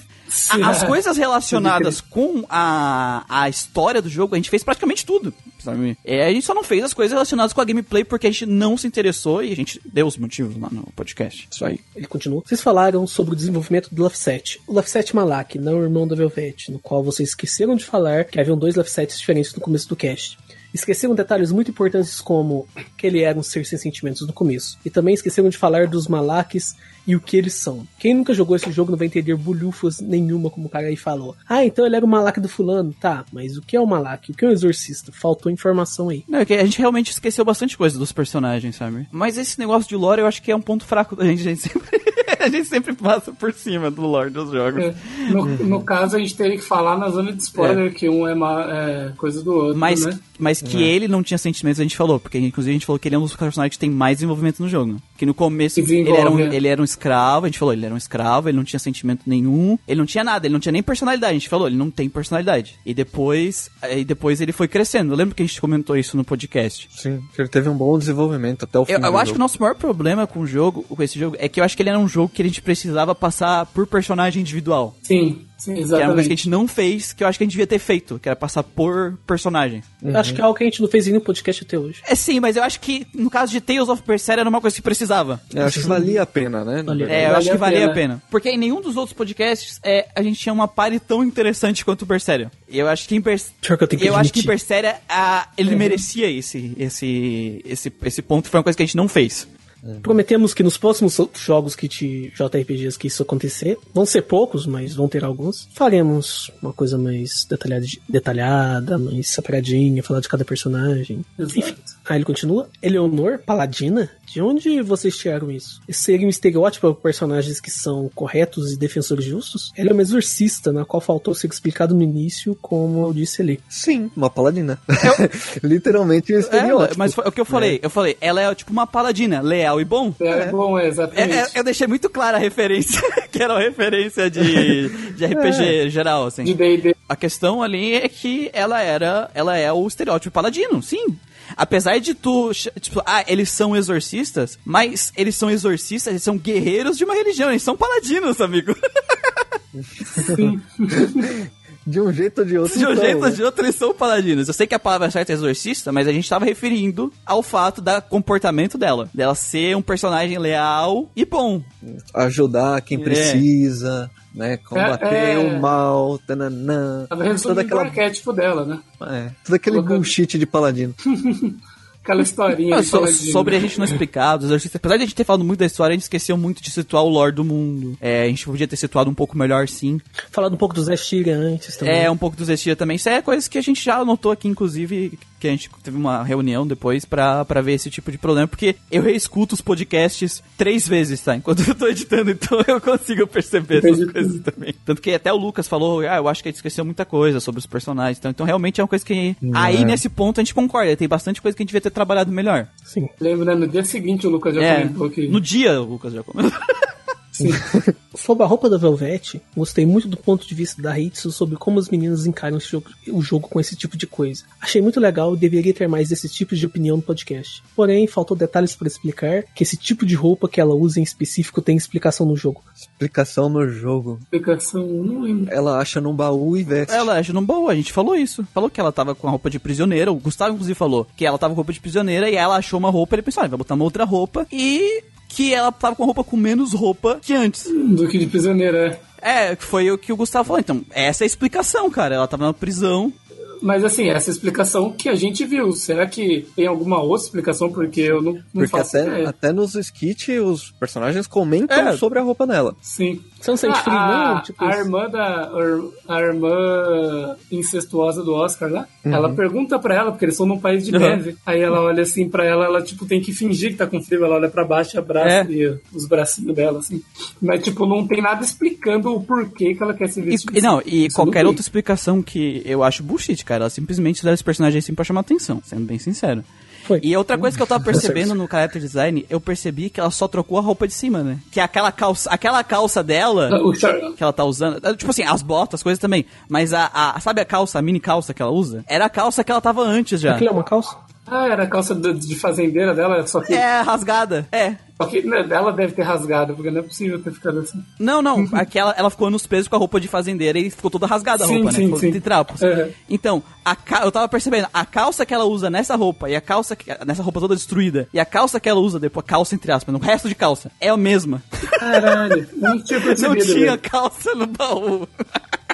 As coisas relacionadas com a, a história do jogo, a gente fez praticamente tudo. Sabe? É, a gente só não fez as coisas relacionadas com a gameplay porque a gente não se interessou e a gente deu os motivos lá no podcast. Isso aí. Ele continua. Vocês falaram sobre o desenvolvimento do Lafset. O Lafset Malak, não o irmão da Velvet, no qual vocês esqueceram de falar que haviam dois Lafsets diferentes no começo do cast. Esqueceram detalhes muito importantes como que ele era um ser sem sentimentos no começo. E também esqueceram de falar dos Malakes e o que eles são. Quem nunca jogou esse jogo não vai entender bulhufas nenhuma, como o cara aí falou. Ah, então ele era o Malak do fulano? Tá, mas o que é o Malak? O que é o exorcista? Faltou informação aí. Não, é que a gente realmente esqueceu bastante coisa dos personagens, sabe? Mas esse negócio de lore eu acho que é um ponto fraco da gente. Gente sempre, a gente sempre passa por cima do lore dos jogos. É, no, no caso, a gente teria que falar na zona de spoiler que um é, ma- é coisa do outro, Mas, né? mas que ele não tinha sentimentos, a gente falou. Porque, inclusive, a gente falou que ele é um dos personagens que tem mais desenvolvimento no jogo. Que no começo ele era, um, é. ele era um escravo, a gente falou, ele era um escravo, ele não tinha sentimento nenhum, ele não tinha nada, ele não tinha nem personalidade, a gente falou, ele não tem personalidade. E depois, aí depois ele foi crescendo. Eu lembro que a gente comentou isso no podcast. Sim, que ele teve um bom desenvolvimento até o fim Eu, do eu acho que o jogo. nosso maior problema com o jogo, com esse jogo, é que eu acho que ele era um jogo que a gente precisava passar por personagem individual. Sim, sim, Que era uma coisa que a exatamente. gente não fez, que eu acho que a gente devia ter feito, que era passar por personagem. Acho que é algo que a gente não fez em nenhum podcast até hoje. É sim, mas eu acho que no caso de Tales of Berseria era uma coisa que precisava. Eu acho que valia a pena, né? Valia. É, eu Valia acho que a valia pena. a pena. Porque em nenhum dos outros podcasts é, a gente tinha uma pare tão interessante quanto o Berseria. E eu acho que em Berseria. Eu tenho que Eu acho que em. Berseria a, ele merecia esse, esse, esse, esse ponto. Foi uma coisa que a gente não fez. Prometemos que nos próximos jogos que te JRPGs que isso acontecer, vão ser poucos, mas vão ter alguns, faremos uma coisa mais detalhada, detalhada mais separadinha, falar de cada personagem. Exato. Enfim. Aí ele continua. Eleonor, paladina? De onde vocês tiraram isso? Esse seria um estereótipo para personagens que são corretos e defensores justos? Ela é uma exorcista, na qual faltou ser explicado no início, como eu disse ali. Sim, uma paladina. Literalmente um É, estereótipo. mas foi o que eu falei. Eu falei, ela é tipo uma paladina, leal e bom. É, bom, é, É, exatamente. é, eu deixei muito clara a referência, que era uma referência de, de RPG geral, assim. De D&D. A questão ali é que ela era, ela é o estereótipo paladino, sim. Apesar de tu, tipo, ah, eles são exorcistas, mas eles são exorcistas, eles são guerreiros de uma religião, eles são paladinos, amigo. De um jeito ou de outro. De um então, jeito ou né? de outro, eles são paladinos. Eu sei que a palavra certa é exorcista, mas a gente tava referindo ao fato do comportamento dela. Dela ser um personagem leal e bom. Ajudar quem É. precisa, né? Combater É, é. o mal, tananã. Tava resumindo Toda aquela, o arquétipo dela, né? é, todo aquele Colocando- bullshit de paladino. Aquela historinha de so- paladino. sobre a gente não explicar dos exorcistas. Apesar de a gente ter falado muito da história, a gente esqueceu muito de situar o lore do mundo. É, a gente podia ter situado um pouco melhor, sim. Falado um pouco dos Zestir antes também. É, um pouco dos Estia também. Isso é coisa que a gente já anotou aqui, inclusive, que a gente teve uma reunião depois pra, pra ver esse tipo de problema, porque eu reescuto os podcasts três vezes, tá? Enquanto eu tô editando, então eu consigo perceber essas coisas também. Tanto que até o Lucas falou, ah, eu acho que a gente esqueceu muita coisa sobre os personagens. Então, então realmente é uma coisa que. Aí, nesse ponto, a gente concorda. Tem bastante coisa que a gente devia ter trabalhado melhor. Sim. Lembro, né? No dia seguinte o Lucas já É, comentou que... no dia, o Lucas já comentou. Sim. Sobre a roupa da Velvet, gostei muito do ponto de vista da Hitsu sobre como as meninas encaram jogo- o jogo com esse tipo de coisa. Achei muito legal e deveria ter mais desse tipo de opinião no podcast. Porém, faltou detalhes para explicar que esse tipo de roupa que ela usa em específico tem explicação no jogo. Explicação no jogo. Explicação, não lembro. Ela acha num baú e veste. Ela acha num baú, a gente falou isso. Falou que ela tava com a roupa de prisioneira. O Gustavo, inclusive, falou que ela tava com roupa de prisioneira e ela achou uma roupa. Ele pensou, ah, vai botar uma outra roupa. E que ela tava com a roupa com menos roupa que antes. Do que de prisioneira, é. É, foi o que o Gustavo falou. Então, essa é a explicação, cara. Ela tava na prisão. Mas assim, essa explicação que a gente viu, será que tem alguma outra explicação? Porque eu não, não Porque faço até, ideia. até nos skits os personagens comentam É. sobre a roupa dela. Sim. Você não sente Ah, frio, a, não? Tipo, a irmã da a irmã incestuosa do Oscar lá, Uhum. ela pergunta pra ela, porque eles estão num país de Uhum. neve. Aí ela olha assim pra ela, ela tipo tem que fingir que tá com frio, ela olha pra baixo e abraça É. e os bracinhos dela assim. Mas tipo não tem nada explicando o porquê que ela quer se vestir. e não, e Isso qualquer outra explicação que eu acho bullshit, cara. Ela simplesmente fizeram esse personagem assim pra chamar atenção, sendo bem sincero. Foi. E outra coisa que eu tava percebendo no character design, eu percebi que ela só trocou a roupa de cima, né? Que aquela calça, aquela calça dela Char- que ela tá usando, é, tipo assim, as botas, as coisas também, mas a, a- sabe a calça, a mini calça que ela usa? Era a calça que ela tava antes já. Aquilo é uma calça? Ah, era a calça de, de fazendeira dela, só que, É, rasgada. É. só que né, ela deve ter rasgado, porque não é possível ter ficado assim. Não, não, aquela, ela ficou nos pesos com a roupa de fazendeira e ficou toda rasgada a Sim, roupa, sim, né? Ficou sim. de trapos. Uhum. Então, a ca... eu tava percebendo, a calça que ela usa nessa roupa e a calça, que... nessa roupa toda destruída, e a calça que ela usa depois, calça entre aspas, no resto de calça, é a mesma. Caralho, não tinha percebido. Não tinha velho. calça no baú.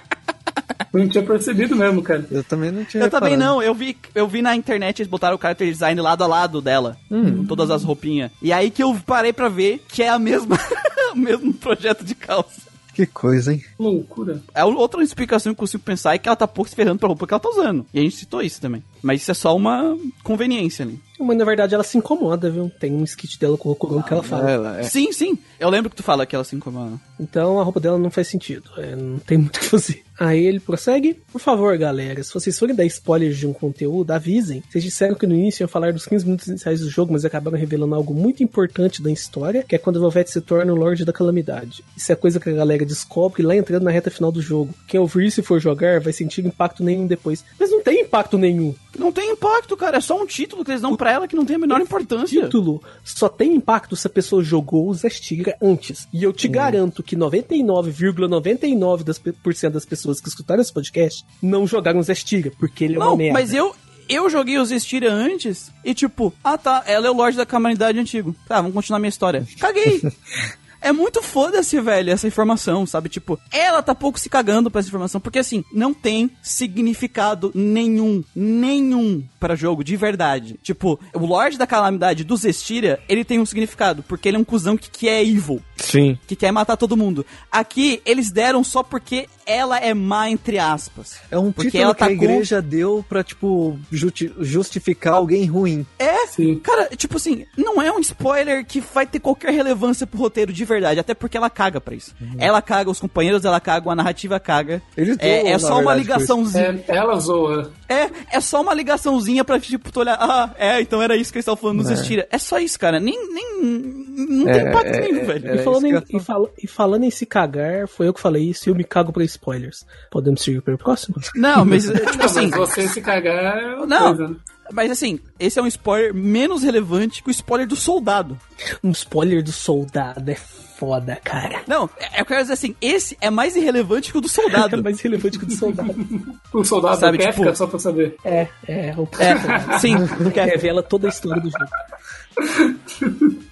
Não tinha percebido mesmo, cara. Eu também não tinha Eu também reparado. não, eu vi, eu vi na internet eles botaram o character design lado a lado dela, com todas as roupinhas. E aí que eu parei pra ver que é a mesma, o mesmo projeto de calça. Que coisa, hein? Loucura. A outra explicação que eu consigo pensar é que ela tá pouco se ferrando pra roupa que ela tá usando. E a gente citou isso também. Mas isso é só uma conveniência ali. Mas na verdade ela se incomoda, viu? Tem um skit dela com o Rokurou que ela fala. Ela é. Sim, sim. Eu lembro que tu fala que ela se incomoda. Então a roupa dela não faz sentido. É, não tem muito o que fazer. Aí ele prossegue. Por favor, galera, se vocês forem dar spoilers de um conteúdo, avisem. Vocês disseram que no início iam falar dos 15 minutos iniciais do jogo, mas acabaram revelando algo muito importante da história, que é quando o Velvet se torna o Lorde da Calamidade. Isso é coisa que a galera descobre lá entrando na reta final do jogo. Quem ouvir isso e for jogar vai sentir impacto nenhum depois. Mas não tem impacto nenhum. Não tem impacto, cara. É só um título que eles dão pra ela que não tem a menor importância. título só tem impacto se a pessoa jogou o Zestiga antes. E eu te garanto que 99,99% das, das pessoas que escutaram esse podcast não jogaram o Zestiga, porque ele é uma Não, merda. mas eu. Eu joguei os Estiria antes e tipo, ah tá, ela é o Lorde da Calamidade antigo. Tá, vamos continuar minha história. Caguei! É muito foda-se, velho, essa informação, sabe? Tipo, ela tá pouco se cagando pra essa informação, porque assim, não tem significado nenhum, nenhum pra jogo, de verdade. Tipo, o Lorde da Calamidade do Zestiria, ele tem um significado, porque ele é um cuzão que, que é evil, Sim. que quer matar todo mundo. Aqui, eles deram só porque ela é má, entre aspas. É um Porque título ela que tá a com- igreja deu pra, tipo, justi- justificar alguém ruim. É, Sim. cara, tipo assim, não é um spoiler que vai ter qualquer relevância pro roteiro de verdade, até porque ela caga pra isso. Ela caga, os companheiros dela cagam, a narrativa caga. Eles é, zoam, é na só uma ligaçãozinha. É, ela zoa. É, é só uma ligaçãozinha pra, tipo, tu olhar, ah, é, então era isso que eles estavam falando nos Estira. É só isso, cara. Nem, nem, não tem É, impacto é, nenhum, é, velho. é. E falando, isso em, que e, fala- e falando em se cagar, foi eu que falei isso e eu me cago pra spoilers. Podemos seguir para o próximo? Não, mas, é, tipo Não, assim, mas você se cagar é uma Não. coisa? Mas assim, esse é um spoiler menos relevante que o spoiler do soldado. Um spoiler do soldado é foda, cara. Não, é- eu quero dizer assim, esse é mais irrelevante que o do É soldado. mais relevante que o do soldado. O soldado Sabe, quer tipo- ficar só pra saber. É, é. O É, sim, que revela toda a história do jogo.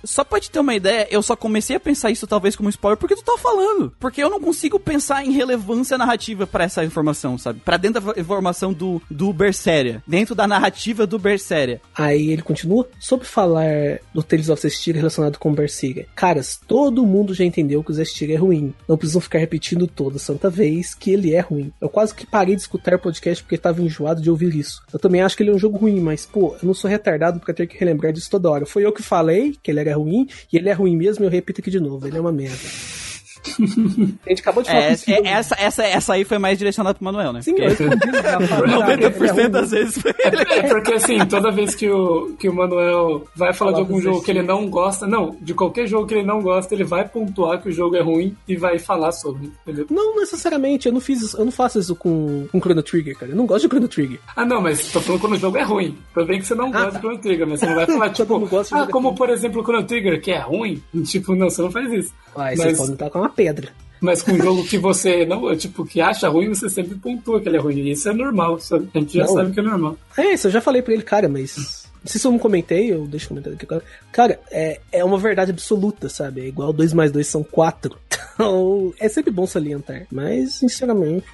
Só pra te ter uma ideia, eu só comecei a pensar isso talvez como spoiler porque tu tá falando. Porque eu não consigo pensar em relevância narrativa pra essa informação, sabe? Pra dentro da informação do, do Berseria. Dentro da narrativa do Berseria. Aí ele continua sobre falar do Tales of Zestiria relacionado com o Berserker. Caras, todo mundo já entendeu que o Zestiria é ruim. Não precisam ficar repetindo toda santa vez que ele é ruim. Eu quase que parei de escutar o podcast porque tava enjoado de ouvir isso. Eu também acho que ele é um jogo ruim, mas pô, eu não sou retardado pra ter que relembrar disso toda hora. Foi eu que falei que ele era ruim, e ele é ruim mesmo, e eu repito aqui de novo, ele é uma merda. A gente acabou de falar É, é- essa, essa, essa aí foi mais direcionada pro Manuel, né? Sim, eu respondi já. falei, ele é 90% ruim. das vezes foi ele. É, porque assim, toda vez que o, que o Manuel vai falar de algum jogo que ele não gosta, não, de qualquer jogo que ele não gosta, ele vai pontuar que o jogo é ruim e vai falar sobre, entendeu? Não necessariamente, eu não fiz isso, eu não faço isso com, com Chrono Trigger, cara. Eu não gosto de Chrono Trigger. Ah, não, mas tô falando quando o jogo é ruim. Tudo bem que você não gosta de Chrono Trigger, mas você não vai falar, tipo, ah, como por exemplo o Chrono Trigger, que é ruim. Tipo, não, você não faz isso. Aí Mas- você pode estar com uma pedra. Mas com um jogo que você não, tipo, que acha ruim, você sempre pontua que ele é ruim. E isso é normal, a gente já Não. sabe que é normal. É isso, eu já falei pra ele, cara, mas. Não sei se eu não comentei, eu deixo comentar aqui agora. Cara, é, é uma verdade absoluta, sabe? É igual 2 mais 2 são 4. Então, é sempre bom salientar. Mas, sinceramente,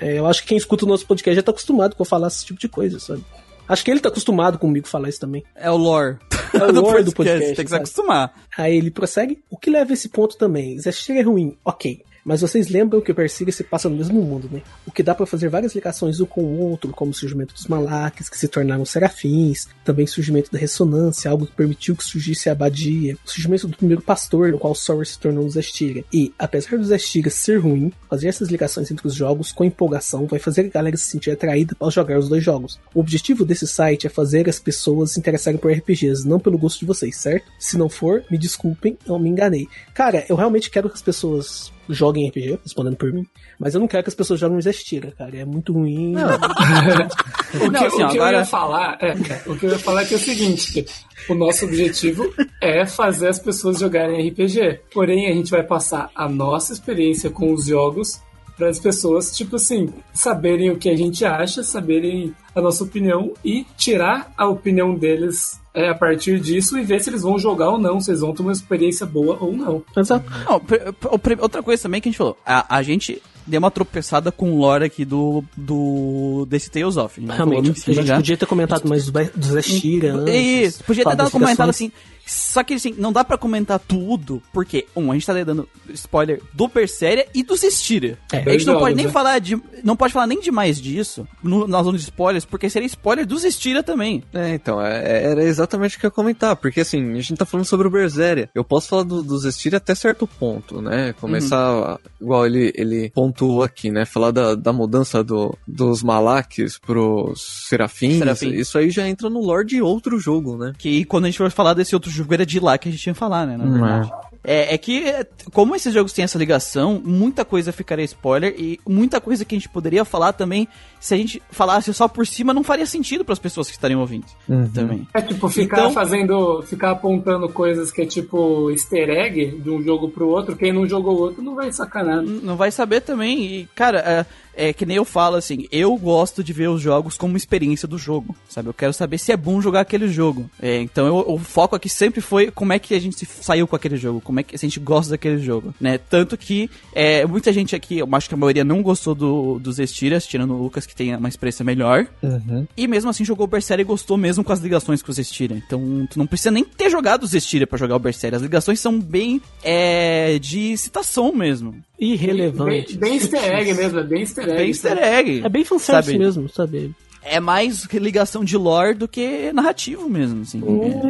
é, eu acho que quem escuta o nosso podcast já tá acostumado com eu falar esse tipo de coisa, sabe? Acho que ele tá acostumado comigo falar isso também. É o lore. É o lore do podcast, Tem que se acostumar. Aí ele prossegue. O que leva a esse ponto também? Zestiria é ruim, ok. Mas vocês lembram que o Persiga se passa no mesmo mundo, né? O que dá pra fazer várias ligações um com o outro, como o surgimento dos Malaques, que se tornaram serafins, também o surgimento da ressonância, algo que permitiu que surgisse a abadia, o surgimento do primeiro pastor, no qual Sauron se tornou um Zestiria. E, apesar do Zestiria ser ruim, fazer essas ligações entre os jogos com empolgação vai fazer a galera se sentir atraída ao jogar os dois jogos. O objetivo desse site é fazer as pessoas se interessarem por RPGs, não pelo gosto de vocês, certo? Se não for, me desculpem, eu me enganei. Cara, eu realmente quero que as pessoas joguem RPG, respondendo por mim, mas eu não quero que as pessoas joguem Zestira, cara. É muito ruim. O Não, que, assim, o que agora- eu ia falar é, o que eu ia falar é que é o seguinte, o nosso objetivo é fazer as pessoas jogarem RPG. Porém, a gente vai passar a nossa experiência com os jogos para as pessoas, tipo assim, saberem o que a gente acha, saberem a nossa opinião e tirar a opinião deles é, a partir disso e ver se eles vão jogar ou não, se eles vão ter uma experiência boa ou não. Exato. Não, pr- o pr- outra coisa também que a gente falou. A, a gente deu uma tropeçada com o lore aqui do, do desse Tales of. A gente falou Realmente, a gente já. podia ter comentado mais do, Be- do Zestira antes. Isso, podia ter dado comentado assim. Só que assim, não dá pra comentar tudo, porque, um, a gente tá dando spoiler do Berseria e do Zestiria. É, a gente não dois pode jogos, nem né? falar de. Não pode falar nem de mais disso no, na zona de spoilers, porque seria spoiler do Zestiria também. É, então, é- era exatamente o que eu ia comentar, porque assim, a gente tá falando sobre o Berseria. Eu posso falar do, do Zestiria até certo ponto, né? Começar, igual ele, ele pontuou aqui, né? Falar da, da mudança do, dos Malaques pros Serafins. Serafim. Isso aí já entra no lore de outro jogo, né? Que quando a gente for falar desse outro jogo, era de lá que a gente ia falar, né? Na verdade. É, é que, é, como esses jogos têm essa ligação, muita coisa ficaria spoiler e muita coisa que a gente poderia falar também, se a gente falasse só por cima, não faria sentido para as pessoas que estariam ouvindo também. É tipo, ficar Então- fazendo, ficar apontando coisas que é tipo easter egg de um jogo pro outro, quem não jogou o outro não vai sacanar. Não vai saber também. E, cara, é, é que nem eu falo assim, eu gosto de ver os jogos como experiência do jogo, sabe? Eu quero saber se é bom jogar aquele jogo. É, então eu- o foco aqui sempre foi como é que a gente se saiu com aquele jogo, como é que se a gente gosta daquele jogo, né? Tanto que é, muita gente aqui, eu acho que a maioria não gostou do, dos Estiras, tirando o Lucas que tem uma experiência melhor. E mesmo assim jogou o Berseria e gostou mesmo com as ligações com os Estiria. Então tu não precisa nem ter jogado os Estiria pra jogar o Berseria. As ligações são bem é, de citação mesmo. Irrelevante. Bem, bem easter egg mesmo, é bem easter egg. Bem easter egg. É bem fanservice Sabe? mesmo, sabe? É mais ligação de lore do que narrativo mesmo, assim.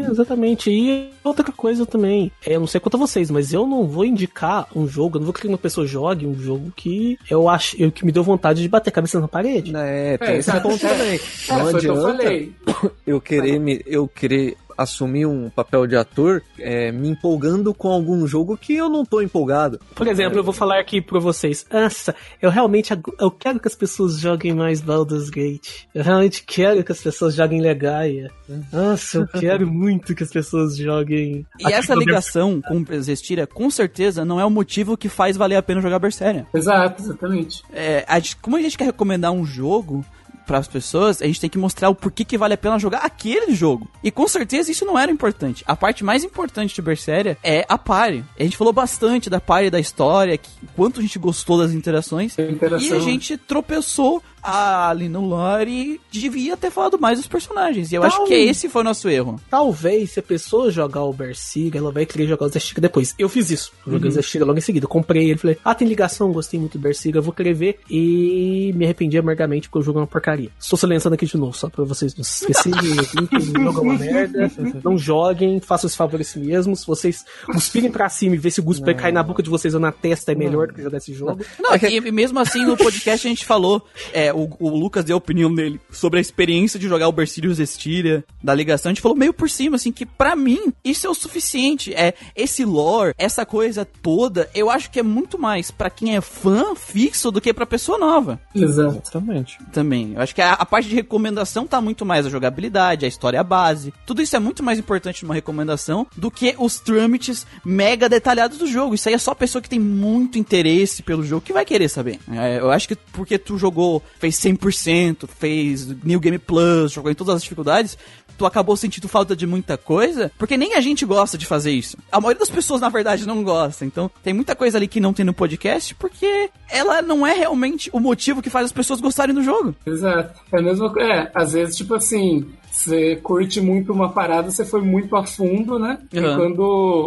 É, exatamente. E outra coisa também, é, eu não sei quanto a vocês, mas eu não vou indicar um jogo, eu não vou querer que uma pessoa jogue um jogo que eu acho eu, que me deu vontade de bater a cabeça na parede. É, tem É, esse exato. ponto também. É, Não eu adianta falei. eu querer me, eu querer assumir um papel de ator é, me empolgando com algum jogo que eu não tô empolgado. Por exemplo, eu vou falar aqui pra vocês. Nossa, eu realmente eu quero que as pessoas joguem mais Baldur's Gate. Eu realmente quero que as pessoas joguem Legaia. Nossa, eu quero muito que as pessoas joguem. E essa ligação com o Zestiria, com certeza, não é o motivo que faz valer a pena jogar Berseria. Exato, exatamente. É, a gente- como a gente quer recomendar um jogo para as pessoas, a gente tem que mostrar o porquê que vale a pena jogar aquele jogo. E com certeza isso não era importante. A parte mais importante de Berseria é a party. A gente falou bastante da party, da história, que, quanto a gente gostou das interações. Interação. E a gente tropeçou ali no lore devia ter falado mais dos personagens. E eu acho que esse foi o nosso erro. Talvez, se a pessoa jogar o Bersiga, ela vai querer jogar o Zestiga depois. Eu fiz isso. Joguei o Zestiga logo em seguida. Comprei ele, falei, ah, tem ligação, gostei muito do Bersiga, eu vou querer ver. E me arrependi amargamente porque o jogo é uma porcaria. Estou silenciando aqui de novo, só pra vocês não se esquecerem. o jogo é uma merda. Não joguem, façam esse favor a si mesmos. Se vocês cuspirem pra cima e ver se o guspe vai cair na boca de vocês ou na testa, é melhor do que jogar esse jogo. Não, e e mesmo assim no podcast a gente falou, é, o, o Lucas deu a opinião dele sobre a experiência de jogar o Bersirius Estiria, da ligação, a gente falou meio por cima, assim, que pra mim isso é o suficiente. É, esse lore, essa coisa toda, eu acho que é muito mais pra quem é fã fixo do que pra pessoa nova. Exatamente. também. Eu acho que a, a parte de recomendação tá muito mais a jogabilidade, a história base. Tudo isso é muito mais importante numa recomendação do que os trâmites mega detalhados do jogo. Isso aí é só a pessoa que tem muito interesse pelo jogo que vai querer saber. É, eu acho que porque tu jogou, fez 100%, fez New Game Plus, jogou em todas as dificuldades, tu acabou sentindo falta de muita coisa, porque nem a gente gosta de fazer isso. A maioria das pessoas, na verdade, não gosta. Então, tem muita coisa ali que não tem no podcast, porque ela não é realmente o motivo que faz as pessoas gostarem do jogo. Exato. É coisa. É, às vezes, tipo assim, você curte muito uma parada, você foi muito a fundo, né? E Uhum. quando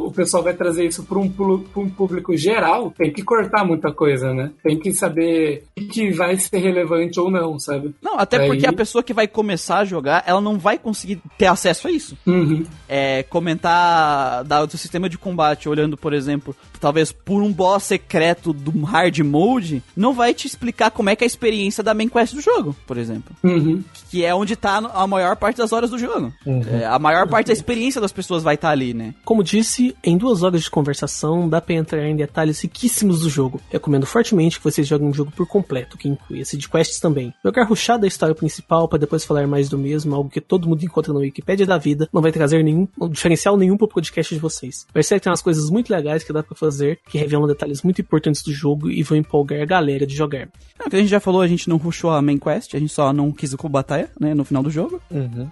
o pessoal vai trazer isso para um, pra um público geral, tem que cortar muita coisa, né? Tem que saber o que vai ser relevante ou não, sabe? Não, até Aí- porque a pessoa que vai começar a jogar, ela não vai conseguir ter acesso a isso. Uhum. É, comentar da, do sistema de combate, olhando, por exemplo, talvez por um boss secreto do hard mode, não vai te explicar como é que é a experiência da main quest do jogo, por exemplo. Uhum. Que é onde tá a maior parte das horas do jogo. É, a maior parte da experiência das pessoas vai estar ali, né? Como disse, em duas horas de conversação dá pra entrar em detalhes riquíssimos do jogo. Recomendo fortemente que vocês joguem o jogo por completo, que inclui esse de quests também. Jogar rushar da história principal para depois falar mais do mesmo, algo que todo mundo encontra na Wikipédia da vida, não vai trazer nenhum diferencial nenhum pro podcast de vocês. Percebe que tem umas coisas muito legais que dá pra fazer, que revelam detalhes muito importantes do jogo e vão empolgar a galera de jogar. É, o que a gente já falou, a gente não rushou a main quest, a gente só não quis o batalha, né, no final do jogo.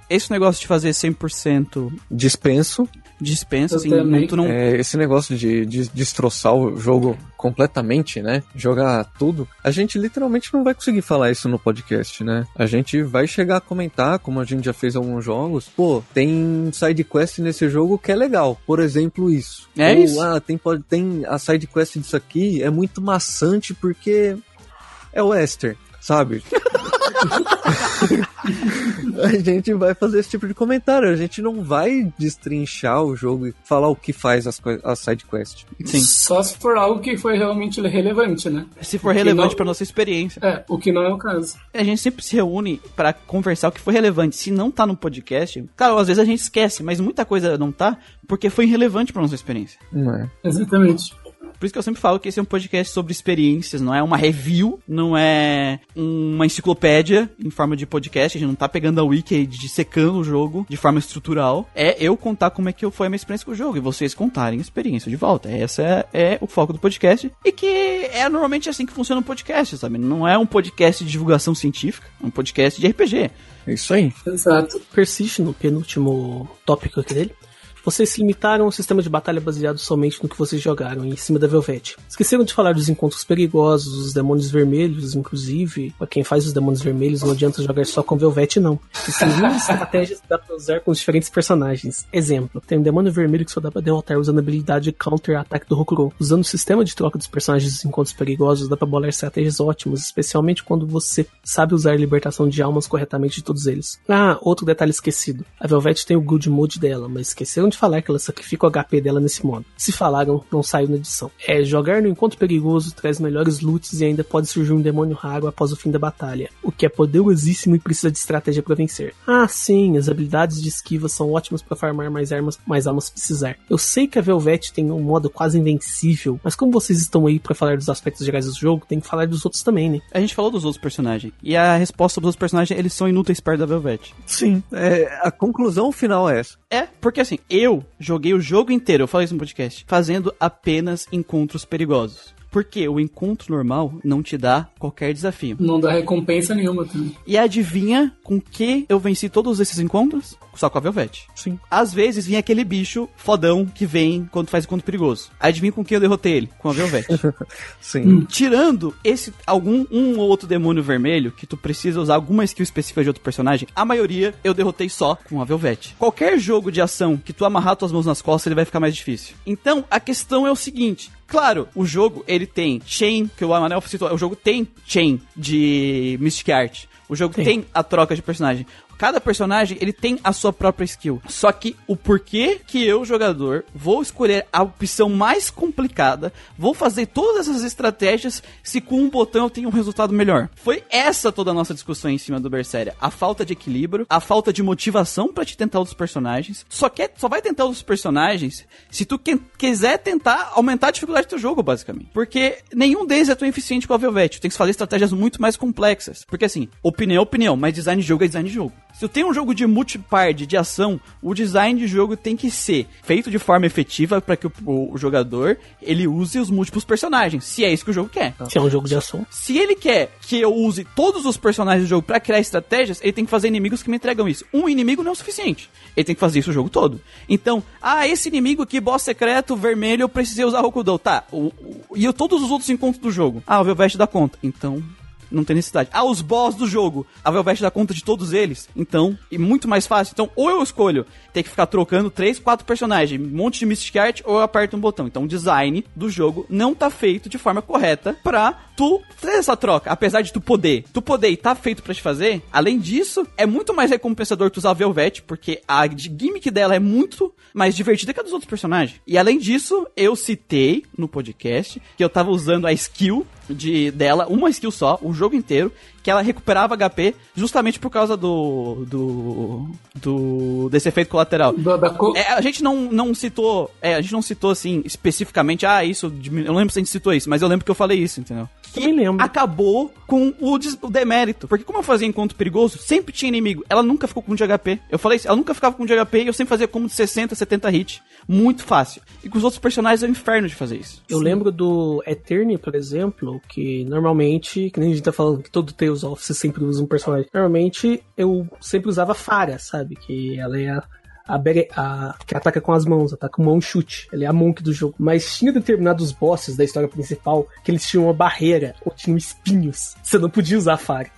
Esse negócio de fazer 100% Dispenso. Dispensa, assim, também. não. É, esse negócio de, de destroçar o jogo completamente, né? Jogar tudo. A gente literalmente não vai conseguir falar isso no podcast, né? A gente vai chegar a comentar, como a gente já fez alguns jogos. Pô, tem side quest nesse jogo que é legal. Por exemplo, isso. É Ou, isso. Ah, tem, pode- tem a side quest disso aqui é muito maçante porque é western, sabe? a gente vai fazer esse tipo de comentário. A gente não vai destrinchar o jogo e falar o que faz as, as side quest. Sim. Só se for algo que foi realmente relevante, né? Se for Que relevante não- pra nossa experiência. É, o que não é o caso. A gente sempre se reúne pra conversar o que foi relevante. Se não tá no podcast, claro, às vezes a gente esquece, mas muita coisa não tá porque foi irrelevante pra nossa experiência. Não é? Exatamente. Por isso que eu sempre falo que esse é um podcast sobre experiências, não é uma review, não é uma enciclopédia em forma de podcast, a gente não tá pegando a wiki e dissecando o jogo de forma estrutural. É eu contar como é que foi a minha experiência com o jogo e vocês contarem a experiência de volta. Esse é, é o foco do podcast e que é normalmente assim que funciona um podcast, sabe? Não é um podcast de divulgação científica, é um podcast de RPG. É isso aí. Exato. Persiste no penúltimo tópico aqui dele. Vocês se limitaram ao sistema de batalha baseado somente no que vocês jogaram em cima da Velvet. Esqueceram de falar dos encontros perigosos, dos demônios vermelhos, inclusive. Pra quem faz os demônios vermelhos, não adianta jogar só com Velvet, não. Existem inúmeras estratégias que dá pra usar com os diferentes personagens. Exemplo, tem um demônio vermelho que só dá pra derrotar usando a habilidade Counter-Ataque do Hokuro. Usando o sistema de troca dos personagens dos encontros perigosos, dá pra bolar estratégias ótimas, especialmente quando você sabe usar a libertação de almas corretamente de todos eles. Ah, outro detalhe esquecido. A Velvet tem o Good Mood dela, mas esqueceram de falar que ela sacrifica o HP dela nesse modo. Se falaram, não saiu na edição. É, jogar no encontro perigoso traz melhores loots e ainda pode surgir um demônio raro após o fim da batalha, o que é poderosíssimo e precisa de estratégia para vencer. Ah, sim, as habilidades de esquiva são ótimas para farmar mais armas, mais almas se precisar. Eu sei que a Velvet tem um modo quase invencível, mas como vocês estão aí para falar dos aspectos gerais do jogo, tem que falar dos outros também, né? A gente falou dos outros personagens. E a resposta dos outros personagens, eles são inúteis perto da Velvet. Sim. É, a conclusão final é essa. É, porque assim, eu joguei o jogo inteiro, eu falei isso no podcast, fazendo apenas encontros perigosos. Porque o encontro normal não te dá qualquer desafio. Não dá recompensa nenhuma também. E adivinha com que eu venci todos esses encontros? Só com a Velvet. Sim. Às vezes vinha aquele bicho fodão que vem quando faz encontro perigoso. Adivinha com quem eu derrotei ele? Com a Velvet. Sim. Tirando esse algum um ou outro demônio vermelho que tu precisa usar alguma skill específica de outro personagem, a maioria eu derrotei só com a Velvet. Qualquer jogo de ação que tu amarrar tuas mãos nas costas, ele vai ficar mais difícil. Então, a questão é o seguinte, Claro, o jogo ele tem chain, que o Amanel citou, o jogo tem chain de Mystic Art. O jogo tem a troca de personagem. Cada personagem, ele tem a sua própria skill. Só que o porquê que eu, jogador, vou escolher a opção mais complicada, vou fazer todas essas estratégias se com um botão eu tenho um resultado melhor. Foi essa toda a nossa discussão em cima do Berseria. A falta de equilíbrio, a falta de motivação pra te tentar outros personagens. Só quer, só vai tentar outros personagens se tu que- quiser tentar aumentar a dificuldade do teu jogo, basicamente. Porque nenhum deles é tão eficiente com a Velvet. Tu tem que fazer estratégias muito mais complexas. Porque assim, opinião é opinião, mas design de jogo é design de jogo. Se tu tem um jogo de multipart, de ação, o design de jogo tem que ser feito de forma efetiva para que o, o- jogador ele use os múltiplos personagens, se é isso que o jogo quer. Se é um jogo de ação. Se ele quer que eu use todos os personagens do jogo pra criar estratégias, ele tem que fazer inimigos que me entregam isso. Um inimigo não é o suficiente. Ele tem que fazer isso o jogo todo. Então, ah, esse inimigo aqui, boss secreto, vermelho, eu precisei usar Rokudou. Tá, o, o- e eu, todos os outros encontros do jogo. Ah, o Velvet dá conta. Então, não tem necessidade. Ah, os boss do jogo. A Velvet dá conta de todos eles. Então, e muito mais fácil. Então, ou eu escolho ter que ficar trocando três, quatro personagens, um monte de Mystic Art, ou eu aperto um botão. Então, o design do jogo não tá feito de forma correta pra tu fazer essa troca. Apesar de tu poder. Tu poder e tá feito pra te fazer. Além disso, é muito mais recompensador tu usar a Velvet, porque a gimmick dela é muito mais divertida que a dos outros personagens. E além disso, eu citei no podcast que eu tava usando a skill de dela, uma skill só, o jogo inteiro, que ela recuperava HP justamente por causa do do do desse efeito colateral. Da, da co- É, a gente não, não citou, é, a gente não citou assim especificamente, ah, isso, eu não lembro se a gente citou isso, mas eu lembro que eu falei isso, entendeu? Também lembro. Acabou com o, des- o demérito, porque como eu fazia encontro perigoso, sempre tinha inimigo, ela nunca ficou com de HP. Eu falei isso, ela nunca ficava com de HP e eu sempre fazia como de 60, 70 hit, muito fácil. E com os outros personagens é um inferno de fazer isso. Eu lembro do Eterni, por exemplo, que normalmente, que nem a gente tá falando que todo Tales of você sempre usa um personagem. Normalmente eu sempre usava Farah, sabe? Que ela é a, a, Bere, a que ataca com as mãos, ataca com mão chute. Ela é a Monk do jogo. Mas tinha determinados bosses da história principal que eles tinham uma barreira ou tinham espinhos. Você não podia usar a faca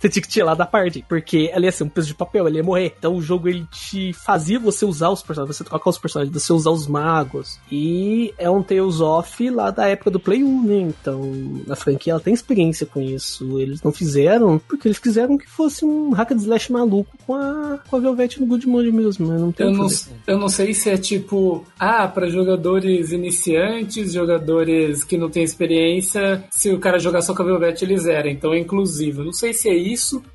você tinha que tirar da parte, porque ela ia ser um peso de papel, ela ia morrer. Então o jogo ele te fazia você usar os personagens, você trocar os personagens, você usar os magos. E é um Tales of lá da época do Play 1, né? Então a franquia ela tem experiência com isso. Eles não fizeram porque eles quiseram que fosse um hack and slash maluco com a, com a Velvet no Good Mode mesmo, né? Não tem Eu não, eu não sei se é tipo, ah, para jogadores iniciantes, jogadores que não têm experiência, se o cara jogar só com a Velvet ele zera, então é inclusivo. Não sei se é isso,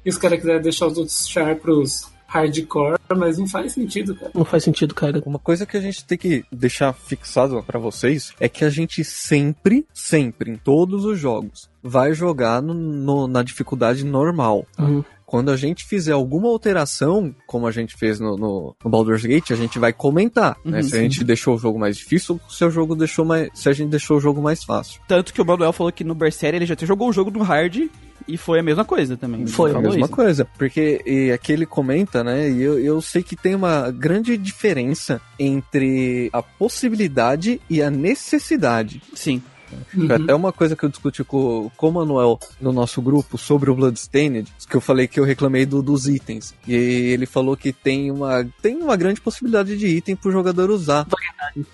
e os caras quiserem deixar os outros char pros hardcore, mas não faz sentido, cara. Não faz sentido, cara. Uma coisa que a gente tem que deixar fixado pra vocês é que a gente sempre, sempre, em todos os jogos, vai jogar no- no- na dificuldade normal. Uhum. Quando a gente fizer alguma alteração, como a gente fez no, no, no Baldur's Gate, a gente vai comentar, né? Uhum, se a gente deixou o jogo mais difícil ou se o jogo deixou mais, se a gente deixou o jogo mais fácil. Tanto que o Manuel falou que no Berseria ele já até jogou o jogo no hard e foi a mesma coisa também. Foi, É a mesma isso. coisa, porque e aqui ele comenta, né? E eu, eu sei que tem uma grande diferença entre a possibilidade e a necessidade. Sim. Foi até uma coisa que eu discuti com, com o Manuel no nosso grupo sobre o Bloodstained, que eu falei que eu reclamei do- dos itens. E ele falou que tem uma, tem uma grande possibilidade de item pro jogador usar.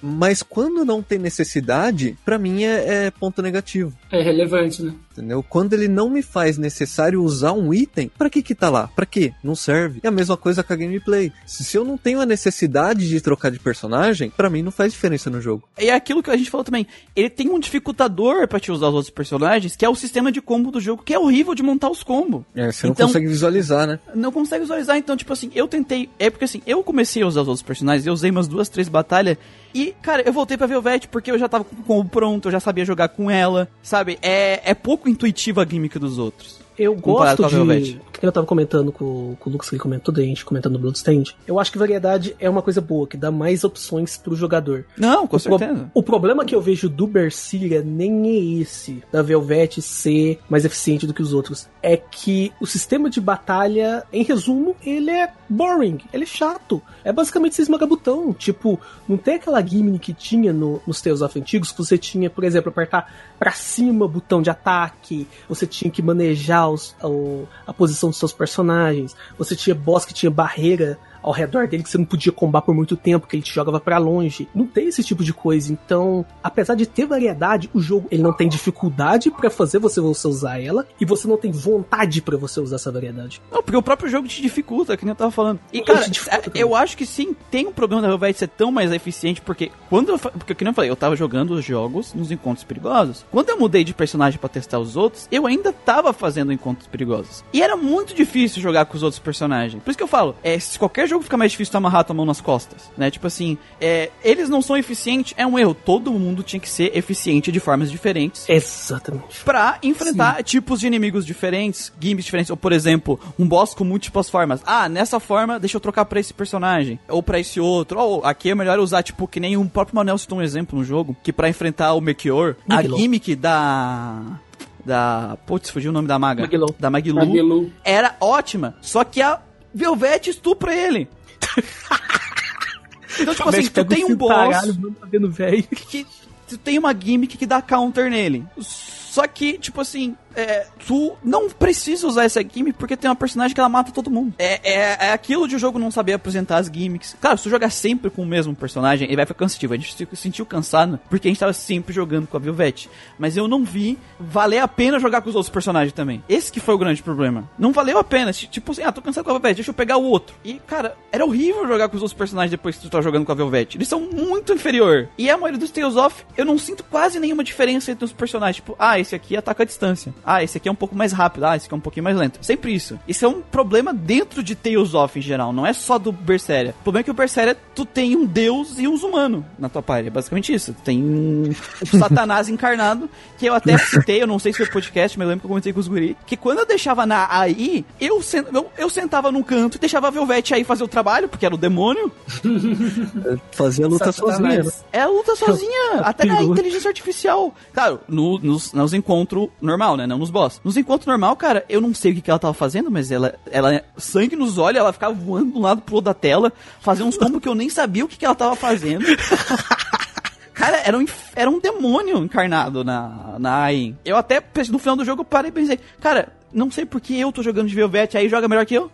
Mas quando não tem necessidade, pra mim é, é ponto negativo. É relevante, né? Entendeu? Quando ele não me faz necessário usar um item, pra que que tá lá? Pra quê? Não serve. É a mesma coisa com a gameplay. Se, se eu não tenho a necessidade de trocar de personagem, pra mim não faz diferença no jogo. E é aquilo que a gente falou também. Ele tem um dificultador pra te usar os outros personagens, que é o sistema de combo do jogo, que é horrível de montar os combos. É, você não Então- consegue visualizar, né? Não consegue visualizar, então, tipo assim, eu tentei. É porque assim, eu comecei a usar os outros personagens, eu usei umas duas, três batalhas. E, cara, eu voltei pra Velvet porque eu já tava com o combo pronto, eu já sabia jogar com ela, sabe? É, é pouco intuitiva a gimmick dos outros. Eu gosto de. Eu tava comentando com, com o Lucas, que ele comentou, da gente comentando no Bloodstained. Eu acho que variedade é uma coisa boa, que dá mais opções pro jogador. Não, com O pro- certeza. O problema que eu vejo do Berseria nem é esse, da Velvet ser mais eficiente do que os outros. É que o sistema de batalha, em resumo, ele é boring, ele é chato. É basicamente você esmagar botão. Tipo, não tem aquela gimmick que tinha no- nos Tales of antigos, que você tinha, por exemplo, apertar pra cima botão de ataque, você tinha que manejar os- o- a posição dos seus personagens, você tinha boss que tinha barreira ao redor dele que você não podia combar por muito tempo, que ele te jogava pra longe. Não tem esse tipo de coisa. Então, apesar de ter variedade, o jogo ele não tem dificuldade pra fazer você, você usar ela e você não tem vontade pra você usar essa variedade. Não, porque o próprio jogo te dificulta, que nem eu tava falando. E, cara, é- eu acho que sim, tem um problema da Velvet ser tão mais eficiente, porque quando eu. Porque, que nem eu falei, eu tava jogando os jogos nos encontros perigosos. Quando eu mudei de personagem pra testar os outros, eu ainda tava fazendo encontros perigosos. E era muito difícil jogar com os outros personagens. Por isso que eu falo, é, se qualquer jogo fica mais difícil, tu amarrar tua mão nas costas, né? Tipo assim, é, eles não são eficientes, é um erro. Todo mundo tinha que ser eficiente de formas diferentes Exatamente. pra enfrentar tipos de inimigos diferentes, gimmicks diferentes, ou por exemplo, um boss com múltiplas formas. Ah, nessa forma, deixa eu trocar pra esse personagem, ou pra esse outro. Ou aqui é melhor usar, tipo, que nem o próprio Manel citou um exemplo no jogo, que pra enfrentar o Meteor, a gimmick da. Da. Putz, fugiu o nome da maga. Magilou. Da Magilu. Aguilu. Era ótima, só que a Velvet estupra ele. então, tipo assim, tu tem um boss Caralho, tá vendo, que tu tem uma gimmick que dá counter nele. Só que, tipo assim, é, tu não precisa usar essa gimmick porque tem uma personagem que ela mata todo mundo. É, é, é aquilo de o jogo não saber apresentar as gimmicks. Claro, se tu jogar sempre com o mesmo personagem, ele vai ficar cansativo. A gente se sentiu cansado porque a gente tava sempre jogando com a Velvet. Mas eu não vi valer a pena jogar com os outros personagens também. Esse que foi o grande problema. Não valeu a pena. Tipo assim, ah, tô cansado com a Velvet, deixa eu pegar o outro. E, cara, era horrível jogar com os outros personagens depois que tu tá jogando com a Velvet. Eles são muito inferior. E a maioria dos Tales of, eu não sinto quase nenhuma diferença entre os personagens. Tipo, ah, esse aqui ataca a distância. Ah, esse aqui é um pouco mais rápido. Ah, esse aqui é um pouquinho mais lento. Sempre isso. Isso é um problema dentro de Tales of em geral. Não é só do Berseria. O problema é que o Berseria, tu tem um deus e uns humanos na tua party. É basicamente isso. Tu tem um satanás encarnado, que eu até citei, eu não sei se foi podcast, mas eu lembro que eu comentei com os guri, que quando eu deixava na AI, eu, sen- eu, eu sentava num canto e deixava a Velvet aí fazer o trabalho, porque era o demônio. Fazia a luta Satanás. sozinha, né? Ela luta sozinha, até na inteligência artificial. Claro, no- nos, nos nos encontros normal, né? Não nos boss. Nos encontros normal, cara, eu não sei o que, que ela tava fazendo, mas ela, ela, sangue nos olhos, ela ficava voando de um lado pro outro da tela, fazendo uns combos que eu nem sabia o que, que ela tava fazendo. Cara, era um, era um demônio encarnado na, na AI. Eu até, no final do jogo, parei e pensei, cara, não sei por que eu tô jogando de Velvet, aí joga melhor que eu.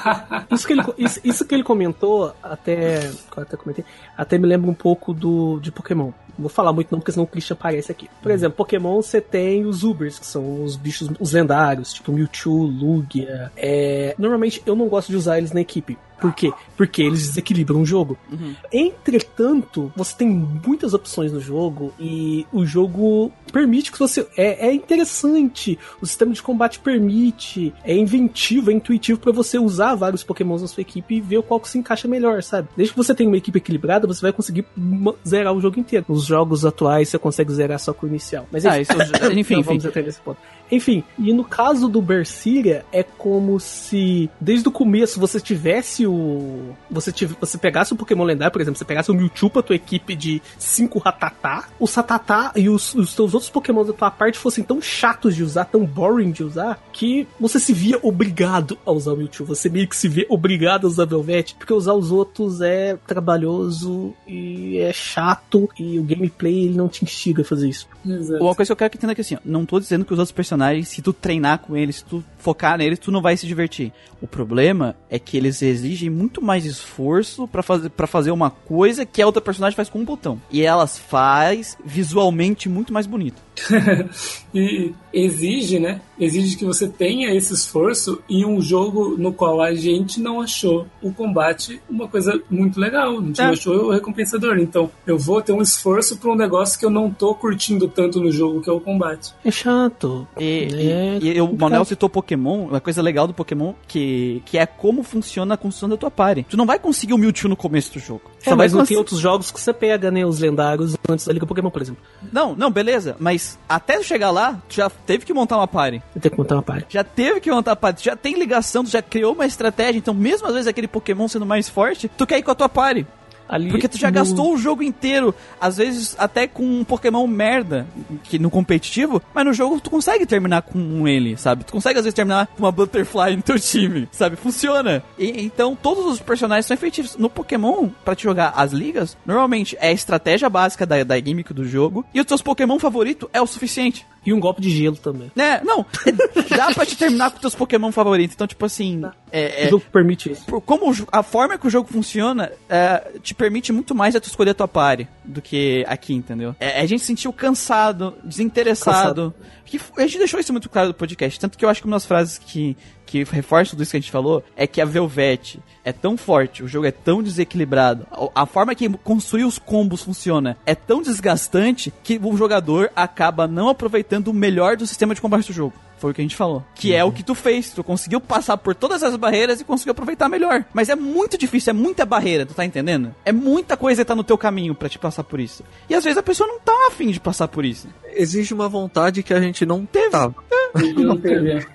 Isso que ele, isso, isso que ele comentou, até. até comentei, até me lembra um pouco do de Pokémon. Não vou falar muito não, porque senão o Christian aparece aqui. Por exemplo, Pokémon você tem os Ubers, que são os bichos, os lendários, tipo Mewtwo, Lugia. É, normalmente eu não gosto de usar eles na equipe. Por quê? Porque eles desequilibram o jogo. Entretanto, você tem muitas opções no jogo e o jogo permite que você. É, é interessante. O sistema de combate permite. É inventivo, é intuitivo pra você usar vários Pokémons na sua equipe e ver qual que se encaixa melhor, sabe? Desde que você tenha uma equipe equilibrada, você vai conseguir zerar o jogo inteiro. Nos jogos atuais você consegue zerar só com o inicial. Mas Ah, isso, enfim, não enfim. vamos entrar nesse ponto. Enfim, e no caso do Berseria, é como se desde o começo você tivesse o. Você, tive, você pegasse o Pokémon lendário, por exemplo, você pegasse o Mewtwo pra tua equipe de 5 Ratatá, o Satatá e os, os teus outros Pokémon da tua parte fossem tão chatos de usar, tão boring de usar, que você se via obrigado a usar o Mewtwo. Você meio que se vê obrigado a usar Velvet, porque usar os outros é trabalhoso e é chato, e o gameplay ele não te instiga a fazer isso. Exato. Uma coisa que eu quero que entenda é que assim, ó, não tô dizendo que os outros personagens, se tu treinar com eles, se tu focar neles, tu não vai se divertir. O problema é que eles exigem muito mais esforço pra fazer para fazer uma coisa que a outra personagem faz com um botão. E elas faz visualmente muito mais bonito. e exige, né? Exige que você tenha esse esforço em um jogo no qual a gente não achou o combate uma coisa muito legal, a gente É. não achou recompensador. Então, eu vou ter um esforço pra um negócio que eu não tô curtindo tanto no jogo, que é o combate. É chato. E, É e- e o complicado. Manel citou Pokémon, uma coisa legal do Pokémon que, que é como funciona a construção da tua party. Tu não vai conseguir o Mewtwo no começo do jogo. É, Só mas não tem outros jogos que você pega, né? Os lendários antes da Liga Pokémon, por exemplo. Não, não, beleza. Mas até tu chegar lá, tu já teve que montar uma party. Eu tenho que montar uma parte. Já teve que montar a party, já tem ligação, tu já criou uma estratégia. Então, mesmo às vezes aquele Pokémon sendo mais forte, tu quer ir com a tua party. Ali, Porque tu já no- gastou o jogo inteiro, às vezes até com um Pokémon merda, que no competitivo, mas no jogo tu consegue terminar com ele, sabe? Tu consegue às vezes terminar com uma Butterfly no teu time, sabe? Funciona. E, então todos os personagens são efetivos. No Pokémon, pra te jogar as ligas, normalmente é a estratégia básica da, da gimmick do jogo, e os teus Pokémon favorito é o suficiente. E um golpe de gelo também. Né? Não, dá pra te terminar com teus Pokémon favoritos. Então, tipo assim, é, é, O jogo permite isso. como a forma que o jogo funciona é, te permite muito mais a tu escolher a tua party do que aqui, entendeu? É, a gente se sentiu cansado, desinteressado. Que f- a gente deixou isso muito claro do podcast. Tanto que eu acho que uma das frases que, que reforça tudo isso que a gente falou é que a Velvet é tão forte, o jogo é tão desequilibrado, a, a forma que construir os combos funciona é tão desgastante que o jogador acaba não aproveitando o melhor do sistema de combate do jogo. Foi o que a gente falou. Que é o que tu fez. Tu conseguiu passar por todas as barreiras e conseguiu aproveitar melhor. Mas é muito difícil, é muita barreira, tu tá entendendo? É muita coisa que tá no teu caminho pra te passar por isso. E às vezes a pessoa não tá afim de passar por isso. Exige uma vontade que a gente não Teve. tava. Não teve.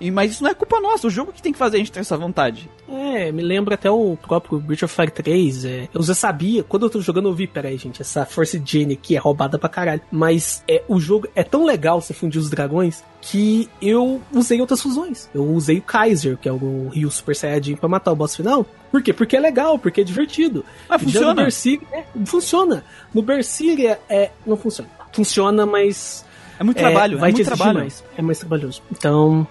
E, mas isso não é culpa nossa, o jogo que tem que fazer a gente ter essa vontade. É, me lembra até o próprio Breath of Fire 3. É, eu já sabia, quando eu tô jogando, eu vi, peraí, gente, essa Force Gene aqui é roubada pra caralho. Mas é, o jogo é tão legal você fundir os dragões que eu usei outras fusões. Eu usei o Kaiser, que é o Rio Super Saiyajin, pra matar o boss final. Por quê? Porque é legal, porque é divertido. Mas Já no funciona. Berseria, é, funciona. No Berseria, é, não funciona. Funciona, mas É muito é, trabalho, vai é te muito exigir trabalho. mais. É mais trabalhoso. Então,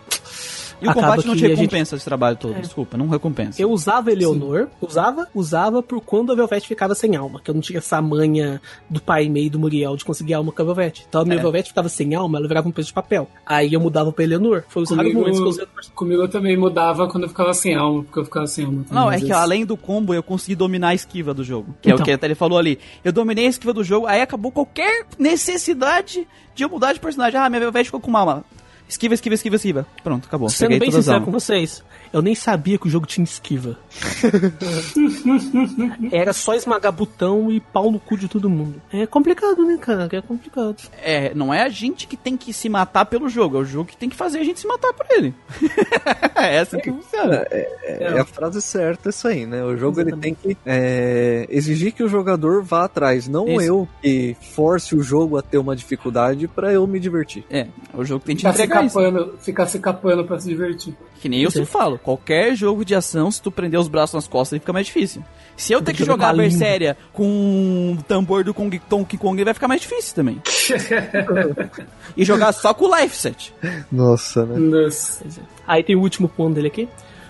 E o combate não te a gente- recompensa esse trabalho todo, desculpa, não recompensa. Eu usava Eleonor, usava, usava por quando a Velvet ficava sem alma, que eu não tinha essa manha do pai e meio do Muriel de conseguir alma com a Velvet. Então a minha É. Velvet ficava sem alma, ela virava um peso de papel. Aí eu mudava pra Eleonor. Foi os raros momentos que eu comigo eu também mudava quando eu ficava sem alma, porque eu ficava sem alma. também, Não, é que além do combo eu consegui dominar a esquiva do jogo. Que é o Então. que até ele falou ali. Eu dominei a esquiva do jogo, aí acabou qualquer necessidade de eu mudar de personagem. Ah, minha Velvet ficou com uma alma. Esquiva, esquiva, esquiva, esquiva. Pronto, acabou. Sendo Peguei bem sincero com vocês, eu nem sabia que o jogo tinha esquiva. Era só esmagar botão e pau no cu de todo mundo. É complicado, né, cara? É complicado. É, não é a gente que tem que se matar pelo jogo, é o jogo que tem que fazer a gente se matar por ele. é assim que funciona. É, a frase certa isso aí, né? O jogo ele tem que é, exigir que o jogador vá atrás, não Isso. eu que force o jogo a ter uma dificuldade pra eu me divertir. É, o jogo tem que te Ficar isso. ficar se capando pra se divertir. Que nem eu sempre falo, qualquer jogo de ação, se tu prender os braços nas costas, ele fica mais difícil. Se eu ter que jogar a. Berseria com um tambor do Kong, Donkey Kong, ele vai ficar mais difícil também. e jogar só com o life set. Nossa, né? Nossa. Aí tem o último ponto dele aqui.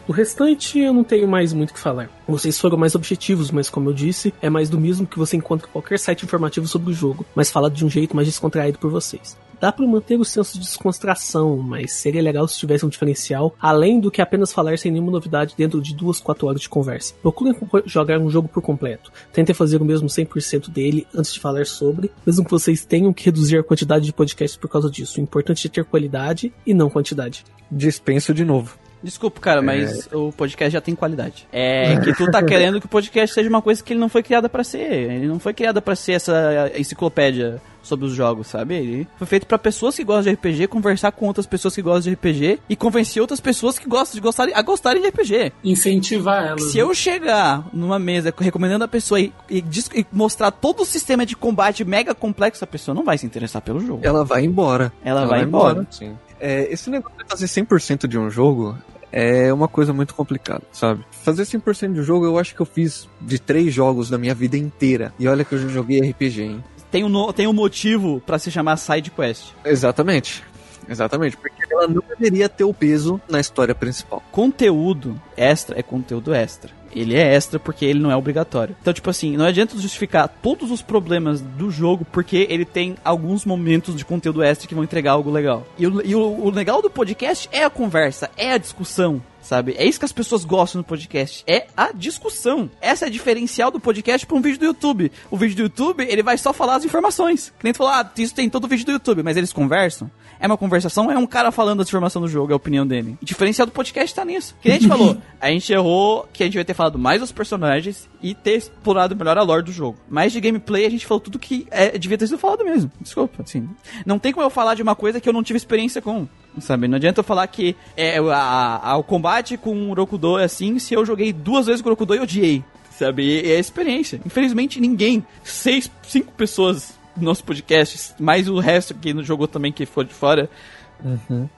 O restante eu não tenho mais muito o que falar. Vocês foram mais objetivos, mas como eu disse, é mais do mesmo que você encontra em qualquer site informativo sobre o jogo, mas falado de um jeito mais descontraído por vocês. Dá pra manter o senso de descontração, mas seria legal se tivesse um diferencial, além do que apenas falar sem nenhuma novidade dentro de duas, quatro horas de conversa. Procurem jogar um jogo por completo. Tentem fazer o mesmo 100% dele antes de falar sobre, mesmo que vocês tenham que reduzir a quantidade de podcasts por causa disso. O importante é ter qualidade e não quantidade. Dispenso de novo. Desculpa, cara, mas o podcast já tem qualidade. É que tu tá querendo que o podcast seja uma coisa que ele não foi criada pra ser. Ele não foi criada pra ser essa enciclopédia sobre os jogos, sabe? Ele foi feito pra pessoas que gostam de RPG conversar com outras pessoas que gostam de RPG e convencer outras pessoas que gostam de gostarem a gostarem de RPG. Incentivar elas. Se eu chegar numa mesa recomendando a pessoa e, e e mostrar todo o sistema de combate mega complexo, a pessoa não vai se interessar pelo jogo. Ela vai embora. Ela vai embora. Sim. É, esse negócio de fazer 100% de um jogo é uma coisa muito complicada, sabe? Fazer 100% de um jogo eu acho que eu fiz de três jogos da minha vida inteira. E olha que eu já joguei RPG, hein? Tem um, tem um motivo pra se chamar side quest. Exatamente. Exatamente, porque ela não deveria ter o peso na história principal. conteúdo extra é conteúdo extra. Ele é extra porque ele não é obrigatório. Então, tipo assim, não adianta justificar todos os problemas do jogo porque ele tem alguns momentos de conteúdo extra que vão entregar algo legal. E o, e o- o legal do podcast é a conversa, é a discussão. Sabe? É isso que as pessoas gostam no podcast. É a discussão. Essa é a diferencial do podcast para um vídeo do YouTube. O vídeo do YouTube, ele vai só falar as informações. Que nem tu falou, ah, isso tem todo o vídeo do YouTube, mas eles conversam. É uma conversação, é um cara falando as informações do jogo, é a opinião dele. O diferencial do podcast tá nisso. Que a gente falou, a gente errou que a gente vai ter falado mais dos personagens e ter explorado melhor a lore do jogo. Mais de gameplay, a gente falou tudo que é, devia ter sido falado mesmo. Desculpa, assim. Não tem como eu falar de uma coisa que eu não tive experiência com. Sabe? Não adianta eu falar que é, a, a- o combate com o Rokudo é assim se eu joguei duas vezes com o Rokudo e odiei. Sabe? E, é a experiência. Infelizmente, ninguém, seis, cinco pessoas nosso podcast, mais o resto que não jogou também, que foi de fora,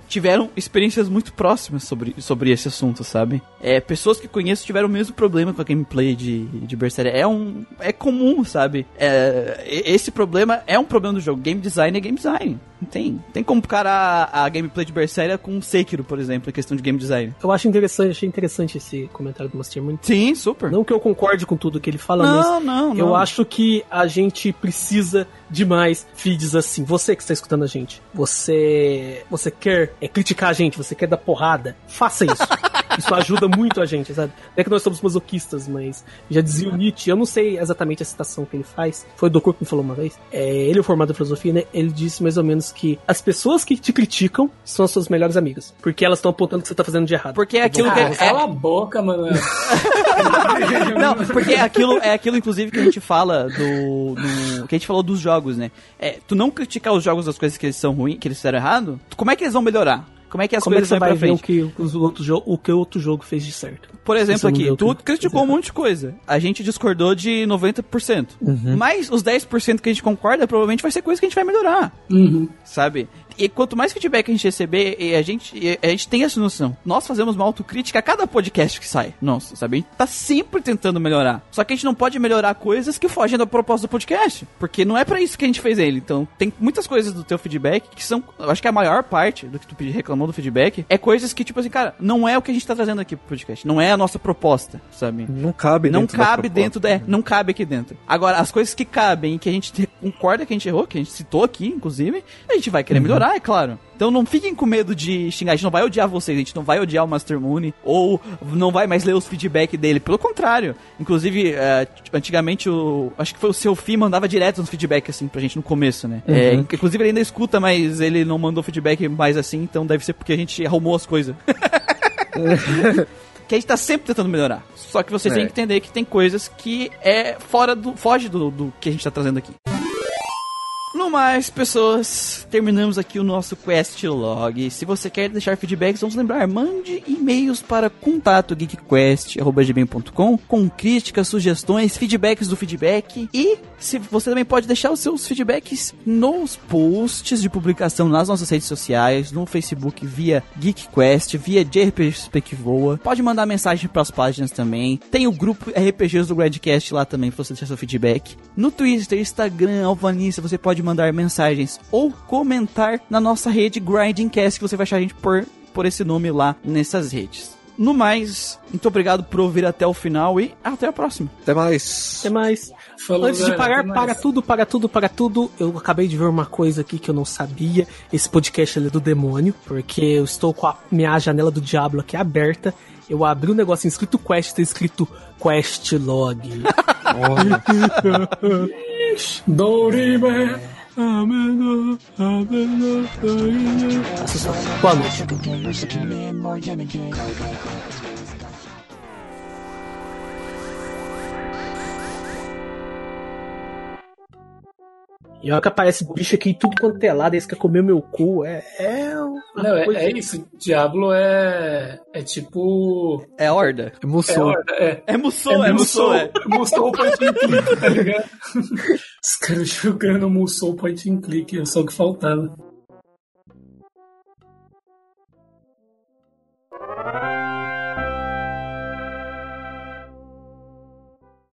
tiveram experiências muito próximas sobre, sobre esse assunto, sabe? É, pessoas que conheço tiveram o mesmo problema com a gameplay de, de Berseria. É um. É comum, sabe? É, esse problema é um problema do jogo. Game design é game design. Não tem. Tem como comparar a, a gameplay de Berseria com Sekiro, por exemplo, em questão de game design. Eu acho interessante, achei interessante esse comentário do Mastermind. Sim, super. Não que eu concorde com tudo que ele fala, mas não, não, eu não. acho que a gente precisa de mais feeds assim. Você que está escutando a gente, você você quer é, criticar a gente, você quer dar porrada, faça isso. Isso ajuda muito a gente, sabe? Não é que nós somos masoquistas, mas já dizia o Nietzsche, eu não sei exatamente a citação que ele faz, foi o Doku que me falou uma vez. É, ele é formado em filosofia, né? Ele disse mais ou menos que as pessoas que te criticam são as suas melhores amigas, porque elas estão apontando o que você tá fazendo de errado. Porque é aquilo que Ah, é, cala a boca, mano. Não, porque é aquilo, é aquilo, inclusive, que a gente fala do, do- Que a gente falou dos jogos, né? É, tu não criticar os jogos das coisas que eles são ruins, que eles fizeram errado, como é que eles vão melhorar? Como é que as Como é que coisas você vão vai pra ver o frente? que, os outros jo- o que outro jogo fez de certo? Por exemplo, aqui, tu que- criticou um monte de coisa. A gente discordou de 90%. Mas os 10% que a gente concorda, provavelmente vai ser coisa que a gente vai melhorar. Uhum. sabe? E quanto mais feedback a gente receber, a gente, a gente tem essa noção. Nós fazemos uma autocrítica a cada podcast que sai. Nossa, sabe? A gente tá sempre tentando melhorar. Só que a gente não pode melhorar coisas que fogem da proposta do podcast. Porque não é pra isso que a gente fez ele. Então, tem muitas coisas do teu feedback que são. Eu acho que a maior parte do que tu reclamou do feedback é coisas que, tipo assim, cara, não é o que a gente tá trazendo aqui pro podcast. Não é a nossa proposta, sabe? Não cabe não dentro da cabe proposta. dentro da, é, não cabe aqui dentro. Agora, as coisas que cabem e que a gente te- concorda que a gente errou, que a gente citou aqui, inclusive, a gente vai querer melhorar melhorar, é claro. Então não fiquem com medo de xingar. A gente não vai odiar vocês, a gente não vai odiar o Master Moon ou não vai mais ler os feedback dele. Pelo contrário. Inclusive, é, antigamente o. Acho que foi o seu Fi mandava direto nos feedback assim pra gente no começo, né? Uhum. É, inclusive ele ainda escuta, mas ele não mandou feedback mais assim, então deve ser porque a gente arrumou as coisas. que a gente tá sempre tentando melhorar. Só que vocês É. têm que entender que tem coisas que é fora do. foge do, do que a gente tá trazendo aqui. Mais, pessoas, terminamos aqui o nosso quest log. Se você quer deixar feedbacks, vamos lembrar, mande e-mails para contato geekquest@gmail.com com críticas, sugestões, feedbacks do feedback e se você também pode deixar os seus feedbacks nos posts de publicação nas nossas redes sociais, no Facebook via GeekQuest, via JRPG voa. Pode mandar mensagem para as páginas também. Tem o grupo RPGs do Gradcast lá também para você deixar seu feedback. No Twitter, Instagram, Alvanista, você pode mandar mensagens ou comentar na nossa rede Grindingcast que você vai achar a gente por por esse nome lá nessas redes. No mais, muito obrigado por ouvir até o final e até a próxima. Até mais. Até mais. Falou, Antes de pagar, paga tudo, paga tudo, paga tudo. Eu acabei de ver uma coisa aqui que eu não sabia. Esse podcast é do demônio, porque eu estou com a minha janela do diabo aqui aberta. Eu abri um negócio escrito Quest, tá escrito Quest Log. Dorime. Assustador. Boa noite. E olha que aparece bicho aqui tudo quanto é lado, esse quer comer meu cu. É. É, Não, é, é isso. Diablo é. É tipo. É horda. É, horda, é. É Musou, é Musou, é. Musou point and click, tá ligado? Os caras jogando Musou point and click, é só o que faltava.